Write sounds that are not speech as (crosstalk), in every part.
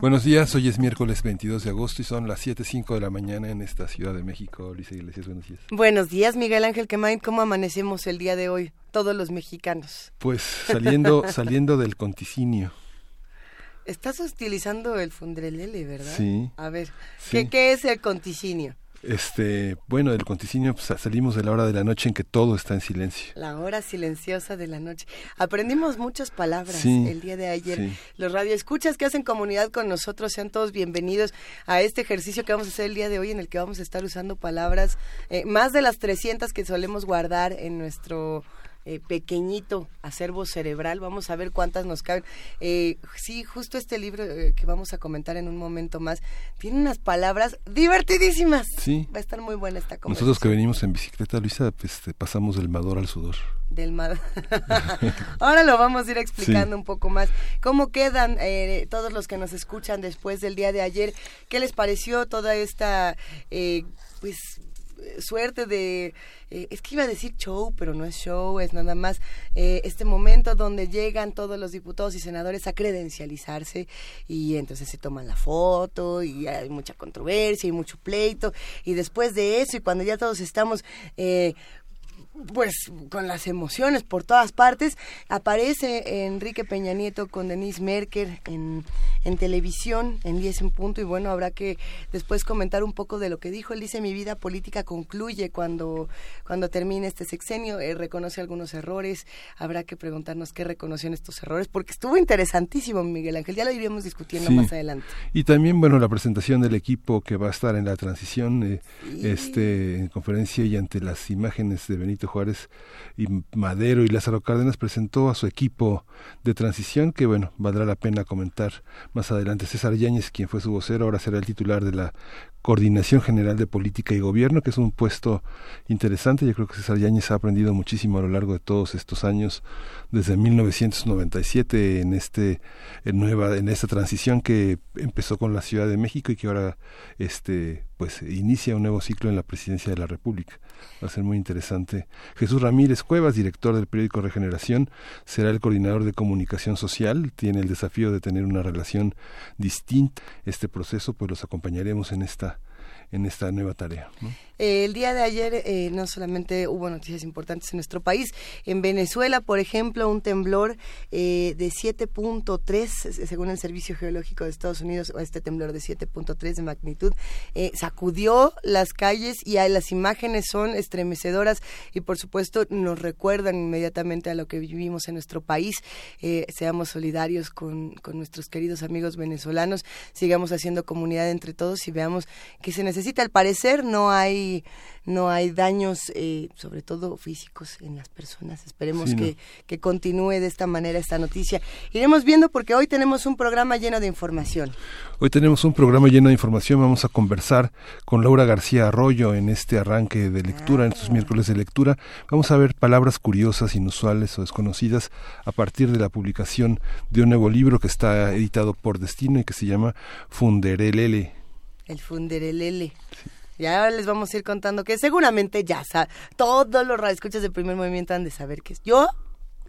Buenos días, hoy es miércoles 22 de agosto y son las 7.05 de la mañana en esta Ciudad de México. Luisa Iglesias, buenos días. Buenos días, Miguel Ángel Quemain. ¿Cómo amanecemos el día de hoy, todos los mexicanos? Pues saliendo, (laughs) saliendo del conticinio. Estás utilizando el fundrelele, ¿verdad? Sí. A ver, ¿qué, ¿qué es el conticinio? Este, bueno, del conticinio pues, salimos de la hora de la noche en que todo está en silencio. La hora silenciosa de la noche. Aprendimos muchas palabras el día de ayer. Los radioescuchas que hacen comunidad con nosotros, sean todos bienvenidos a este ejercicio que vamos a hacer el día de hoy en el que vamos a estar usando palabras, eh, más de las 300 que solemos guardar en nuestro eh, pequeñito acervo cerebral. Vamos a ver cuántas nos caben. Eh, sí, justo este libro eh, que vamos a comentar en un momento más tiene unas palabras divertidísimas. Sí. Va a estar muy buena esta conversación. Nosotros que venimos en bicicleta, Luisa, pues pasamos del mador al sudor. Del mador. (laughs) (laughs) Ahora lo vamos a ir explicando un poco más. ¿Cómo quedan todos los que nos escuchan después del día de ayer? ¿Qué les pareció toda esta, pues, suerte de eh, es que iba a decir show, pero no es show, es nada más eh, este momento donde llegan todos los diputados y senadores a credencializarse y entonces se toman la foto y hay mucha controversia y mucho pleito. Y después de eso y cuando ya todos estamos eh, pues con las emociones por todas partes. Aparece Enrique Peña Nieto con Denise Merker en, en televisión, en 10 en punto, y bueno, habrá que después comentar un poco de lo que dijo. Él dice, mi vida política concluye cuando, cuando termine este sexenio, eh, reconoce algunos errores, habrá que preguntarnos qué reconoció en estos errores, porque estuvo interesantísimo, Miguel Ángel, ya lo iremos discutiendo más adelante. Y también, bueno, la presentación del equipo que va a estar en la transición, eh, este, en conferencia y ante las imágenes de Benito Juárez y Madero y Lázaro Cárdenas presentó a su equipo de transición que bueno, valdrá la pena comentar más adelante. César Yáñez, quien fue su vocero, ahora será el titular de la Coordinación General de Política y Gobierno, que es un puesto interesante. Yo creo que César Yáñez ha aprendido muchísimo a lo largo de todos estos años, desde 1997, en este en nueva en esta transición que empezó con la Ciudad de México y que ahora este pues inicia un nuevo ciclo en la presidencia de la República. Va a ser muy interesante. Jesús Ramírez Cuevas, director del periódico Regeneración, será el coordinador de comunicación social. Tiene el desafío de tener una relación distinta. Este proceso, pues los acompañaremos en esta en esta nueva tarea. Eh, el día de ayer eh, no solamente hubo noticias importantes en nuestro país, en Venezuela, por ejemplo, un temblor eh, de 7.3, según el Servicio Geológico de Estados Unidos, este temblor de 7.3 de magnitud, sacudió las calles y las imágenes son estremecedoras y por supuesto nos recuerdan inmediatamente a lo que vivimos en nuestro país. seamos solidarios con, con nuestros queridos amigos venezolanos, sigamos haciendo comunidad entre todos y veamos que se necesita. Al parecer no hay no hay daños, eh, sobre todo físicos, en las personas. Esperemos que, que continúe de esta manera esta noticia. Iremos viendo porque hoy tenemos un programa lleno de información. Hoy tenemos un programa lleno de información. Vamos a conversar con Laura García Arroyo en este arranque de lectura, en estos ah. miércoles de lectura. Vamos a ver palabras curiosas, inusuales o desconocidas a partir de la publicación de un nuevo libro que está editado por Destino y que se llama Funderelele. El Funderelele. Ya les vamos a ir contando que seguramente ya todos los radioescuchas de primer movimiento han de saber que es. Yo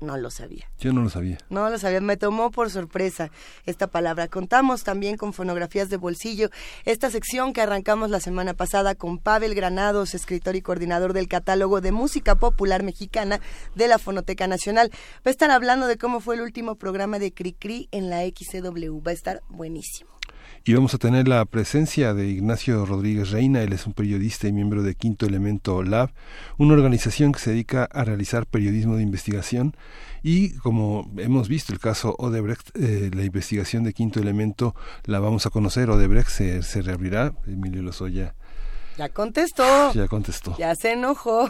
no lo sabía. Yo no lo sabía. No lo sabía, me tomó por sorpresa esta palabra. Contamos también con fonografías de bolsillo, esta sección que arrancamos la semana pasada con Pavel Granados, escritor y coordinador del catálogo de música popular mexicana de la Fonoteca Nacional. Va a estar hablando de cómo fue el último programa de Cricri en la XCW. Va a estar buenísimo. Y vamos a tener la presencia de Ignacio Rodríguez Reina, él es un periodista y miembro de Quinto Elemento Lab, una organización que se dedica a realizar periodismo de investigación. Y como hemos visto el caso Odebrecht, eh, la investigación de Quinto Elemento la vamos a conocer, Odebrecht se, se reabrirá, Emilio Lozoya Ya contestó. Ya contestó. Ya se enojó.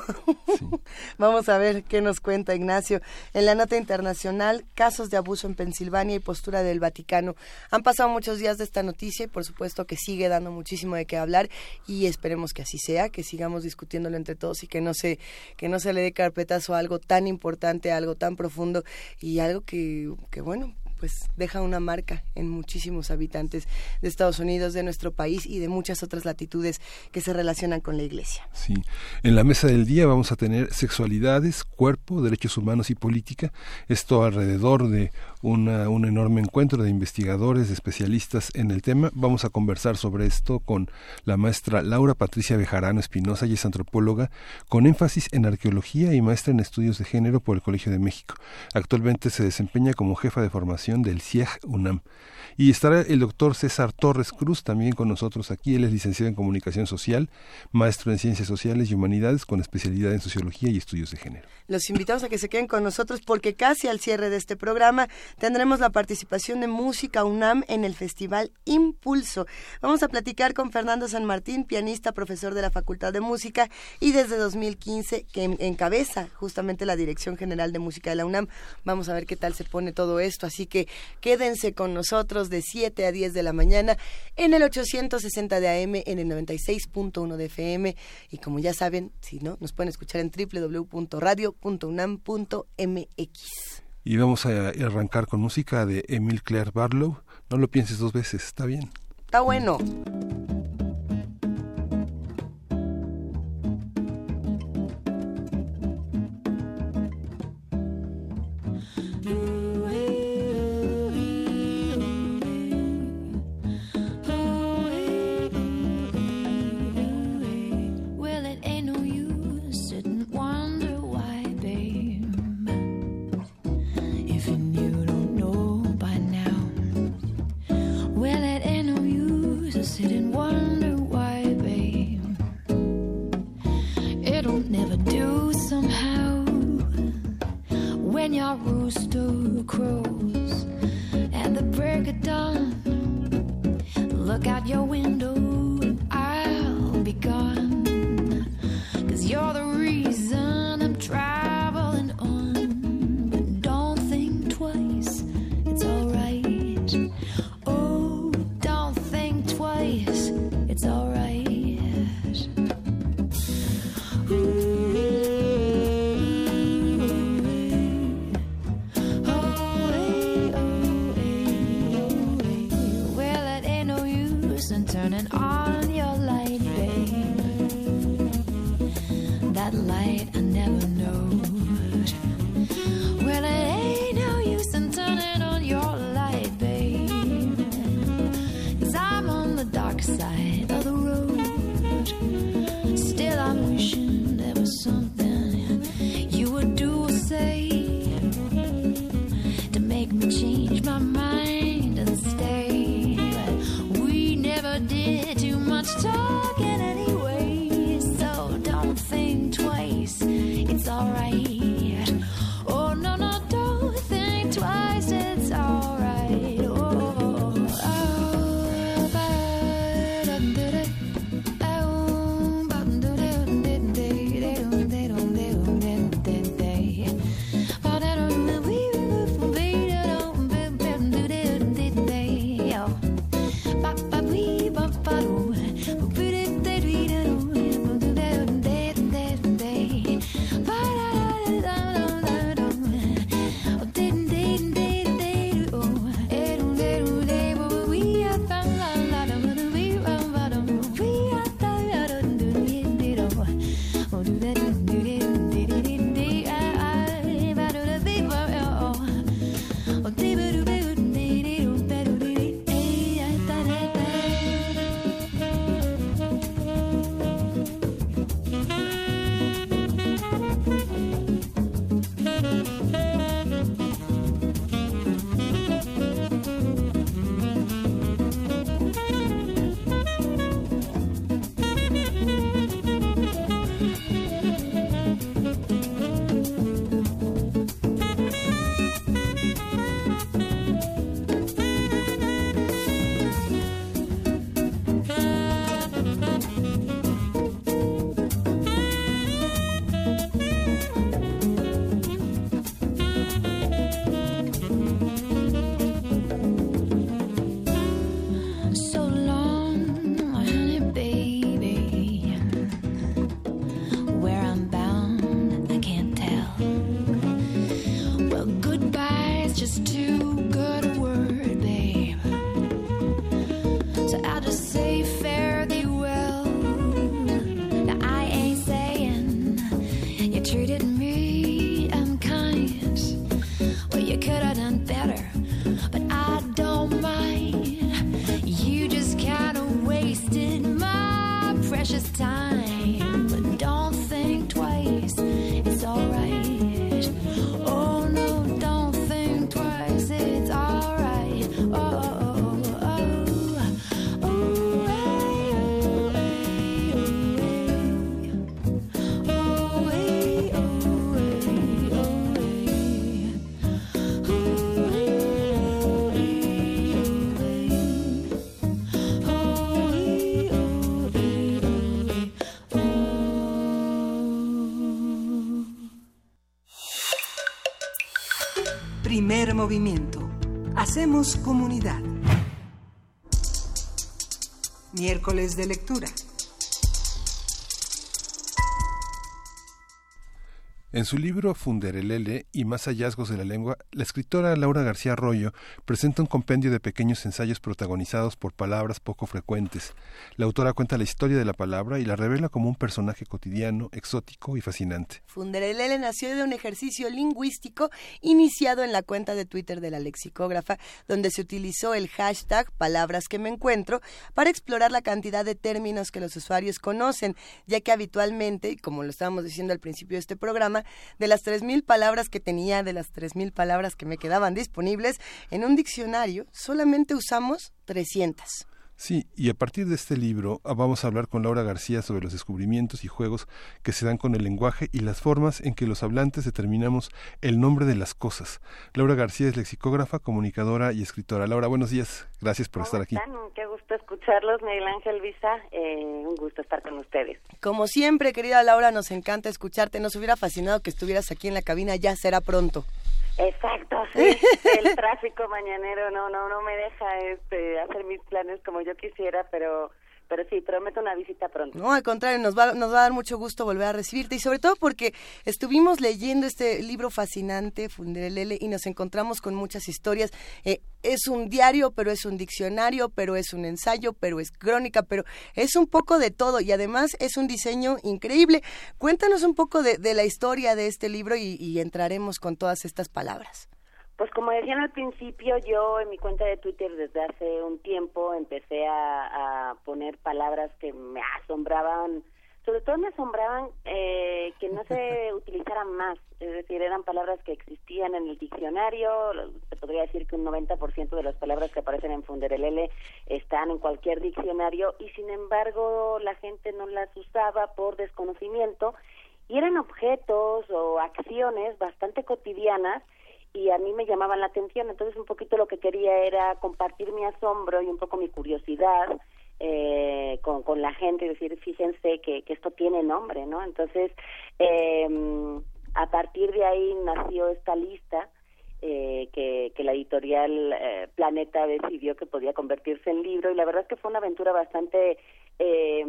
(laughs) Vamos a ver qué nos cuenta Ignacio. En la nota internacional, casos de abuso en Pensilvania y postura del Vaticano. Han pasado muchos días de esta noticia y por supuesto que sigue dando muchísimo de qué hablar y esperemos que así sea, que sigamos discutiéndolo entre todos y que no se, que no se le dé carpetazo a algo tan importante, a algo tan profundo y algo que, que bueno, pues deja una marca en muchísimos habitantes de Estados Unidos, de nuestro país y de muchas otras latitudes que se relacionan con la Iglesia. Sí, en la mesa del día vamos a tener sexualidades, cuerpo, derechos humanos y política. Esto alrededor de una, un enorme encuentro de investigadores, de especialistas en el tema. Vamos a conversar sobre esto con la maestra Laura Patricia Bejarano Espinosa, y es antropóloga con énfasis en arqueología y maestra en estudios de género por el Colegio de México. Actualmente se desempeña como jefa de formación del CIEG UNAM. Y estará el doctor César Torres Cruz también con nosotros aquí. Él es licenciado en Comunicación Social, maestro en Ciencias Sociales y Humanidades con especialidad en Sociología y Estudios de Género. Los invitamos a que se queden con nosotros porque casi al cierre de este programa tendremos la participación de Música UNAM en el Festival Impulso. Vamos a platicar con Fernando San Martín, pianista, profesor de la Facultad de Música y desde 2015 que encabeza justamente la Dirección General de Música de la UNAM. Vamos a ver qué tal se pone todo esto, así que quédense con nosotros de 7 a 10 de la mañana en el 860 de AM, en el 96.1 de FM. Y como ya saben, si no, nos pueden escuchar en www.radio.unam.mx. Y vamos a arrancar con música de Emil Claire Barlow. No lo pienses dos veces, está bien. Está bueno. When your rooster crows at the break of dawn. Look out your window, I'll be gone. Cause you're the reason movimiento. Hacemos comunidad. Miércoles de lectura. En su libro Funderelele y más hallazgos de la lengua, la escritora Laura García Arroyo presenta un compendio de pequeños ensayos protagonizados por palabras poco frecuentes. La autora cuenta la historia de la palabra y la revela como un personaje cotidiano, exótico y fascinante. Funderelele nació de un ejercicio lingüístico iniciado en la cuenta de Twitter de la lexicógrafa, donde se utilizó el hashtag palabras que me encuentro para explorar la cantidad de términos que los usuarios conocen, ya que habitualmente, como lo estábamos diciendo al principio de este programa, de las 3.000 palabras que tenía, de las 3.000 palabras que me quedaban disponibles, en un diccionario solamente usamos 300. Sí, y a partir de este libro ah, vamos a hablar con Laura García sobre los descubrimientos y juegos que se dan con el lenguaje y las formas en que los hablantes determinamos el nombre de las cosas. Laura García es lexicógrafa, comunicadora y escritora. Laura, buenos días. Gracias por estar aquí. Están? Qué gusto escucharlos, Miguel Ángel Visa. Eh, un gusto estar con ustedes. Como siempre, querida Laura, nos encanta escucharte. Nos hubiera fascinado que estuvieras aquí en la cabina. Ya será pronto. Exacto, sí. (laughs) El tráfico mañanero no no no me deja este hacer mis planes como yo quisiera, pero pero sí, prometo una visita pronto. No, al contrario, nos va, nos va a dar mucho gusto volver a recibirte y sobre todo porque estuvimos leyendo este libro fascinante, Funderelele, y nos encontramos con muchas historias. Eh, es un diario, pero es un diccionario, pero es un ensayo, pero es crónica, pero es un poco de todo y además es un diseño increíble. Cuéntanos un poco de, de la historia de este libro y, y entraremos con todas estas palabras. Pues como decían al principio, yo en mi cuenta de Twitter desde hace un tiempo empecé a, a poner palabras que me asombraban, sobre todo me asombraban eh, que no se (laughs) utilizaran más, es decir, eran palabras que existían en el diccionario, se podría decir que un 90% de las palabras que aparecen en Funderelele están en cualquier diccionario y sin embargo la gente no las usaba por desconocimiento y eran objetos o acciones bastante cotidianas y a mí me llamaban la atención, entonces un poquito lo que quería era compartir mi asombro y un poco mi curiosidad eh, con, con la gente y decir, fíjense que, que esto tiene nombre, ¿no? Entonces, eh, a partir de ahí nació esta lista eh, que, que la editorial eh, Planeta decidió que podía convertirse en libro y la verdad es que fue una aventura bastante eh,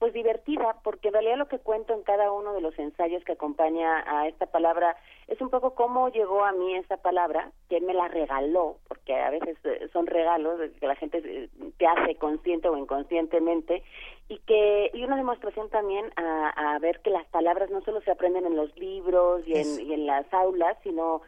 pues divertida, porque en realidad lo que cuento en cada uno de los ensayos que acompaña a esta palabra es un poco cómo llegó a mí esa palabra, que me la regaló, porque a veces eh, son regalos que la gente eh, te hace consciente o inconscientemente, y que y una demostración también a, a ver que las palabras no solo se aprenden en los libros y en, y en las aulas, sino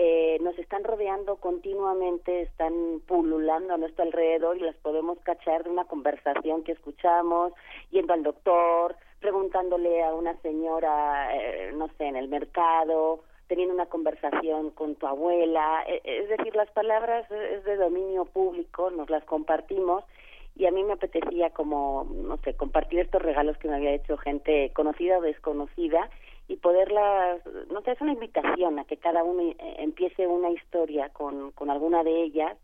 eh, nos están rodeando continuamente, están pululando a nuestro alrededor y las podemos cachar de una conversación que escuchamos, yendo al doctor, preguntándole a una señora, eh, no sé, en el mercado, teniendo una conversación con tu abuela. Eh, es decir, las palabras es de dominio público, nos las compartimos y a mí me apetecía como, no sé, compartir estos regalos que me había hecho gente conocida o desconocida y poderlas, no sé, es una invitación a que cada uno eh, empiece una historia con, con alguna de ellas.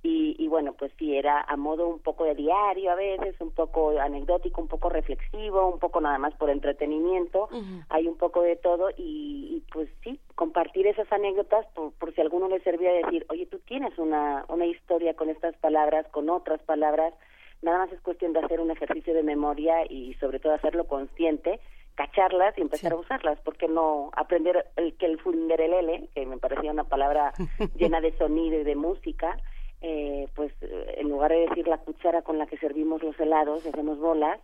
Y, y bueno, pues sí, era a modo un poco de diario a veces, un poco anecdótico, un poco reflexivo, un poco nada más por entretenimiento, hay un poco de todo y, y, pues sí, compartir esas anécdotas por, por si a alguno le servía decir, oye, tú tienes una, una historia con estas palabras, con otras palabras, nada más es cuestión de hacer un ejercicio de memoria y sobre todo hacerlo consciente cacharlas y empezar a usarlas, porque no aprender el que el funderelele, que me parecía una palabra (laughs) llena de sonido y de música, eh, pues eh, en lugar de decir la cuchara con la que servimos los helados, hacemos bolas,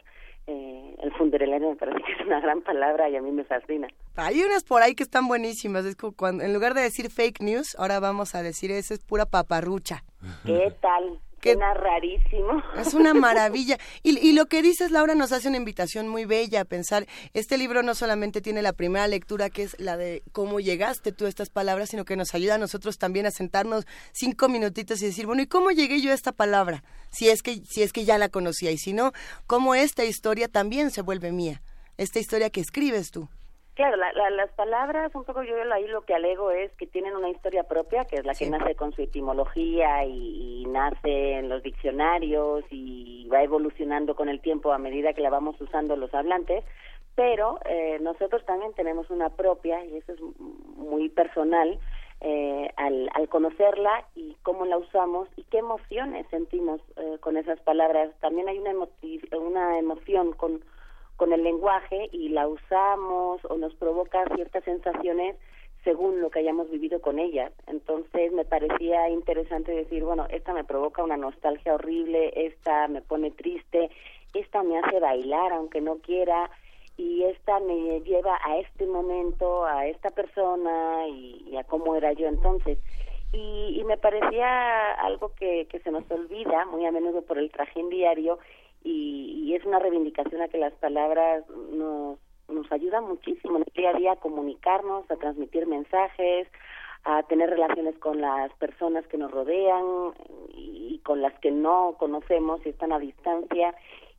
eh, el funderelele me parece que es una gran palabra y a mí me fascina. Hay unas por ahí que están buenísimas, es como cuando en lugar de decir fake news, ahora vamos a decir eso es pura paparrucha. ¿Qué tal? Suena rarísimo. Es una maravilla. Y, y, lo que dices, Laura, nos hace una invitación muy bella a pensar, este libro no solamente tiene la primera lectura, que es la de cómo llegaste tú a estas palabras, sino que nos ayuda a nosotros también a sentarnos cinco minutitos y decir, bueno, ¿y cómo llegué yo a esta palabra? Si es que, si es que ya la conocía, y si no, cómo esta historia también se vuelve mía, esta historia que escribes tú. Claro, la, la, las palabras, un poco yo ahí lo que alego es que tienen una historia propia, que es la que nace con su etimología y, y, nace en los diccionarios y va evolucionando con el tiempo a medida que la vamos usando los hablantes, pero eh, nosotros también tenemos una propia, y eso es muy personal, eh, al, al, conocerla y cómo la usamos y qué emociones sentimos eh, con esas palabras. También hay una, una emoción con, con el lenguaje y la usamos o nos provoca ciertas sensaciones según lo que hayamos vivido con ellas. Entonces me parecía interesante decir, bueno, esta me provoca una nostalgia horrible, esta me pone triste, esta me hace bailar aunque no quiera, y esta me lleva a este momento, a esta persona y, a cómo era yo entonces. Y, y me parecía algo que, que, se nos olvida muy a menudo por el trajín diario y, y, es una reivindicación a que las palabras nos, nos ayudan muchísimo en el día a día a comunicarnos, a transmitir mensajes, a tener relaciones con las personas que nos rodean y con las que no conocemos y están a distancia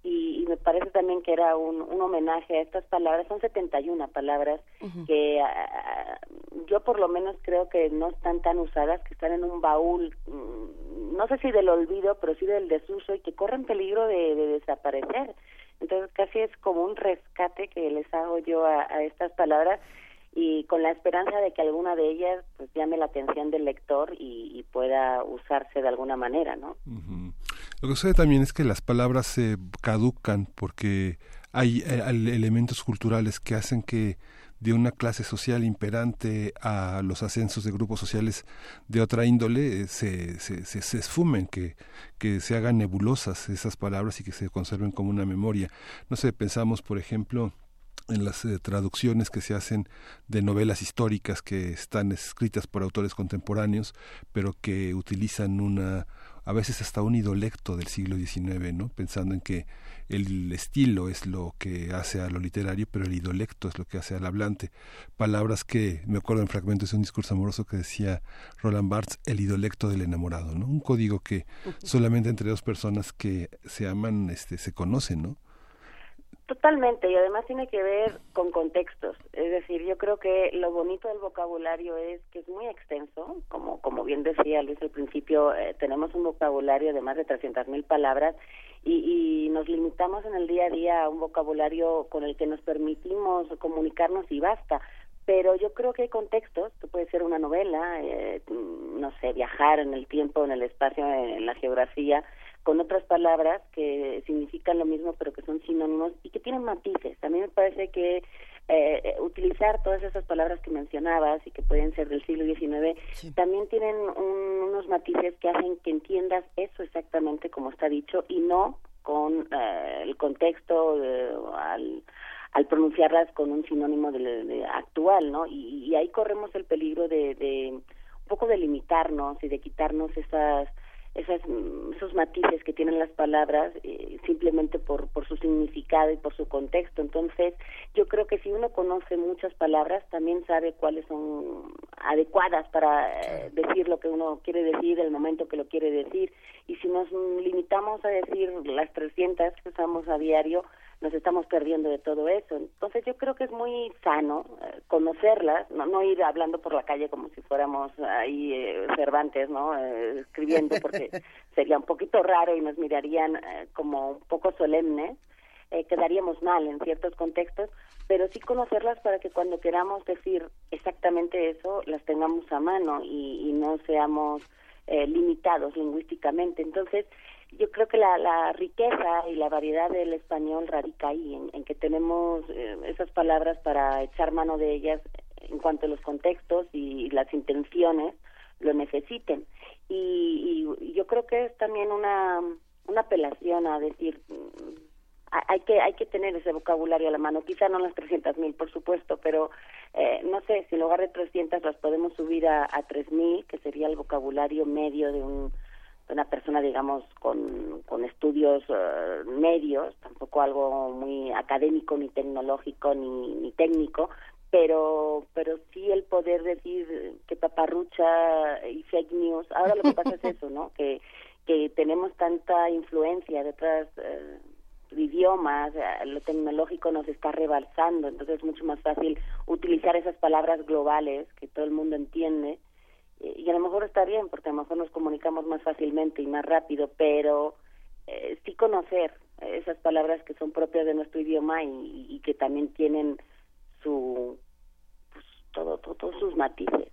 y, me parece también que era un, un, homenaje a estas palabras, son 71 palabras que ah, yo por lo menos creo que no están tan usadas, que están en un baúl, mm, no sé si del olvido, pero sí del desuso y que corren peligro de, desaparecer. Entonces casi es como un rescate que les hago yo a, estas palabras y con la esperanza de que alguna de ellas pues llame la atención del lector y, pueda usarse de alguna manera, ¿no? Lo que sucede también es que las palabras se caducan porque hay eh, elementos culturales que hacen que de una clase social imperante a los ascensos de grupos sociales de otra índole eh, se, se, se, esfumen, que, que se hagan nebulosas esas palabras y que se conserven como una memoria. No sé, pensamos, por ejemplo, en las eh, traducciones que se hacen de novelas históricas que están escritas por autores contemporáneos, pero que utilizan una a veces hasta un idolecto del siglo XIX, ¿no? Pensando en que el estilo es lo que hace a lo literario, pero el idolecto es lo que hace al hablante. Palabras que, me acuerdo en fragmentos de un discurso amoroso que decía Roland Barthes, el idolecto del enamorado, ¿no? Un código que solamente entre dos personas que se aman este, se conocen, ¿no? Totalmente, y además tiene que ver con contextos. Es decir, yo creo que lo bonito del vocabulario es que es muy extenso, como, como bien decía Luis al principio, eh, tenemos un vocabulario de más de 300.000 palabras y, y nos limitamos en el día a día a un vocabulario con el que nos permitimos comunicarnos y basta. Pero yo creo que hay contextos, que puede ser una novela, eh, no sé, viajar en el tiempo, en el espacio, en la geografía, con otras palabras que significan lo mismo pero que son sinónimos y que tienen matices. A mí me parece que eh, utilizar todas esas palabras que mencionabas y que pueden ser del siglo XIX también tienen unos matices que hacen que entiendas eso exactamente como está dicho y no con eh, el contexto al, al pronunciarlas con un sinónimo de, actual, ¿no? Y, y, ahí corremos el peligro de, de un poco de limitarnos y de quitarnos esas esas, esos matices que tienen las palabras eh, simplemente por, por su significado y por su contexto. Entonces, yo creo que si uno conoce muchas palabras, también sabe cuáles son adecuadas para eh, decir lo que uno quiere decir, el momento que lo quiere decir. Y si nos limitamos a decir las 300 que usamos a diario, nos estamos perdiendo de todo eso. Entonces yo creo que es muy sano eh, conocerlas, no, no ir hablando por la calle como si fuéramos ahí eh, Cervantes, ¿no? Eh, escribiendo, porque (laughs) sería un poquito raro y nos mirarían como un poco solemnes, quedaríamos mal en ciertos contextos, pero sí conocerlas para que cuando queramos decir exactamente eso, las tengamos a mano y, y no seamos limitados lingüísticamente. Entonces, yo creo que la, la riqueza y la variedad del español radica ahí, en, que tenemos eh, esas palabras para echar mano de ellas en cuanto a los contextos y, las intenciones lo necesiten. Y, y, yo creo que es también una, una apelación a decir, mm, hay que hay que tener ese vocabulario a la mano quizá no las 300.000 mil por supuesto pero eh, no sé si en lugar de 300 las podemos subir a, a 3.000 mil que sería el vocabulario medio de un una persona, digamos, con, con estudios eh, medios, tampoco algo muy académico, ni tecnológico, ni, ni técnico, pero pero sí el poder decir que paparrucha y fake news. Ahora lo que pasa es eso, ¿no? (laughs) Que, que tenemos tanta influencia de otras eh, idiomas, eh, lo tecnológico nos está rebalsando, entonces es mucho más fácil utilizar esas palabras globales que todo el mundo entiende y a lo mejor está bien porque a lo mejor nos comunicamos más fácilmente y más rápido, pero eh, sí conocer esas palabras que son propias de nuestro idioma y, que también tienen su pues, todo, todos sus matices.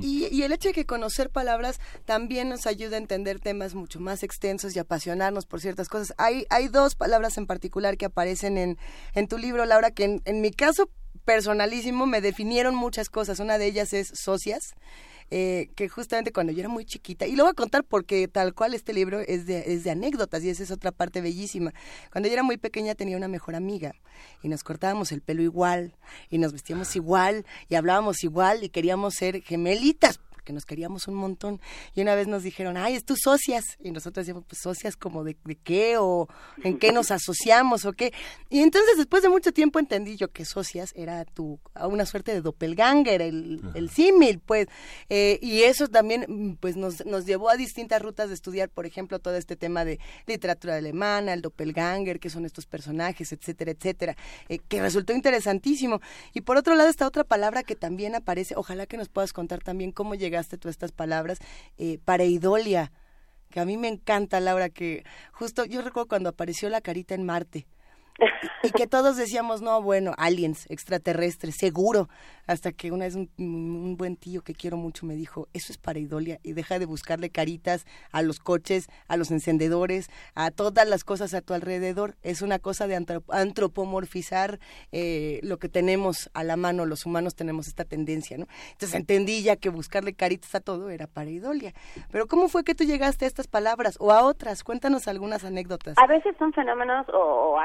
Y, y el hecho de que conocer palabras también nos ayuda a entender temas mucho más extensos y apasionarnos por ciertas cosas. Hay, hay dos palabras en particular que aparecen en, en tu libro, Laura, que en, en mi caso personalísimo me definieron muchas cosas. Una de ellas es socias. Eh, que justamente cuando yo era muy chiquita, y lo voy a contar porque tal cual este libro es de, es de anécdotas y esa es otra parte bellísima. Cuando yo era muy pequeña tenía una mejor amiga y nos cortábamos el pelo igual y nos vestíamos igual y hablábamos igual y queríamos ser gemelitas porque nos queríamos un montón. Y una vez nos dijeron, ay, es tus socias. Y nosotros decíamos, pues socias como de, de qué o en qué nos asociamos o qué. Y entonces después de mucho tiempo entendí yo que socias era tu, una suerte de doppelganger, el, el símil, pues. Eh, y eso también pues nos, nos llevó a distintas rutas de estudiar, por ejemplo, todo este tema de literatura alemana, el doppelganger, qué son estos personajes, etcétera, etcétera, eh, que resultó interesantísimo. Y por otro lado, esta otra palabra que también aparece, ojalá que nos puedas contar también cómo llegaste tú estas palabras, eh, pareidolia, que a mí me encanta, Laura, que justo yo recuerdo cuando apareció la carita en Marte. Y que todos decíamos, no, bueno, aliens, extraterrestres, seguro. Hasta que una vez un, un buen tío que quiero mucho me dijo, eso es pareidolia y deja de buscarle caritas a los coches, a los encendedores, a todas las cosas a tu alrededor. Es una cosa de antrop- antropomorfizar eh, lo que tenemos a la mano. Los humanos tenemos esta tendencia, ¿no? Entonces entendí ya que buscarle caritas a todo era pareidolia. Pero ¿cómo fue que tú llegaste a estas palabras o a otras? Cuéntanos algunas anécdotas. A veces son fenómenos o, o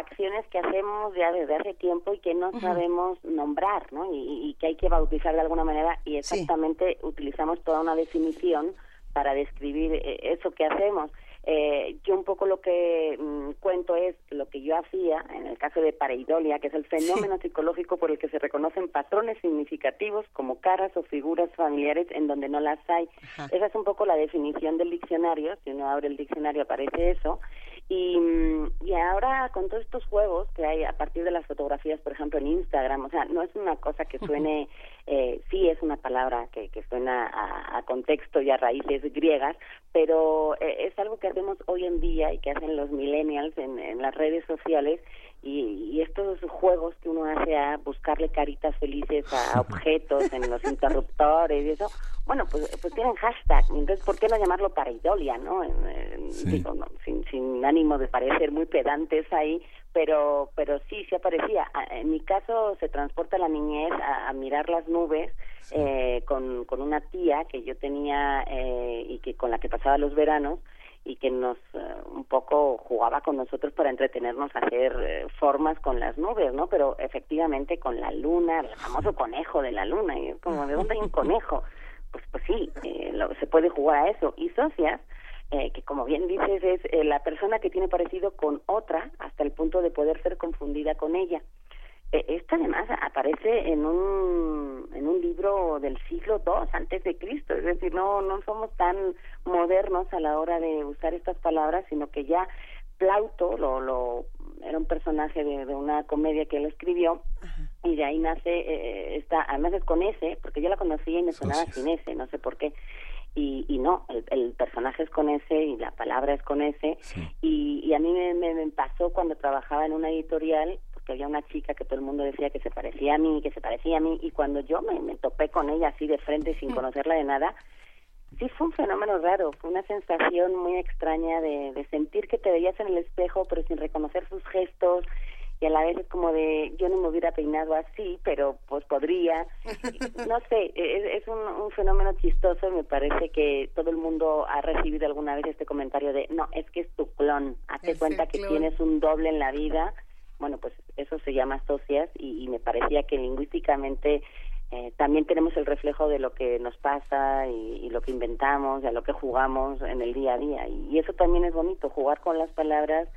que hacemos ya desde hace tiempo y que no sabemos nombrar, ¿no? Y, y que hay que bautizar de alguna manera y exactamente utilizamos toda una definición para describir eh, eso que hacemos. Eh, yo un poco lo que mm, cuento es lo que yo hacía en el caso de pareidolia, que es el fenómeno psicológico por el que se reconocen patrones significativos como caras o figuras familiares en donde no las hay. Esa es un poco la definición del diccionario. Si uno abre el diccionario aparece eso. Y, mm, y ahora con todos estos juegos que hay a partir de las fotografías, por ejemplo, en Instagram, o sea, no es una cosa que suene, eh, sí es una palabra que, que suena a, a contexto y a raíces griegas, pero eh, es algo que hacemos hoy en día y que hacen los millennials en, en las redes sociales y, y estos juegos que uno hace a buscarle caritas felices a objetos en los interruptores y eso, bueno, pues, pues tienen hashtag, entonces ¿por qué no llamarlo pareidolia, no? En- en- Sí. digo, no, sin, sin ánimo de parecer muy pedantes ahí, pero pero sí, sí aparecía. A- En mi caso se transporta la niñez a, a mirar las nubes eh, con, con una tía que yo tenía eh, y que con la que pasaba los veranos y que nos eh, un poco jugaba con nosotros para entretenernos a hacer eh, formas con las nubes, ¿no? Pero efectivamente con la luna, el famoso conejo de la luna, y como, ¿de dónde hay un conejo? Pues, pues sí, eh, lo- se puede jugar a eso. Y socias, eh, que como bien dices, es eh, la persona que tiene parecido con otra hasta el punto de poder ser confundida con ella. Eh, Esto además aparece en un, en un libro del siglo II antes de Cristo, es decir, no, no somos tan modernos a la hora de usar estas palabras, sino que ya Plauto lo, lo era un personaje de, de una comedia que él escribió y de ahí nace eh, esta, además es con ese, porque yo la conocía y me sonaba sin ese, no sé por qué. Y, y no, el, el personaje es con ese y la palabra es con ese. Y, y a mí me, me, me pasó cuando trabajaba en una editorial, había una chica que todo el mundo decía que se parecía a mí, que se parecía a mí, y cuando yo me, me topé con ella así de frente sin conocerla de nada, sí fue un fenómeno raro, fue una sensación muy extraña de, de sentir que te veías en el espejo pero sin reconocer sus gestos y a la vez es como de yo no me hubiera peinado así, pero pues podría. (laughs) No sé, es, es un, un fenómeno chistoso y me parece que todo el mundo ha recibido alguna vez este comentario de no, es que es tu clon, hazte cuenta que clon. tienes un doble en la vida. Bueno, pues eso se llama socias y, y me parecía que lingüísticamente eh, también tenemos el reflejo de lo que nos pasa y, y lo que inventamos, y a lo que jugamos en el día a día. Y, y eso también es bonito, jugar con las palabras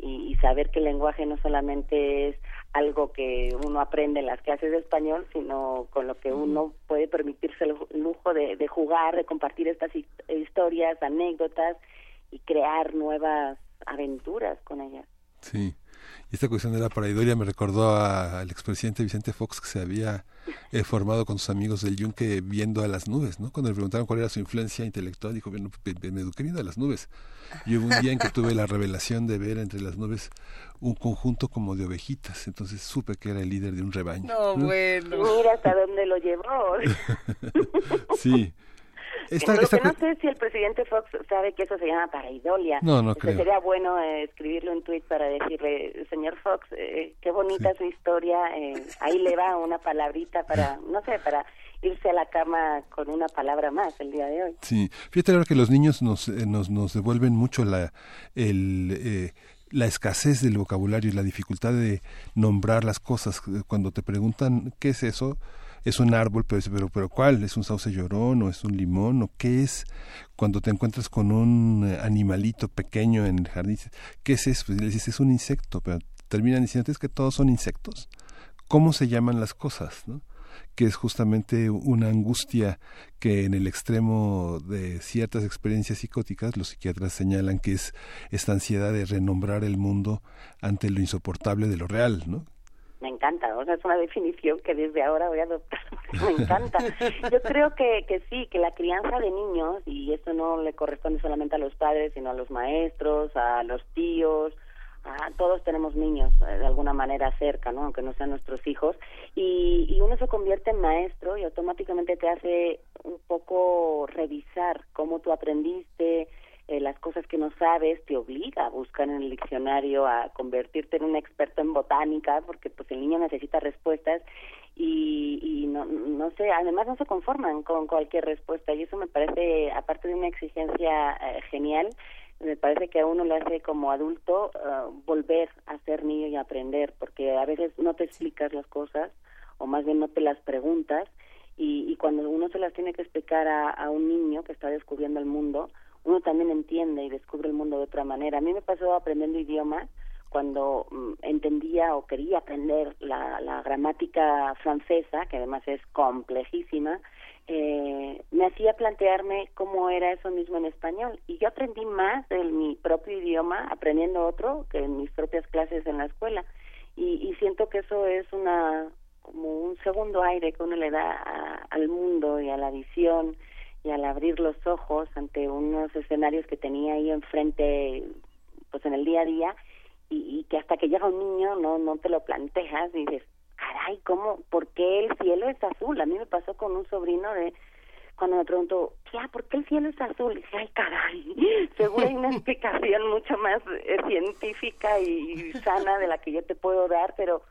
y, y saber que el lenguaje no solamente es algo que uno aprende en las clases de español, sino con lo que uno puede permitirse el lujo de, de jugar, de compartir estas hi- historias, anécdotas y crear nuevas aventuras con ellas. Sí. Esta cuestión de la paraidolia me recordó a- al expresidente Vicente Fox que se había eh, formado con sus amigos del Yunque viendo a las nubes, ¿no? Cuando le preguntaron cuál era su influencia intelectual, dijo, bueno, me eduqué viendo a las nubes. Y hubo un día en que tuve la revelación de ver entre las nubes un conjunto como de ovejitas, entonces supe que era el líder de un rebaño. No, bueno. Mira hasta dónde lo llevó. (laughs) sí. Esta, Lo que no sé si el presidente Fox sabe que eso se llama paraidolia. No, no Este, Sería bueno eh, escribirle un tuit para decirle, señor Fox, eh, qué bonita su historia, eh, ahí le va una palabrita para, no sé, para irse a la cama con una palabra más el día de hoy. Sí, fíjate ahora que los niños nos, eh, nos, nos devuelven mucho la, el, eh, la escasez del vocabulario y la dificultad de nombrar las cosas. Cuando te preguntan qué es eso, es un árbol, pero, pero, pero ¿cuál? ¿Es un sauce llorón o es un limón o qué es? Cuando te encuentras con un eh, animalito pequeño en el jardín, ¿qué es eso? Pues le dices, es un insecto, pero terminan diciendo, es que todos son insectos. ¿Cómo se llaman las cosas? que es justamente una angustia que en el extremo de ciertas experiencias psicóticas los psiquiatras señalan que es esta ansiedad de renombrar el mundo ante lo insoportable de lo real, ¿no? Me encanta, o sea, es una definición que desde ahora voy a adoptar. (laughs) Me encanta. Yo creo que, que sí, que la crianza de niños, y esto no le corresponde solamente a los padres, sino a los maestros, a los tíos, a, todos tenemos niños eh, de alguna manera cerca, ¿no? aunque no sean nuestros hijos, y, y uno se convierte en maestro y automáticamente te hace un poco revisar cómo tú aprendiste, eh, las cosas que no sabes, te obliga a buscar en el diccionario, a convertirte en un experto en botánica, porque pues el niño necesita respuestas y, y no, no sé, además no se conforman con cualquier respuesta y eso me parece, aparte de una exigencia eh, genial, me parece que a uno le hace como adulto uh, volver a ser niño y aprender, porque a veces no te explicas las cosas o más bien no te las preguntas y, y cuando uno se las tiene que explicar a, a un niño que está descubriendo el mundo, uno también entiende y descubre el mundo de otra manera. A mí me pasó aprendiendo idiomas cuando mm, entendía o quería aprender la, la gramática francesa, que además es complejísima, eh, me hacía plantearme cómo era eso mismo en español. Y yo aprendí más de mi propio idioma aprendiendo otro que en mis propias clases en la escuela. Y, y siento que eso es una como un segundo aire que uno le da a, al mundo y a la visión y al abrir los ojos ante unos escenarios que tenía ahí enfrente pues en el día a día y, que hasta que llega un niño no no te lo planteas y dices caray cómo por qué el cielo es azul a mí me pasó con un sobrino de cuando me preguntó, ya, ¿por qué el cielo es azul? Y dije, ay, caray, (laughs) seguro hay una explicación mucho más eh, científica y sana de la que yo te puedo dar, pero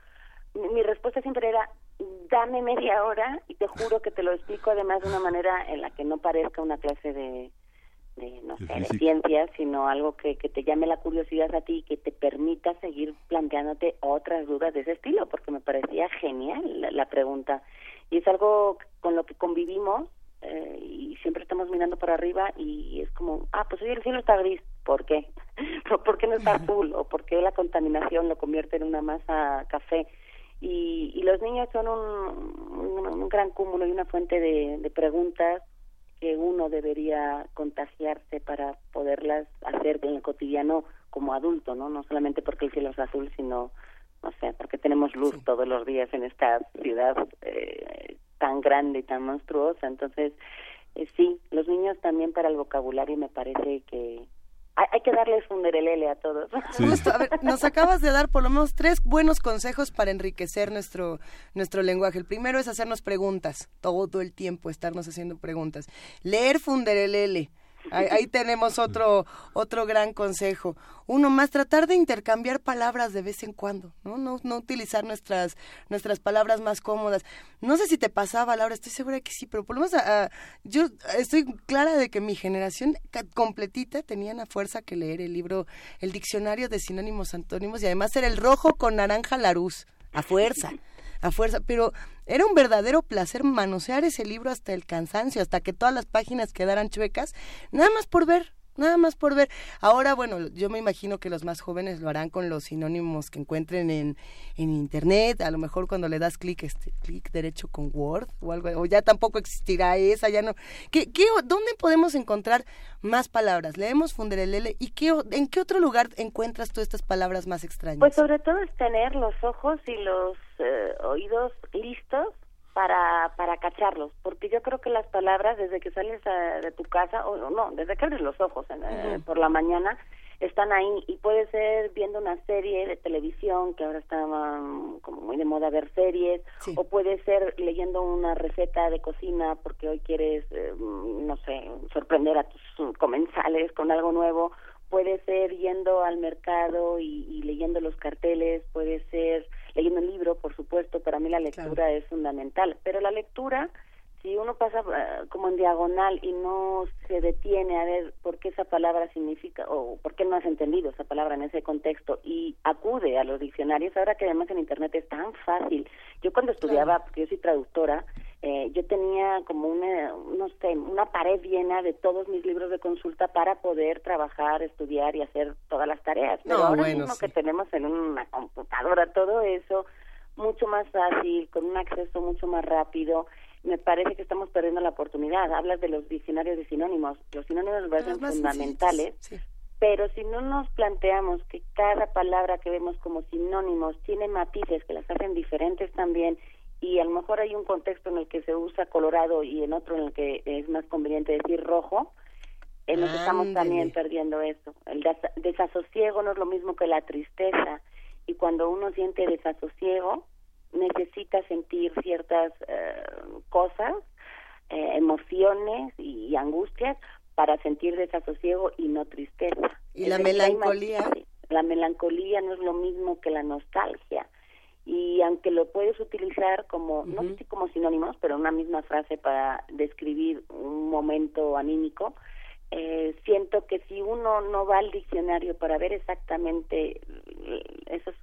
mi, respuesta siempre era, dame media hora y te juro que te lo explico además de una manera en la que no parezca una clase de, de no sé, de ciencias, sino algo que, que te llame la curiosidad a ti y que te permita seguir planteándote otras dudas de ese estilo, porque me parecía genial la, la pregunta. Y es algo con lo que convivimos eh, y siempre estamos mirando para arriba y es como, ah, pues hoy el cielo está gris, ¿por qué? (laughs) ¿Por qué no está azul? ¿O por qué la contaminación lo convierte en una masa café? Y, y los niños son un, un, un gran cúmulo y una fuente de, de preguntas que uno debería contagiarse para poderlas hacer en el cotidiano como adulto, ¿no? No solamente porque el cielo es azul, sino, no sé, porque tenemos luz todos los días en esta ciudad eh, tan grande y tan monstruosa. Entonces, eh, sí, los niños también para el vocabulario me parece que hay, hay que darles un derelele a todos. (laughs) Justo, a ver, nos acabas de dar por lo menos tres buenos consejos para enriquecer nuestro, nuestro lenguaje. El primero es hacernos preguntas, todo el tiempo estarnos haciendo preguntas. Leer Funderelele. Ahí, ahí tenemos otro, otro gran consejo. Uno más, tratar de intercambiar palabras de vez en cuando, ¿no? No, no utilizar nuestras, nuestras palabras más cómodas. No sé si te pasaba, Laura, estoy segura que sí, pero por lo menos a- a- yo estoy clara de que mi generación completita tenían a fuerza que leer el libro, el diccionario de sinónimos antónimos y además era el rojo con naranja Laruz, a fuerza a fuerza, pero era un verdadero placer manosear ese libro hasta el cansancio, hasta que todas las páginas quedaran chuecas, nada más por ver, nada más por ver. Ahora, bueno, yo me imagino que los más jóvenes lo harán con los sinónimos que encuentren en, en internet, a lo mejor cuando le das clic, este, clic derecho con Word o algo, o ya tampoco existirá esa, ya no. ¿Qué, ¿Dónde podemos encontrar más palabras? Leemos Funderelele y qué, en qué otro lugar encuentras tú estas palabras más extrañas? Pues sobre todo es tener los ojos y los eh, oídos listos para, para cacharlos, porque yo creo que las palabras desde que sales a- de tu casa, o no, desde que abres los ojos eh, por la mañana, están ahí y puede ser viendo una serie de televisión, que ahora está um, como muy de moda ver series, Sí. o puede ser leyendo una receta de cocina porque hoy quieres, eh, no sé, sorprender a tus uh, comensales con algo nuevo, puede ser yendo al mercado y, y leyendo los carteles, puede ser leyendo un libro, por supuesto, para mí la lectura es fundamental, pero la lectura, si uno pasa eh, como en diagonal y no se detiene a ver por qué esa palabra significa o por qué no has entendido esa palabra en ese contexto y acude a los diccionarios, ahora que además en Internet es tan fácil. Yo cuando estudiaba, porque yo soy traductora, eh, yo tenía como una, no sé, una pared llena de todos mis libros de consulta para poder trabajar, estudiar y hacer todas las tareas. Pero No, ahora bueno, mismo sí. que tenemos en una computadora todo eso, mucho más fácil, con un acceso mucho más rápido, me parece que estamos perdiendo la oportunidad. Hablas de los diccionarios de sinónimos. Los sinónimos me parecen fundamentales, sí. pero si no nos planteamos que cada palabra que vemos como sinónimos tiene matices que las hacen diferentes también y a lo mejor hay un contexto en el que se usa colorado y en otro en el que es más conveniente decir rojo, eh, nos estamos también perdiendo eso. El desa- desasosiego no es lo mismo que la tristeza y cuando uno siente desasosiego necesita sentir ciertas eh, cosas, eh, emociones y, y angustias para sentir desasosiego y no tristeza. ¿Y Es la melancolía? La melancolía no es lo mismo que la nostalgia. Y aunque lo puedes utilizar como, no sé si como sinónimos, pero una misma frase para describir un momento anímico, eh, siento que si uno no va al diccionario para ver exactamente eh, esos,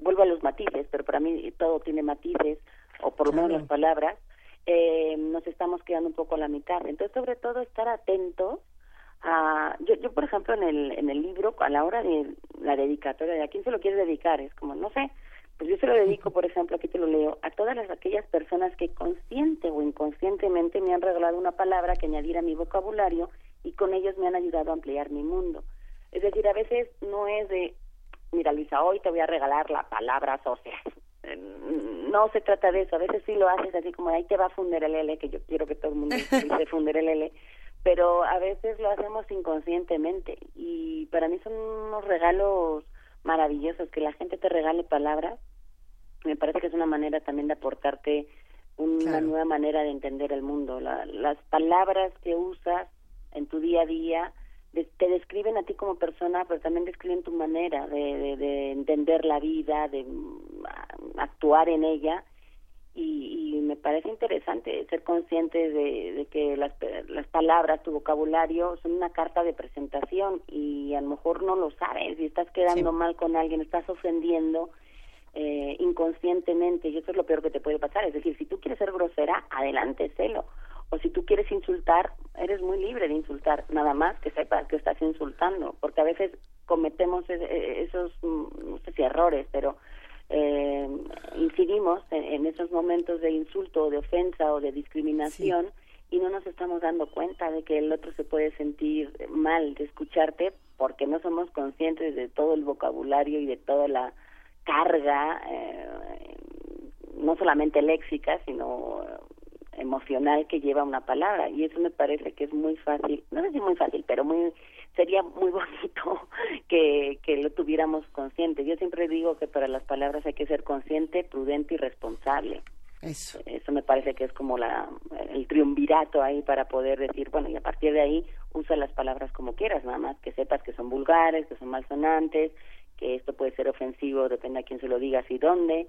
vuelvo a los matices, pero para mí todo tiene matices, o por lo menos las palabras, eh, nos estamos quedando un poco a la mitad. Entonces, sobre todo, estar atentos a... Yo, yo por ejemplo, en el, en el libro, a la hora de la dedicatoria, de a quién se lo quieres dedicar, es como, no sé, pues yo se lo dedico, por ejemplo, aquí te lo leo, a todas las, aquellas personas que consciente o inconscientemente me han regalado una palabra que añadir a mi vocabulario y con ellos me han ayudado a ampliar mi mundo. Es decir, a veces no es de, mira Luisa, hoy te voy a regalar la palabra social. Eh, No se trata de eso, a veces sí lo haces así como ahí te va a fundir el L, que yo quiero que todo el mundo (laughs) dice el L, pero a veces lo hacemos inconscientemente y para mí son unos regalos maravillosos que la gente te regale palabras me parece que es una manera también de aportarte una Claro. nueva manera de entender el mundo La- las palabras que usas en tu día a día te describen a ti como persona pero también describen tu manera de, de- de entender la vida de mm, actuar en ella y, y me parece interesante ser consciente de, de que las, las palabras, tu vocabulario son una carta de presentación y a lo mejor no lo sabes y estás quedando Sí. mal con alguien, estás ofendiendo eh, inconscientemente y eso es lo peor que te puede pasar. Es decir, si tú quieres ser grosera, adelante, celo. O si tú quieres insultar, eres muy libre de insultar, nada más que sepas que estás insultando, porque a veces cometemos e- e- esos, mm, no sé si errores, pero eh, incidimos en, en esos momentos de insulto o de ofensa o de discriminación y no nos estamos dando cuenta de que el otro se puede sentir mal de escucharte porque no somos conscientes de todo el vocabulario y de toda la carga, eh, no solamente léxica, sino eh, emocional que lleva una palabra. Y eso me parece que es muy fácil, no sé si muy fácil, pero muy sería muy (laughs) bonito que, que lo tuviéramos consciente. Yo siempre digo que para las palabras hay que ser consciente, prudente y responsable. Eso. Eso me parece que es como la, el triunvirato ahí para poder decir, bueno, y a partir de ahí usa las palabras como quieras, nada más que sepas que son vulgares, que son malsonantes, que esto puede ser ofensivo, depende a quién se lo digas y dónde.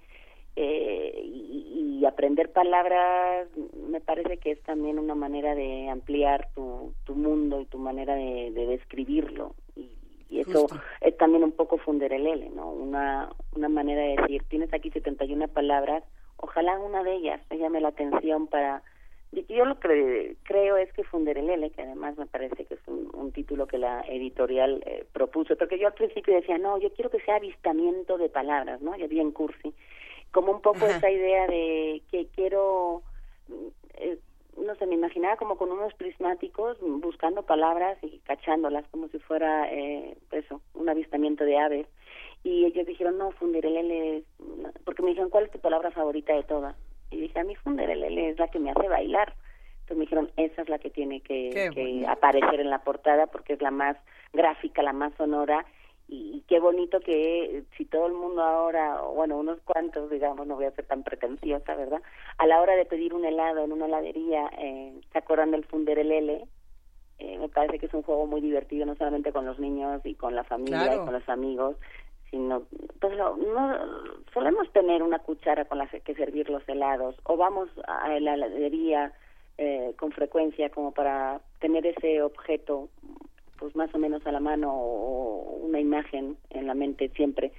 Eh, y, y aprender palabras me parece que es también una manera de ampliar tu, tu mundo y tu manera de, de describirlo. Y, y eso Justo. es también un poco fundir el L, ¿no? Una, una manera de decir, tienes aquí 71 palabras, ojalá una de ellas te llame la atención para... Yo lo que creo es que Fundir el L, que además me parece que es un, un título que la editorial eh, propuso, porque yo al principio decía, no, yo quiero que sea avistamiento de palabras, ¿no? Ya bien cursi, como un poco Ajá. esa idea de que quiero, eh, no sé, me imaginaba como con unos prismáticos buscando palabras y cachándolas como si fuera, eh, eso, un avistamiento de aves. Y ellos dijeron, no, fundir el L, es- porque me dijeron, ¿cuál es tu palabra favorita de todas? Y dije, a mí Funderelele es la que me hace bailar. Entonces me dijeron, esa es la que tiene que, que aparecer en la portada porque es la más gráfica, la más sonora y, qué bonito que si todo el mundo ahora, bueno, unos cuantos, digamos, no voy a ser tan pretenciosa, ¿verdad? A la hora de pedir un helado en una heladería, eh, se acuerdan del Funderelele, eh, me parece que es un juego muy divertido, no solamente con los niños y con la familia y con los amigos, sino, pues no, solemos tener una cuchara con la que servir los helados, o vamos a la heladería eh, con frecuencia como para tener ese objeto pues más o menos a la mano o una imagen en la mente siempre.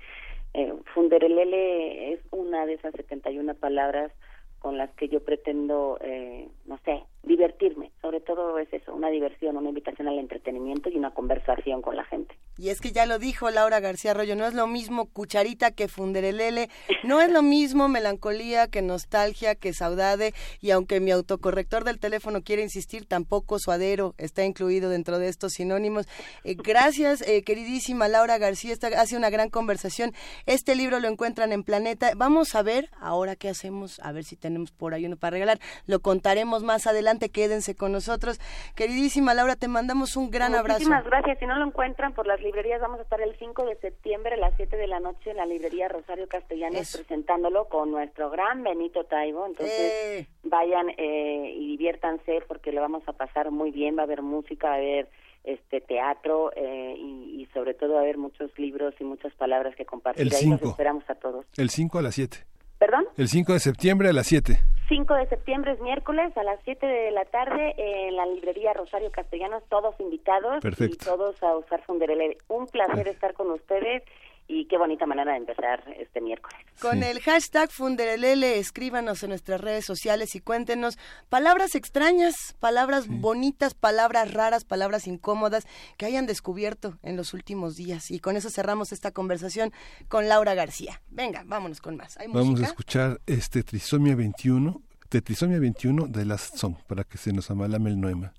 Eh, Funderelele es una de esas 71 palabras con las que yo pretendo, eh, no sé, divertirme. Sobre todo es eso, una diversión, una invitación al entretenimiento y una conversación con la gente. Y es que ya lo dijo Laura García Arroyo, no es lo mismo cucharita que funderelele, no es lo mismo melancolía que nostalgia que saudade, y aunque mi autocorrector del teléfono quiere insistir, tampoco suadero está incluido dentro de estos sinónimos. Eh, gracias, eh, queridísima Laura García, esta hace una gran conversación. Este libro lo encuentran en Planeta. Vamos a ver ahora qué hacemos, a ver si tenemos por ahí uno para regalar. Lo contaremos más adelante, quédense con nosotros. Queridísima Laura, te mandamos un gran abrazo. Muchísimas gracias. Si no lo encuentran por las librerías, vamos a estar el 5 de septiembre a las 7 de la noche en la librería Rosario Castellanos presentándolo con nuestro gran Benito Taibo. Entonces, eh. vayan eh, y diviértanse porque lo vamos a pasar muy bien. Va a haber música, va a haber este teatro eh, y, sobre todo va a haber muchos libros y muchas palabras que compartir. El Ahí nos esperamos a todos. El 5 a las 7. ¿Perdón? El 5 de septiembre a las 7. 5 de septiembre es miércoles a las 7 de la tarde en la librería Rosario Castellanos, todos invitados y todos a usar Funderele. Un placer estar con ustedes y qué bonita manera de empezar este miércoles. Con el hashtag Funderelele, escríbanos en nuestras redes sociales y cuéntenos palabras extrañas, palabras bonitas, palabras raras, palabras incómodas que hayan descubierto en los últimos días. Y con eso cerramos esta conversación con Laura García. Venga, vámonos con más. Vamos a escuchar este Trisomia 21, de Trisomia 21 de Last Song, para que se nos amalame el noema.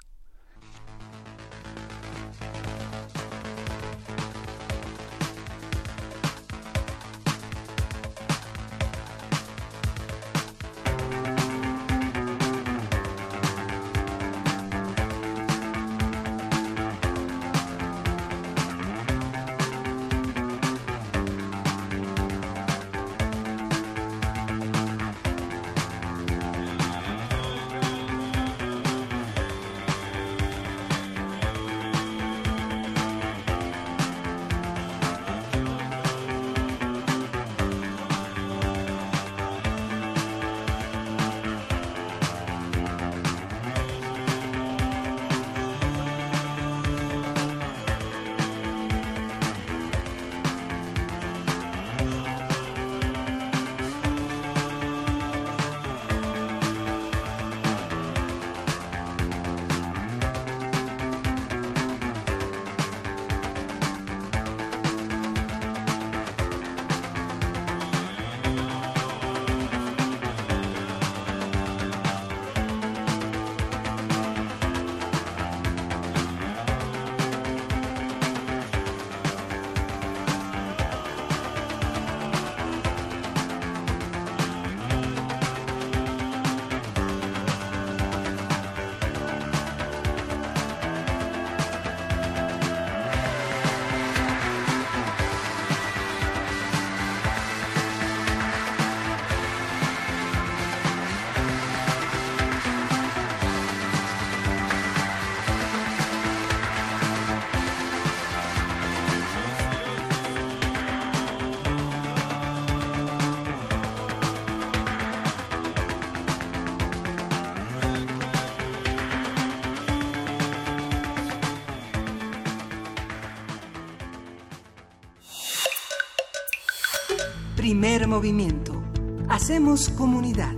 Primer movimiento. Hacemos comunidad.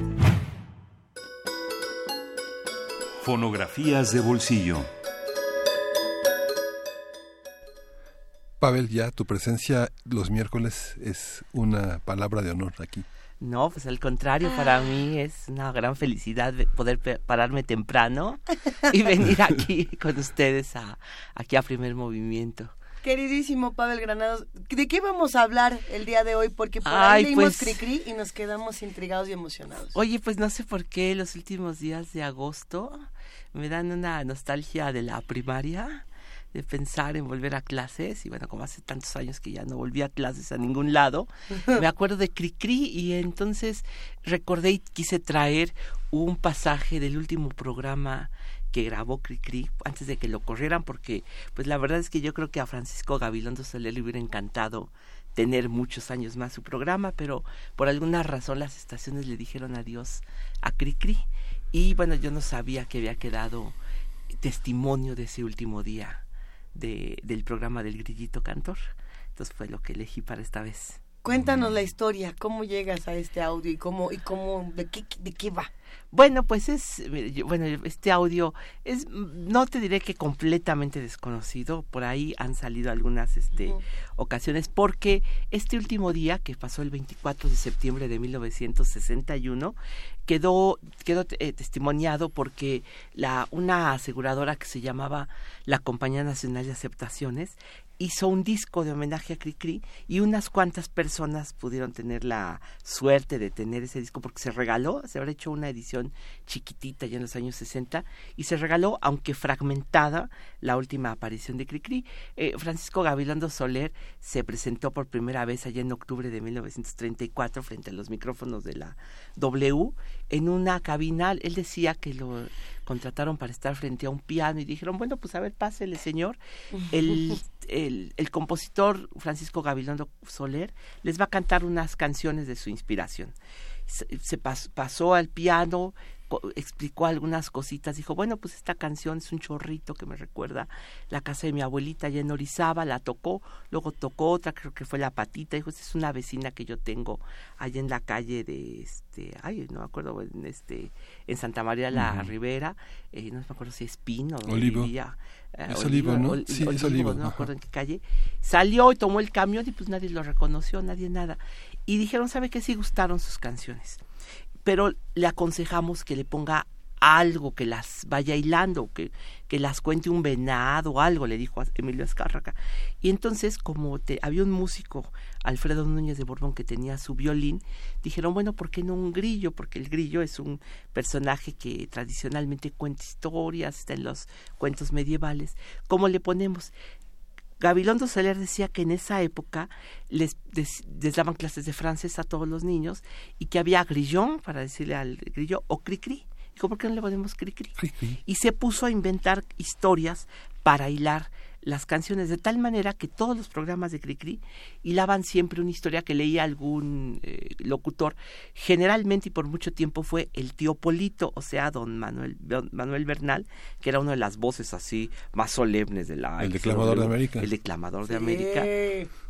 Fonografías de bolsillo. Pavel, ya tu presencia los miércoles es una palabra de honor aquí. No, pues al contrario, para mí es una gran felicidad poder pararme temprano (laughs) y venir aquí (laughs) con ustedes a, aquí a primer movimiento. Queridísimo Pavel Granados, ¿de qué vamos a hablar el día de hoy? Porque por ahí leímos pues- Cricri y nos quedamos intrigados y emocionados. Oye, pues no sé por qué los últimos días de agosto me dan una nostalgia de la primaria, de pensar en volver a clases. Y bueno, como hace tantos años que ya no volví a clases a ningún lado, (laughs) me acuerdo de Cricri y entonces recordé y quise traer un pasaje del último programa que grabó Cricri antes de que lo corrieran porque pues la verdad es que yo creo que a Francisco Gabilondo Soler le hubiera encantado tener muchos años más su programa, pero por alguna razón las estaciones le dijeron adiós a Cricri y bueno, yo no sabía que había quedado testimonio de ese último día de, del programa del Grillito Cantor. Entonces fue lo que elegí para esta vez. Cuéntanos la historia, cómo llegas a este audio y cómo, y cómo, de qué, de qué va. Bueno, pues es, yo- bueno, este audio es, no te diré que completamente desconocido, por ahí han salido algunas este, ocasiones, porque este último día, que pasó el 24 de septiembre de 1961, quedó, quedó eh, testimoniado porque la, una aseguradora que se llamaba la Compañía Nacional de Aceptaciones hizo un disco de homenaje a Cricri y unas cuantas personas pudieron tener la suerte de tener ese disco porque se regaló, se habrá hecho una edición chiquitita ya en los años 60 y se regaló, aunque fragmentada, la última aparición de Cricri. Eh, Francisco Gabilondo Soler se presentó por primera vez allá en octubre de 1934 frente a los micrófonos de la W en una cabina. Él decía que lo contrataron para estar frente a un piano y dijeron, bueno, pues a ver, pásele, señor. El, (laughs) el, el compositor Francisco Gabilondo Soler les va a cantar unas canciones de su inspiración. Se, se pas- pasó al piano, explicó algunas cositas, dijo, bueno, pues esta canción es un chorrito que me recuerda la casa de mi abuelita allá en Orizaba, la tocó, luego tocó otra, creo que fue la patita, dijo, esta es una vecina que yo tengo allá en la calle de este, ay, no me acuerdo, en este, en Santa María la. Ribera, eh, no me acuerdo si es Pino, Olivo. vivía, eh, Es Olivo, ¿no? Ol- Sí, es Olivo, no me acuerdo en qué calle, salió y tomó el camión y pues nadie lo reconoció, nadie nada. Y dijeron, ¿sabe qué? Sí gustaron sus canciones. Pero le aconsejamos que le ponga algo que las vaya hilando, que, que las cuente un venado o algo, le dijo a Emilio Azcárraga. Y entonces, como te, había un músico, Alfredo Núñez de Borbón, que tenía su violín, dijeron, bueno, ¿por qué no un grillo? Porque el grillo es un personaje que tradicionalmente cuenta historias, está en los cuentos medievales. ¿Cómo le ponemos? Gabilondo Soler decía que en esa época les, des- les daban clases de francés a todos los niños y que había grillón, para decirle al grillo, o cri-cri. Dijo, ¿por qué no le ponemos cri-cri? Y se puso a inventar historias para hilar las canciones de tal manera que todos los programas de Cricri hilaban siempre una historia que leía algún eh, locutor. Generalmente y por mucho tiempo fue el tío Polito, o sea, don Manuel, don Manuel Bernal, que era una de las voces así más solemnes de la El declamador de América. El declamador de. América.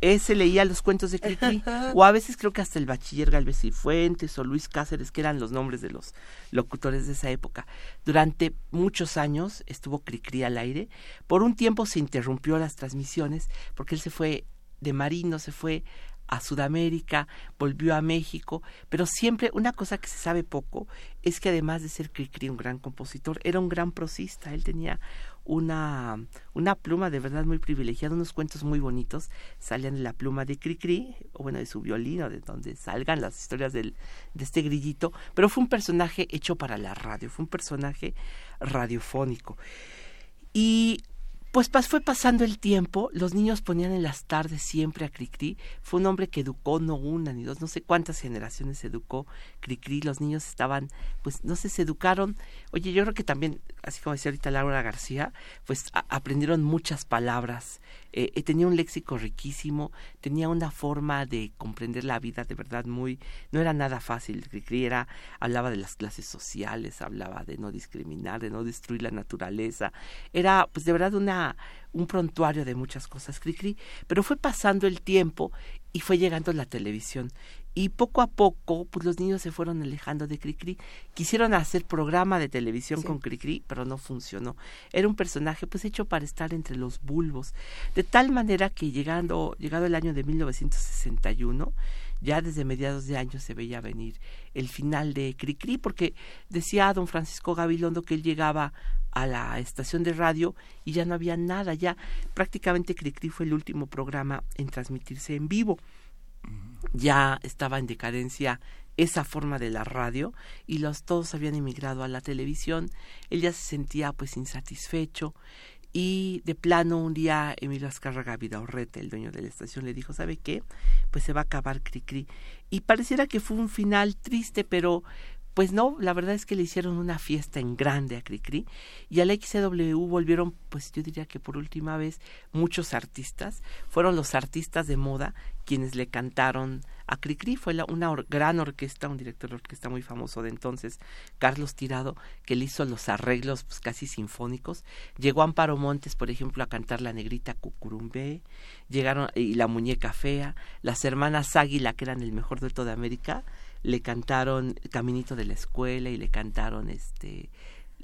Ese leía los cuentos de Cricri, o a veces creo que hasta el bachiller Galvez y Fuentes o Luis Cáceres, que eran los nombres de los locutores de esa época. Durante muchos años estuvo Cricri al aire. Por un tiempo se interrumpió las transmisiones porque él se fue de marino, se fue a Sudamérica, volvió a México, pero siempre una cosa que se sabe poco es que además de ser Cricri un gran compositor, era un gran prosista, él tenía una, una pluma de verdad muy privilegiada, unos cuentos muy bonitos, salían de la pluma de Cricri, o bueno, de su violín, o de donde salgan las historias de este grillito, pero fue un personaje hecho para la radio, fue un personaje radiofónico. Y pues pas- fue pasando el tiempo, los niños ponían en las tardes siempre a Cricri. Fue un hombre que educó no una ni dos, no sé cuántas generaciones educó Cricri. Los niños estaban, pues no sé, se educaron. Oye, yo creo que también, así como decía ahorita Laura García, pues aprendieron muchas palabras. Eh, eh, tenía un léxico riquísimo, tenía una forma de comprender la vida de verdad muy, no era nada fácil. Era, hablaba de las clases sociales, hablaba de no discriminar, de no destruir la naturaleza. Era, pues de verdad una un prontuario de muchas cosas, Cricri, pero fue pasando el tiempo y fue llegando la televisión. Y poco a poco pues los niños se fueron alejando de Cricri. Quisieron hacer programa de televisión con Cricri pero no funcionó. Era un personaje pues hecho para estar entre los bulbos. De tal manera que llegando llegado el año de 1961 ya desde mediados de año se veía venir el final de Cricri porque decía don Francisco Gabilondo que él llegaba a la estación de radio y ya no había nada. Ya prácticamente Cricri fue el último programa en transmitirse en vivo ya estaba en decadencia esa forma de la radio y los todos habían emigrado a la televisión él ya se sentía pues insatisfecho y de plano un día Emilio Azcárraga Vidaurrete, el dueño de la estación, le dijo, ¿sabe qué? Pues se va a acabar Cricri. Y pareciera que fue un final triste, pero pues no, la verdad es que le hicieron una fiesta en grande a Cricri y al XCW volvieron, pues yo diría que por última vez, muchos artistas. Fueron los artistas de moda quienes le cantaron a Cricri. Fue la, una gran orquesta, un director de orquesta muy famoso de entonces, Carlos Tirado, que le hizo los arreglos pues, casi sinfónicos. Llegó Amparo Montes, por ejemplo, a cantar La Negrita Cucurumbé. Llegaron, y La Muñeca Fea. Las hermanas Águila, que eran el mejor dueto de América le cantaron Caminito de la Escuela y le cantaron este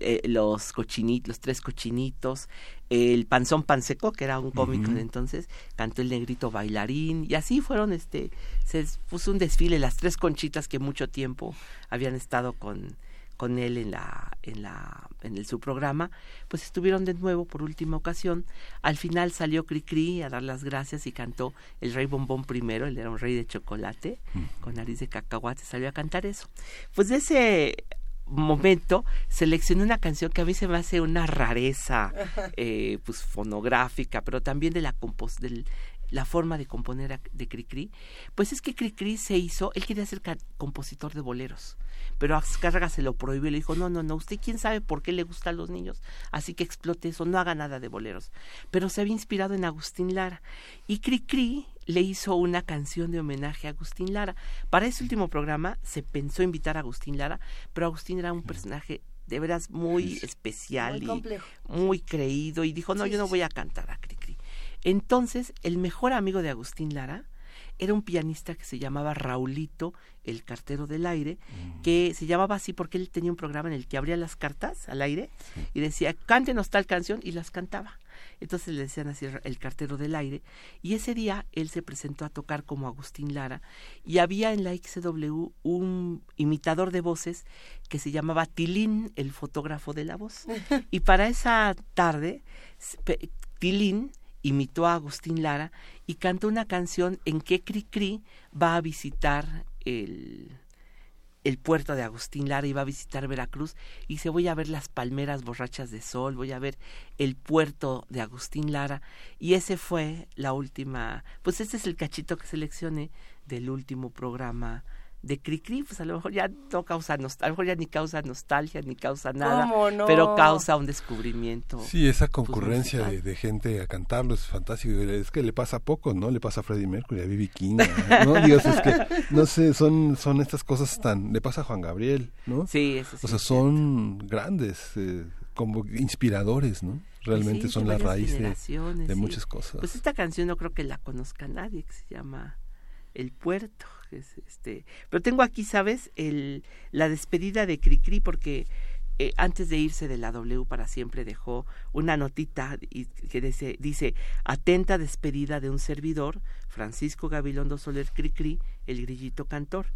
eh, los cochinitos, los tres cochinitos, el panzón panseco, que era un cómico de entonces, cantó el negrito bailarín, y así fueron, este, se puso un desfile, las tres conchitas que mucho tiempo habían estado con, con él en la en la en el, su programa pues estuvieron de nuevo por última ocasión. Al final salió Cricri a dar las gracias y cantó el rey bombón primero él era un rey de chocolate con nariz de cacahuate salió a cantar eso. Pues de ese momento seleccioné una canción que a mí se me hace una rareza (laughs) eh, pues fonográfica pero también de la compos del la forma de componer a- de Cricri, pues es que Cricri se hizo, él quería ser compositor de boleros, pero Azcárraga se lo prohibió y le dijo, no, no, no, usted quién sabe por qué le gusta a los niños, así que explote eso, no haga nada de boleros. Pero se había inspirado en Agustín Lara y Cricri le hizo una canción de homenaje a Agustín Lara. Para ese último programa se pensó invitar a Agustín Lara, pero Agustín era un personaje de veras muy especial Muy y complejo. muy creído y dijo, no, Sí, yo no voy a cantar a Cricri. Entonces, el mejor amigo de Agustín Lara era un pianista que se llamaba Raulito, el cartero del aire, que se llamaba así porque él tenía un programa en el que abría las cartas al aire y decía, cántenos tal canción, y las cantaba. Entonces le decían así el cartero del aire. Y ese día él se presentó a tocar como Agustín Lara. Y había en la XW un imitador de voces que se llamaba Tilín, el fotógrafo de la voz. (laughs) Y para esa tarde, Tilín imitó a Agustín Lara y cantó una canción en que Cricri va a visitar el, el puerto de Agustín Lara y va a visitar Veracruz. Y dice voy a ver las palmeras borrachas de sol, voy a ver el puerto de Agustín Lara y ese fue la última, pues este es el cachito que seleccioné del último programa de Cricri, pues a lo mejor ya no causa nostalgia, a lo mejor ya ni causa nostalgia, ni causa nada, ¿Cómo no? pero causa un descubrimiento. Sí, esa pues, concurrencia de, gente a cantarlo es fantástico. Es que le pasa poco, ¿no? Le pasa a Freddie Mercury, a B.B. King, ¿no? (laughs) Dios, es que, no sé, son, son estas cosas tan... Le pasa a Juan Gabriel, ¿no? Sí, eso sí O sea, es son grandes, eh, como inspiradores, ¿no? Realmente Sí, son la raíz de, generaciones, de sí. muchas cosas. Pues esta canción no creo que la conozca nadie, que se llama El Puerto. es este, pero tengo aquí, ¿sabes? El, la despedida de Cricri porque eh, antes de irse de la W para siempre dejó una notita y, que dice, dice, atenta despedida de un servidor, Francisco Gabilondo Soler Cricri, el grillito cantor.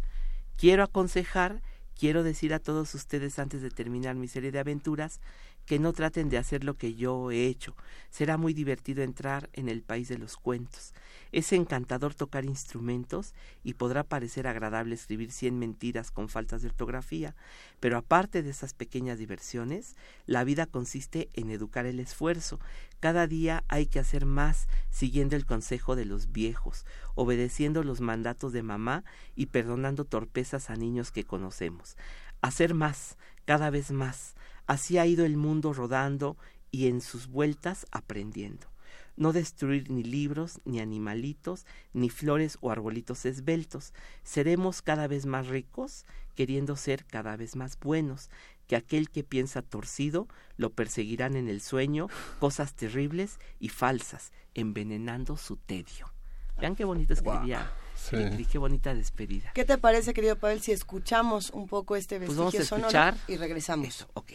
Quiero aconsejar, quiero decir a todos ustedes antes de terminar mi serie de aventuras, que no traten de hacer lo que yo he hecho. Será muy divertido entrar en el país de los cuentos. Es encantador tocar instrumentos y podrá parecer agradable escribir cien mentiras con faltas de ortografía, pero aparte de esas pequeñas diversiones, la vida consiste en educar el esfuerzo. Cada día hay que hacer más siguiendo el consejo de los viejos, obedeciendo los mandatos de mamá y perdonando torpezas a niños que conocemos. Hacer más, cada vez más. Así ha ido el mundo rodando y en sus vueltas aprendiendo. No destruir ni libros, ni animalitos, ni flores o arbolitos esbeltos. Seremos cada vez más ricos, queriendo ser cada vez más buenos, que aquel que piensa torcido lo perseguirán en el sueño cosas terribles y falsas, envenenando su tedio. Vean qué bonito escribía Qué bonita despedida. ¿Qué te parece, querido Pavel, si escuchamos un poco este Pues vestigio vamos a sonoro escuchar. y regresamos? Eso, ok.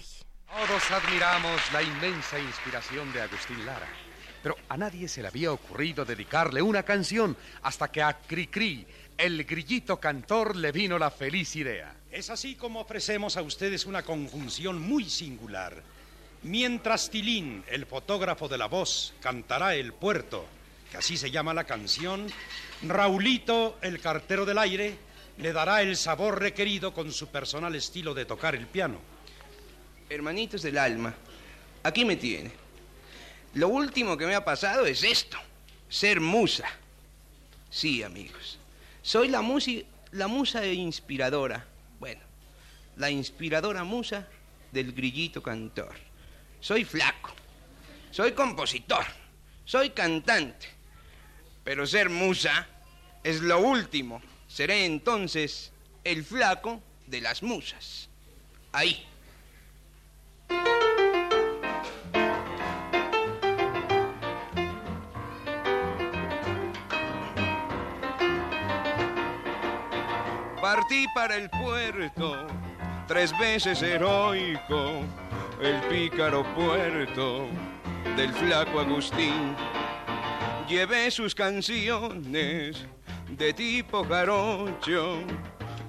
Todos admiramos la inmensa inspiración de Agustín Lara, pero a nadie se le había ocurrido dedicarle una canción hasta que a Cricri, el grillito cantor, le vino la feliz idea. Es así como ofrecemos a ustedes una conjunción muy singular. Mientras Tilín, el fotógrafo de la voz, cantará El Puerto, que así se llama la canción, Raulito, el cartero del aire, le dará el sabor requerido con su personal estilo de tocar el piano. Hermanitos del alma, aquí me tiene. Lo último que me ha pasado es esto, ser musa. Sí, amigos, soy la, musi- la musa inspiradora. Bueno, la inspiradora musa del grillito cantor. Soy flaco, soy compositor, soy cantante. Pero ser musa es lo último. Seré entonces el flaco de las musas. Ahí. Partí para el puerto, tres veces heroico, el pícaro puerto del flaco Agustín. Llevé sus canciones de tipo jarocho,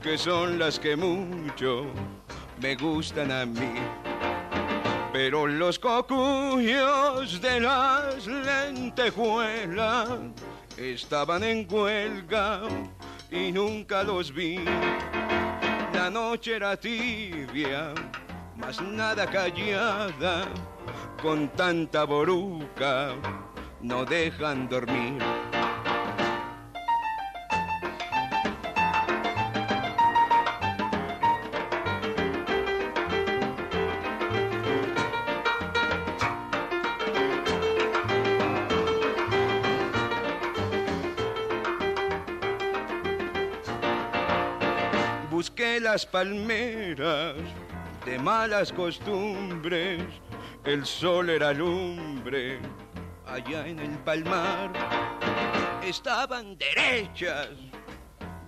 que son las que mucho me gustan a mí. Pero los cocuyos de las lentejuelas estaban en huelga y nunca los vi. La noche era tibia, mas nada callada, con tanta boruca no dejan dormir. Busqué las palmeras de malas costumbres, el sol era lumbre allá en el palmar. Estaban derechas,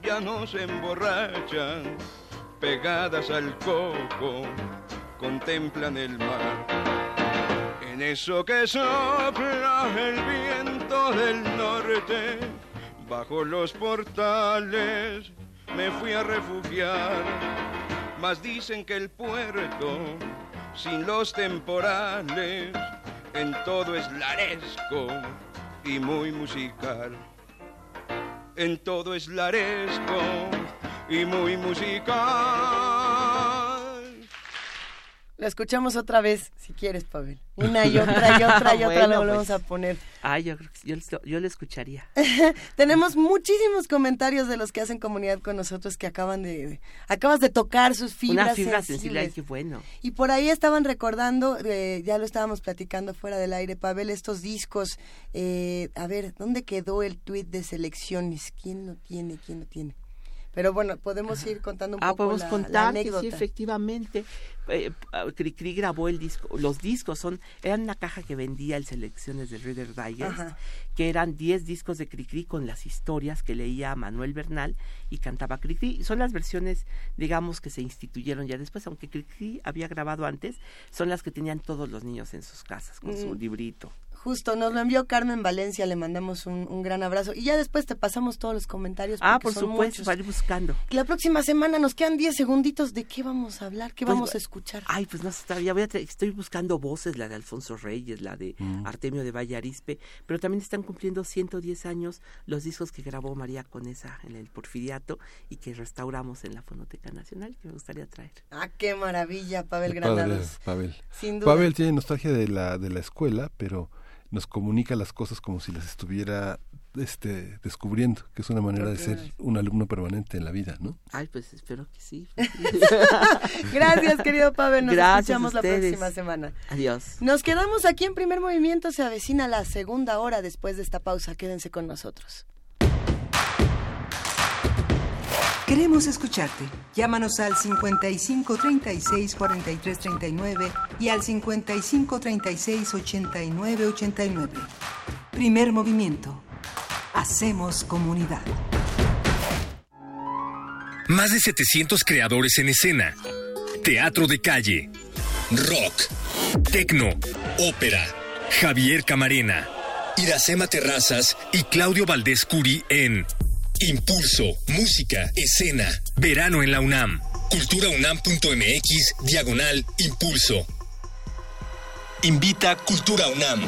ya no se emborrachan, pegadas al coco, contemplan el mar. En eso que sopla el viento del norte, bajo los portales me fui a refugiar. Mas dicen que el puerto, sin los temporales, en todo es laresco y muy musical. En todo es laresco y muy musical. La escuchamos otra vez, si quieres, Pavel. Una y (laughs) otra y otra y otra Bueno, la volvemos pues. a poner. Ay, yo, creo que yo, yo le escucharía. (laughs) Tenemos muchísimos comentarios de los que hacen comunidad con nosotros que acaban de... Acabas de tocar sus fibras Una fibra sensible, qué bueno. Y por ahí estaban recordando, eh, ya lo estábamos platicando fuera del aire, Pavel, estos discos. eh, a ver, ¿dónde quedó el tuit de selecciones? ¿Quién lo tiene? ¿Quién lo tiene? Pero bueno, podemos ir contando un Ah, poco podemos la, la contar anécdota. sí, efectivamente. Eh, Cricri grabó el disco. Los discos son eran una caja que vendía el Selecciones de Reader Digest, Ajá. que eran 10 discos de Cricri con las historias que leía Manuel Bernal y cantaba Cricri. Son las versiones, digamos, que se instituyeron ya después, aunque Cricri había grabado antes, son las que tenían todos los niños en sus casas con su Mm. librito. Justo, nos lo envió Carmen Valencia, le mandamos un, un gran abrazo. Y ya después te pasamos todos los comentarios. Ah, por son supuesto, ir buscando. La próxima semana nos quedan 10 segunditos. ¿De qué vamos a hablar? ¿Qué Pues, vamos a escuchar? Ay, pues no sé, todavía voy a estoy buscando voces, la de Alfonso Reyes, la de Mm. Artemio de Valle Arispe, pero también están cumpliendo 110 años los discos que grabó María Conesa en el Porfiriato y que restauramos en la Fonoteca Nacional, que me gustaría traer. Ah, qué maravilla, Pavel Granados. Pavel. Sin duda. Pavel tiene nostalgia de la, de la escuela, pero nos comunica las cosas como si las estuviera este, descubriendo, que es una manera de ser un alumno permanente en la vida, ¿no? Ay, pues espero que sí. (laughs) Gracias, querido Pavel. Nos Gracias escuchamos la próxima semana. Adiós. Nos quedamos aquí en primer movimiento. Se avecina la segunda hora después de esta pausa. Quédense con nosotros. Queremos escucharte. Llámanos al 55 36 43 39 y al 55 36 89 89. Primer movimiento. Hacemos comunidad. Más de 700 creadores en escena. Teatro de calle. Rock. Tecno. Ópera. Javier Camarena. Iracema Terrazas y Claudio Valdés Curi en Impulso, Música, Escena, Verano en la UNAM. Culturaunam.mx, diagonal, Impulso. Invita Cultura UNAM.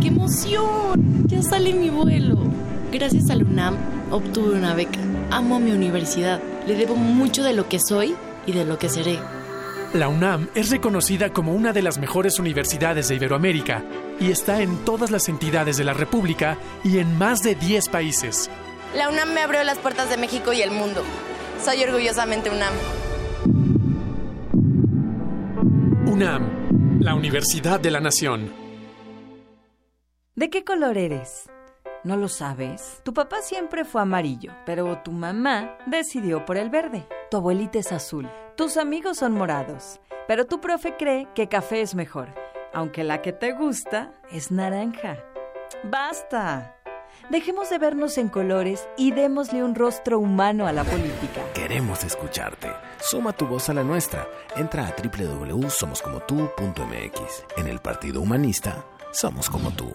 ¡Qué emoción! Ya sale mi vuelo. Gracias a la UNAM obtuve una beca. Amo a mi universidad. Le debo mucho de lo que soy y de lo que seré. La UNAM es reconocida como una de las mejores universidades de Iberoamérica y está en todas las entidades de la República y en más de 10 países. La UNAM me abrió las puertas de México y el mundo. Soy orgullosamente UNAM. UNAM, la Universidad de la Nación. ¿De qué color eres? ¿No lo sabes? Tu papá siempre fue amarillo, pero tu mamá decidió por el verde. Tu abuelita es azul. Tus amigos son morados, pero tu profe cree que café es mejor, aunque la que te gusta es naranja. ¡Basta! Dejemos de vernos en colores y démosle un rostro humano a la política. Queremos escucharte. Suma tu voz a la nuestra. Entra a www.somoscomotu.mx. En el Partido Humanista, somos como tú.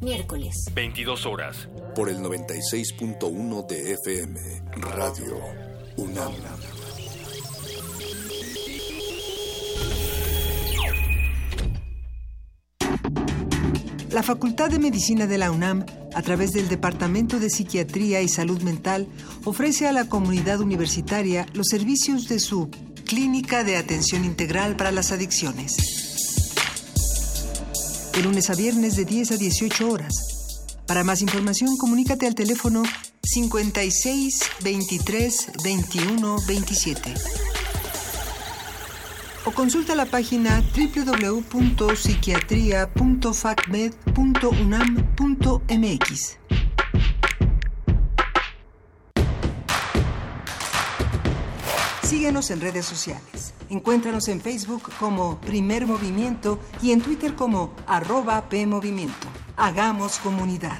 Miércoles. 22 horas. Por el 96.1 de FM. Radio UNAM. La Facultad de Medicina de la UNAM, a través del Departamento de Psiquiatría y Salud Mental, ofrece a la comunidad universitaria los servicios de su Clínica de Atención Integral para las Adicciones. De lunes a viernes de 10 a 18 horas. Para más información, comunícate al teléfono 56 23 21 27 o consulta la página www.psiquiatria.facmed.unam.mx. Síguenos en redes sociales. Encuéntranos en Facebook como Primer Movimiento y en Twitter como arroba PMovimiento. Hagamos comunidad.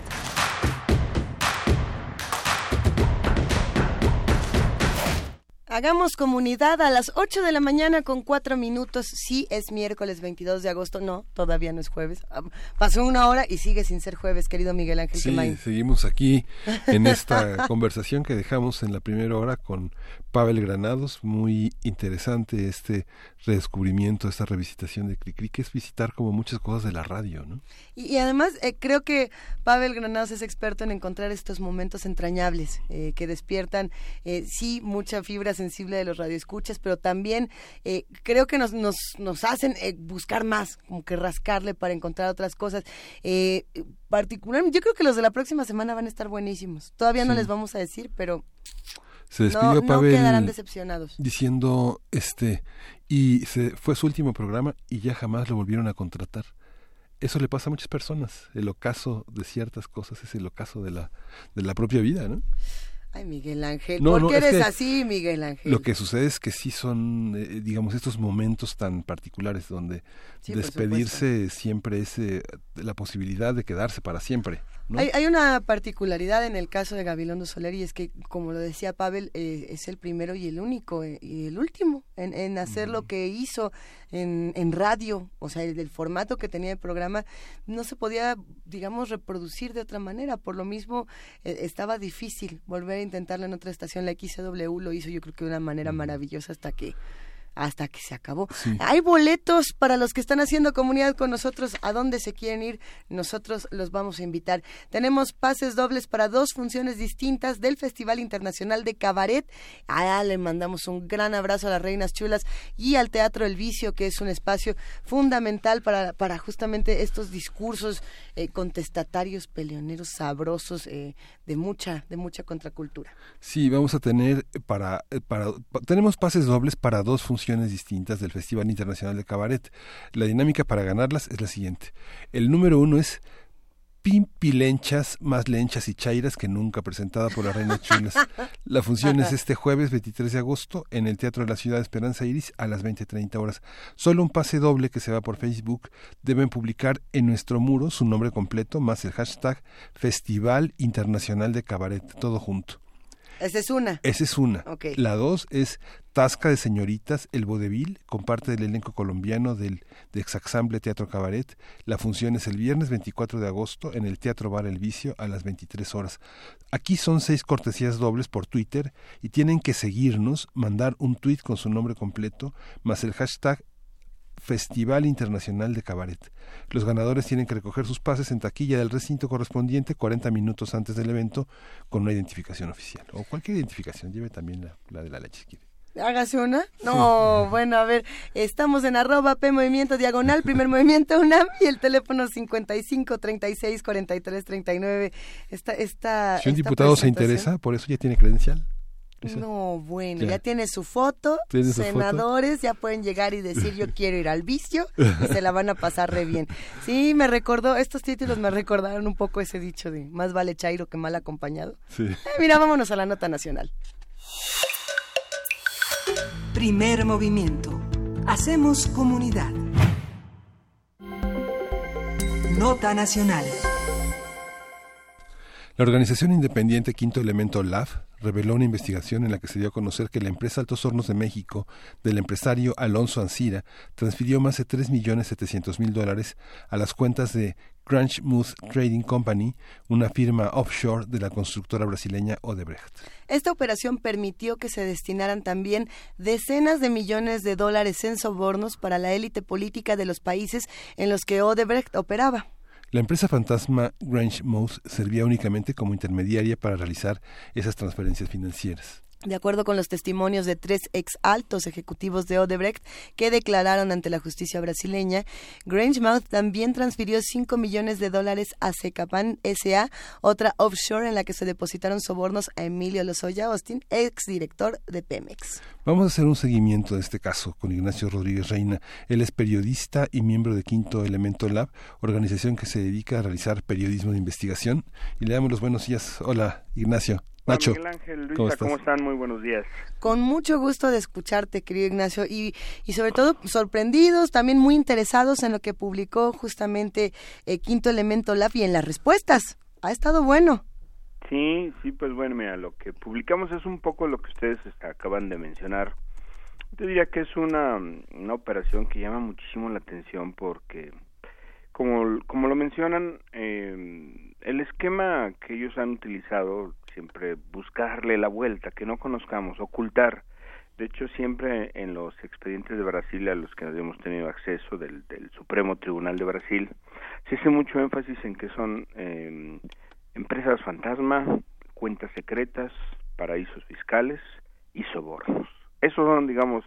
Hagamos comunidad a las 8 de la mañana con 4 minutos. Sí, es miércoles 22 de agosto. No, todavía no es jueves. Pasó una hora y sigue sin ser jueves, querido Miguel Ángel Sí, seguimos aquí en esta (laughs) conversación que dejamos en la primera hora con Pavel Granados. Muy interesante este redescubrimiento, esta revisitación de Cricri, que es visitar como muchas cosas de la radio, ¿no? Y, y además eh, creo que Pavel Granados es experto en encontrar estos momentos entrañables eh, que despiertan, eh, sí, mucha fibra sensible de los radioescuchas, pero también eh, creo que nos, nos, nos hacen eh, buscar más, como que rascarle para encontrar otras cosas. Eh, particularmente, yo creo que los de la próxima semana van a estar buenísimos. Todavía no Sí. les vamos a decir, pero Se despidió no, no Pavel quedarán decepcionados. diciendo este y se fue su último programa y ya jamás lo volvieron a contratar. eso le pasa a muchas personas. El ocaso de ciertas cosas es el ocaso de la, de la propia vida, ¿no? Ay, Miguel Ángel, ¿por qué eres así, Miguel Ángel? Lo que sucede es que sí son, eh, digamos, estos momentos tan particulares donde despedirse siempre es eh, la posibilidad de quedarse para siempre. Hay, una particularidad en el caso de Gabilondo Soler y es que, como lo decía Pavel, eh, es el primero y el único y el último en, hacer lo que hizo en, en radio, o sea, el, formato que tenía el programa no se podía, digamos, reproducir de otra manera. Por lo mismo, estaba difícil volver a intentarlo en otra estación. La XCW lo hizo yo creo que de una manera maravillosa hasta que hasta que se acabó. Hay boletos para los que están haciendo comunidad con nosotros. ¿A dónde se quieren ir? Nosotros los vamos a invitar. Tenemos pases dobles para dos funciones distintas del Festival Internacional de Cabaret. Allá le mandamos un gran abrazo a las Reinas Chulas y al Teatro El Vicio, que es un espacio fundamental para, para justamente estos discursos eh, contestatarios, peleoneros, sabrosos, eh, de mucha, de mucha contracultura. Sí, vamos a tener para, eh, para, tenemos pases dobles para dos funciones distintas del Festival Internacional de Cabaret. La dinámica para ganarlas es la siguiente. El número uno es Pimpilenchas, más lenchas y chairas que nunca presentada por la Reina Chulas. La función es este jueves 23 de agosto en el Teatro de la Ciudad de Esperanza Iris a las 20.30 horas. Solo un pase doble que se va por Facebook. Deben publicar en nuestro muro su nombre completo más el hashtag Festival Internacional de Cabaret, todo junto. Esa es una. Esa es una. La dos es Tasca de Señoritas, El Vodevil, con parte del elenco colombiano del de Exaxamble Teatro Cabaret. La función es el viernes 24 de agosto en el Teatro Bar El Vicio a las 23 horas. Aquí son seis cortesías dobles por Twitter y tienen que seguirnos, mandar un tweet con su nombre completo, más el hashtag Festival Internacional de Cabaret. Los ganadores tienen que recoger sus pases en taquilla del recinto correspondiente 40 minutos antes del evento con una identificación oficial. O cualquier identificación, lleve también la, de la leche si quiere. Hágase una. No, (laughs) bueno, a ver, estamos en arroba P Movimiento Diagonal, primer movimiento UNAM y el teléfono 55 36 43 39. Esta, esta, si un diputado se interesa, por eso ya tiene credencial. No, bueno, ya, tiene su foto, senadores ya pueden llegar y decir yo (laughs) quiero ir al vicio y se la van a pasar re bien. Sí, me recordó, estos títulos me recordaron un poco ese dicho de más vale Chairo que mal acompañado. Sí. Eh, mira, vámonos a la nota nacional. Primer movimiento. Hacemos comunidad. Nota nacional. La organización independiente Quinto Elemento LAF reveló una investigación en la que se dio a conocer que la empresa Altos Hornos de México del empresario Alonso Ancira transfirió más de 3.700.000 dólares a las cuentas de Crunchmouth Trading Company, una firma offshore de la constructora brasileña Odebrecht. Esta operación permitió que se destinaran también decenas de millones de dólares en sobornos para la élite política de los países en los que Odebrecht operaba. La empresa fantasma Grange Mouse servía únicamente como intermediaria para realizar esas transferencias financieras. De acuerdo con los testimonios de tres ex altos ejecutivos de Odebrecht que declararon ante la justicia brasileña, Grangemouth también transfirió 5 millones de dólares a Secapan SA, otra offshore en la que se depositaron sobornos a Emilio Lozoya Austin, ex director de Pemex. Vamos a hacer un seguimiento de este caso con Ignacio Rodríguez Reina. Él es periodista y miembro de Quinto Elemento Lab, organización que se dedica a realizar periodismo de investigación. Y le damos los buenos días. Hola, Ignacio. Nacho. Miguel Ángel, Luisa, ¿cómo, están? Muy buenos días. Con mucho gusto de escucharte, querido Ignacio, y, y sobre todo sorprendidos, también muy interesados en lo que publicó justamente eh, Quinto Elemento Lab y en las respuestas. Ha estado bueno. Sí, sí, pues bueno, mira, lo que publicamos es un poco lo que ustedes acaban de mencionar. Yo diría que es una, una operación que llama muchísimo la atención porque, como, como lo mencionan, eh, el esquema que ellos han utilizado siempre buscarle la vuelta, que no conozcamos, ocultar. De hecho, siempre en los expedientes de Brasil a los que hemos tenido acceso del, del Supremo Tribunal de Brasil, se hace mucho énfasis en que son eh, empresas fantasma, cuentas secretas, paraísos fiscales y sobornos. Esos son, digamos,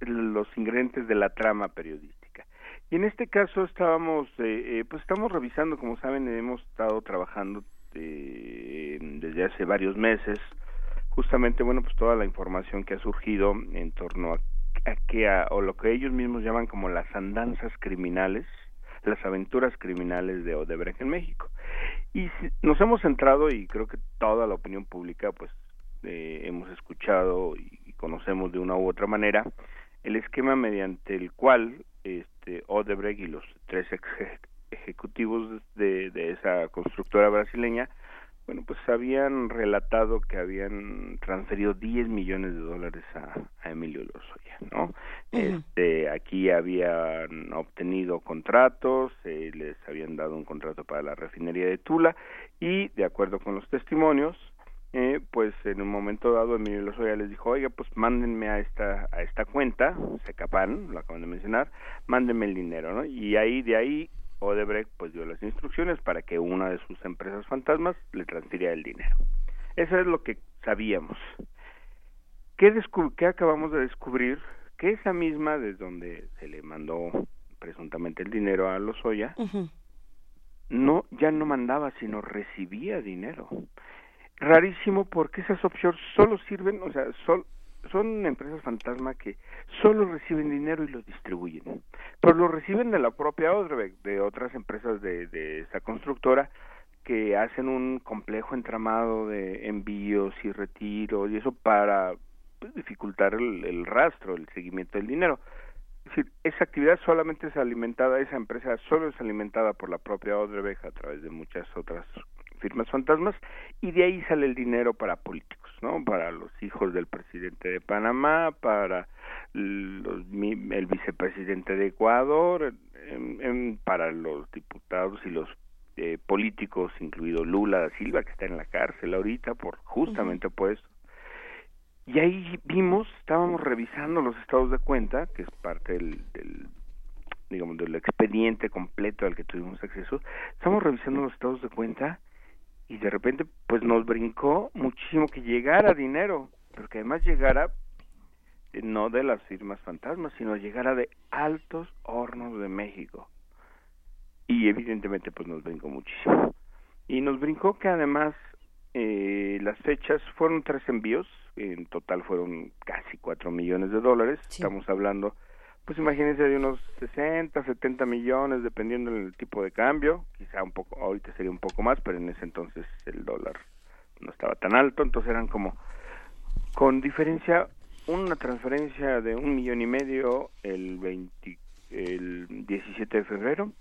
los ingredientes de la trama periodística. Y en este caso estábamos, eh, eh, pues estamos revisando, como saben, hemos estado trabajando este, desde hace varios meses, justamente, bueno, pues toda la información que ha surgido en torno a, que a, o lo que ellos mismos llaman como las andanzas criminales, las aventuras criminales de Odebrecht en México. Y nos hemos centrado, y creo que toda la opinión pública, pues eh, hemos escuchado y conocemos de una u otra manera, el esquema mediante el cual este, Odebrecht y los tres ejecutivos de, de esa constructora brasileña bueno, pues habían relatado que habían transferido 10 millones de dólares a, Emilio Lozoya, ¿no? Este, aquí habían obtenido contratos, eh, les habían dado un contrato para la refinería de Tula y, de acuerdo con los testimonios, eh, pues en un momento dado Emilio Lozoya les dijo, oiga, pues mándenme a esta a esta cuenta, Secapan, lo acaban de mencionar, mándenme el dinero, ¿no? Y ahí de ahí Odebrecht pues dio las instrucciones para que una de sus empresas fantasmas le transfiriera el dinero. Eso es lo que sabíamos. ¿Qué, ¿Qué acabamos de descubrir? Que esa misma, desde donde se le mandó presuntamente el dinero a Lozoya, no, ya no mandaba, sino recibía dinero. Rarísimo porque esas opciones solo sirven, o sea, sol, son empresas fantasma que solo reciben dinero y lo distribuyen. Pero lo reciben de la propia Odebrecht, de otras empresas de, de esa constructora que hacen un complejo entramado de envíos y retiros y eso para pues, dificultar el, el, rastro, el seguimiento del dinero. Es decir, esa actividad solamente es alimentada, esa empresa solo es alimentada por la propia Odebrecht a través de muchas otras firmas fantasmas y de ahí sale el dinero para políticos, ¿no? Para los hijos del presidente de Panamá, para los, el vicepresidente de Ecuador, para los diputados y los eh, políticos, incluido Lula da Silva, que está en la cárcel ahorita por justamente por eso. Y ahí vimos, estábamos revisando los estados de cuenta, que es parte del, del digamos, del expediente completo al que tuvimos acceso, estamos revisando los estados de cuenta y de repente pues nos brincó muchísimo que llegara dinero, pero que además llegara eh, no de las firmas fantasmas, sino llegara de Altos Hornos de México. Y evidentemente pues nos brincó muchísimo. Y nos brincó que además eh, las fechas fueron tres envíos, en total fueron casi cuatro millones de dólares, estamos hablando pues imagínense de unos 60, 70 millones, dependiendo del tipo de cambio, quizá un poco, ahorita sería un poco más, pero en ese entonces el dólar no estaba tan alto, entonces eran como, con diferencia, una transferencia de un millón y medio el, 20, el 17 de febrero,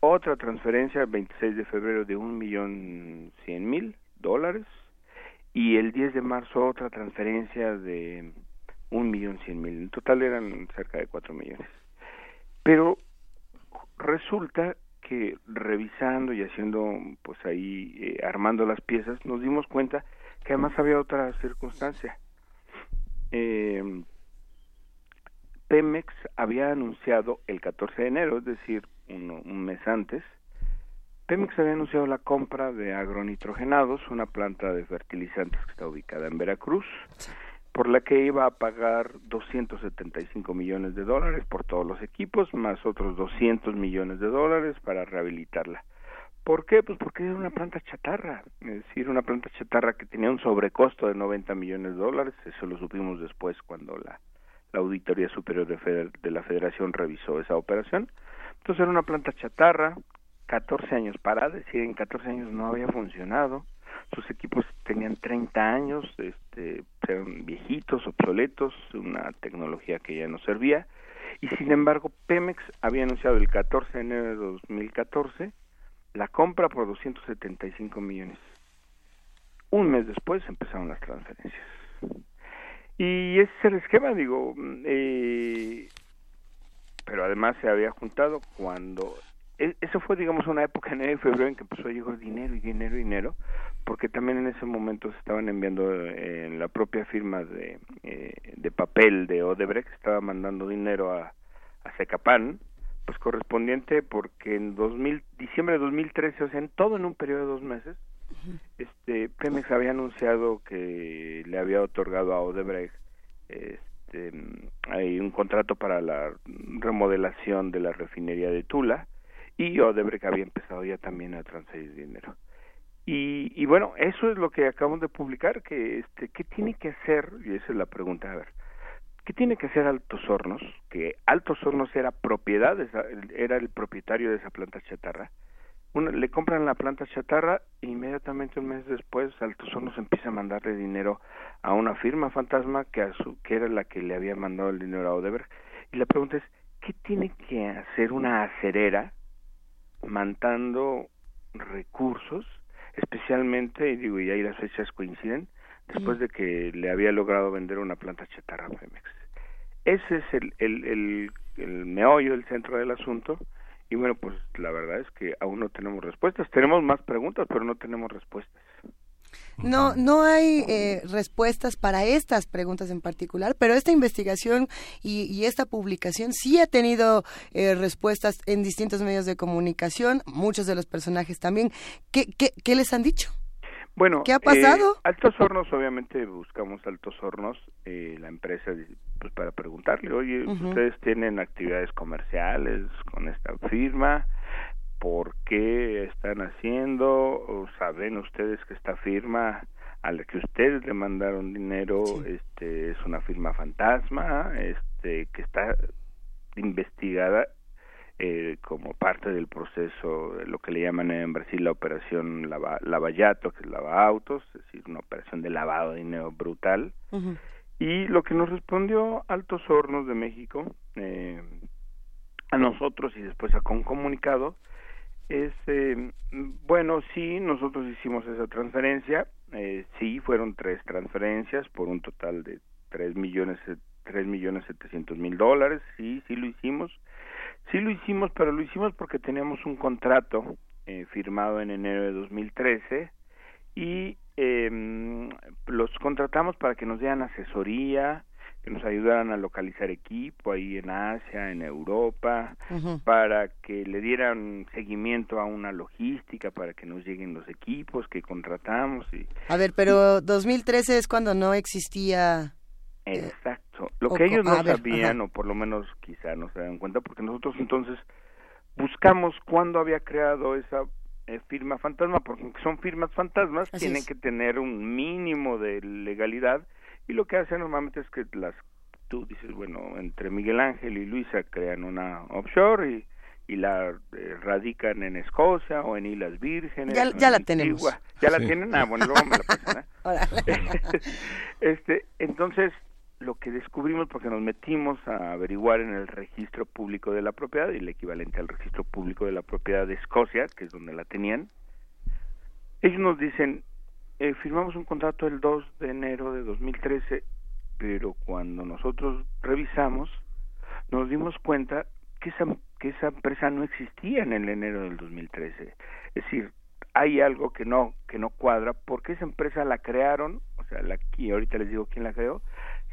otra transferencia el 26 de febrero de un millón cien mil dólares, y el 10 de marzo otra transferencia de un millón cien mil. En total eran cerca de cuatro millones. Pero resulta que revisando y haciendo, pues ahí, eh, armando las piezas, nos dimos cuenta que además había otra circunstancia. Eh, Pemex había anunciado el 14 de enero, es decir, un mes antes, Pemex había anunciado la compra de agronitrogenados, una planta de fertilizantes que está ubicada en Veracruz por la que iba a pagar 275 millones de dólares por todos los equipos, más otros 200 millones de dólares para rehabilitarla. ¿Por qué? Pues porque era una planta chatarra, es decir, una planta chatarra que tenía un sobrecosto de 90 millones de dólares, eso lo supimos después cuando la, Auditoría Superior de, de la Federación revisó esa operación. Entonces era una planta chatarra, 14 años parada, es decir, en 14 años no había funcionado, sus equipos tenían 30 años, este, eran viejitos, obsoletos, una tecnología que ya no servía, y sin embargo Pemex había anunciado el 14 de enero de 2014 la compra por 275 millones. Un mes después empezaron las transferencias. Y ese es el esquema, digo, eh, pero además se había juntado cuando eso fue, digamos, una época en enero y febrero en que empezó a llegar dinero y dinero y dinero, porque también en ese momento se estaban enviando eh, en la propia firma de, eh, de papel de Odebrecht, estaba mandando dinero a, a Secapan, pues correspondiente porque en 2000, diciembre de 2013, o sea, en todo en un periodo de dos meses, este Pemex había anunciado que le había otorgado a Odebrecht este, hay un contrato para la remodelación de la refinería de Tula, y Odebrecht había empezado ya también a transferir dinero. Y, bueno, eso es lo que acabamos de publicar, que este, ¿qué tiene que hacer? Y esa es la pregunta, a ver, ¿Qué tiene que hacer Altos Hornos? Que Altos Hornos era propiedad, era el propietario de esa planta chatarra. le compran la planta chatarra e inmediatamente un mes después Altos Hornos empieza a mandarle dinero a una firma fantasma que, a su, que era la que le había mandado el dinero a Odeberg. Y la pregunta es, ¿qué tiene que hacer una acerera mandando recursos, especialmente, y digo, y ahí las fechas coinciden, después de que le había logrado vender una planta chatarra a Pemex. Ese es el, el, el, el meollo, el centro del asunto. Y bueno, pues la verdad es que aún no tenemos respuestas. Tenemos más preguntas, pero no tenemos respuestas. No, no hay eh, respuestas para estas preguntas en particular, pero esta investigación y, esta publicación sí ha tenido eh, respuestas en distintos medios de comunicación, muchos de los personajes también. ¿Qué, qué, qué les han dicho? Bueno, ¿qué ha pasado? Eh, Altos Hornos, obviamente buscamos Altos Hornos, eh, la empresa, pues para preguntarle, oye, ustedes tienen actividades comerciales con esta firma, ¿por qué están haciendo? ¿O saben ustedes que esta firma a la que ustedes le mandaron dinero, este, es una firma fantasma, este, que está investigada eh, como parte del proceso, de lo que le llaman en Brasil la operación lava, lavallato, que es lava autos, es decir, una operación de lavado de dinero brutal. Y lo que nos respondió Altos Hornos de México, eh, a nosotros y después a con comunicado, es, eh, bueno, sí, nosotros hicimos esa transferencia, eh, sí, fueron tres transferencias por un total de tres millones, tres millones setecientos mil dólares, sí, sí lo hicimos, Sí lo hicimos, pero lo hicimos porque teníamos un contrato eh, firmado en enero de 2013 y eh, los contratamos para que nos dieran asesoría, que nos ayudaran a localizar equipo ahí en Asia, en Europa, para que le dieran seguimiento a una logística, para que nos lleguen los equipos que contratamos. Y, a ver, pero 2013 es cuando no existía Exacto. Lo que ellos no sabían, o por lo menos quizá no se dan cuenta, porque nosotros entonces buscamos cuándo había creado esa eh, firma fantasma, porque son firmas fantasmas, tienen que tener un mínimo de legalidad, y lo que hacen normalmente es que las, tú dices, bueno, entre Miguel Ángel y Luisa crean una offshore y y la eh, radican en Escocia o en Islas Vírgenes. Ya, la tenemos. ¿Ya la tienen? Ah, bueno, luego me la pasan. (laughs) ¿eh? (laughs) este, entonces, lo que descubrimos porque nos metimos a averiguar en el registro público de la propiedad y el equivalente al registro público de la propiedad de Escocia, que es donde la tenían, ellos nos dicen, eh, firmamos un contrato el 2 de enero de 2013, pero cuando nosotros revisamos, nos dimos cuenta que esa, que esa empresa no existía en el enero del 2013. Es decir, hay algo que no que no cuadra porque esa empresa la crearon, o sea, la, y ahorita les digo quién la creó,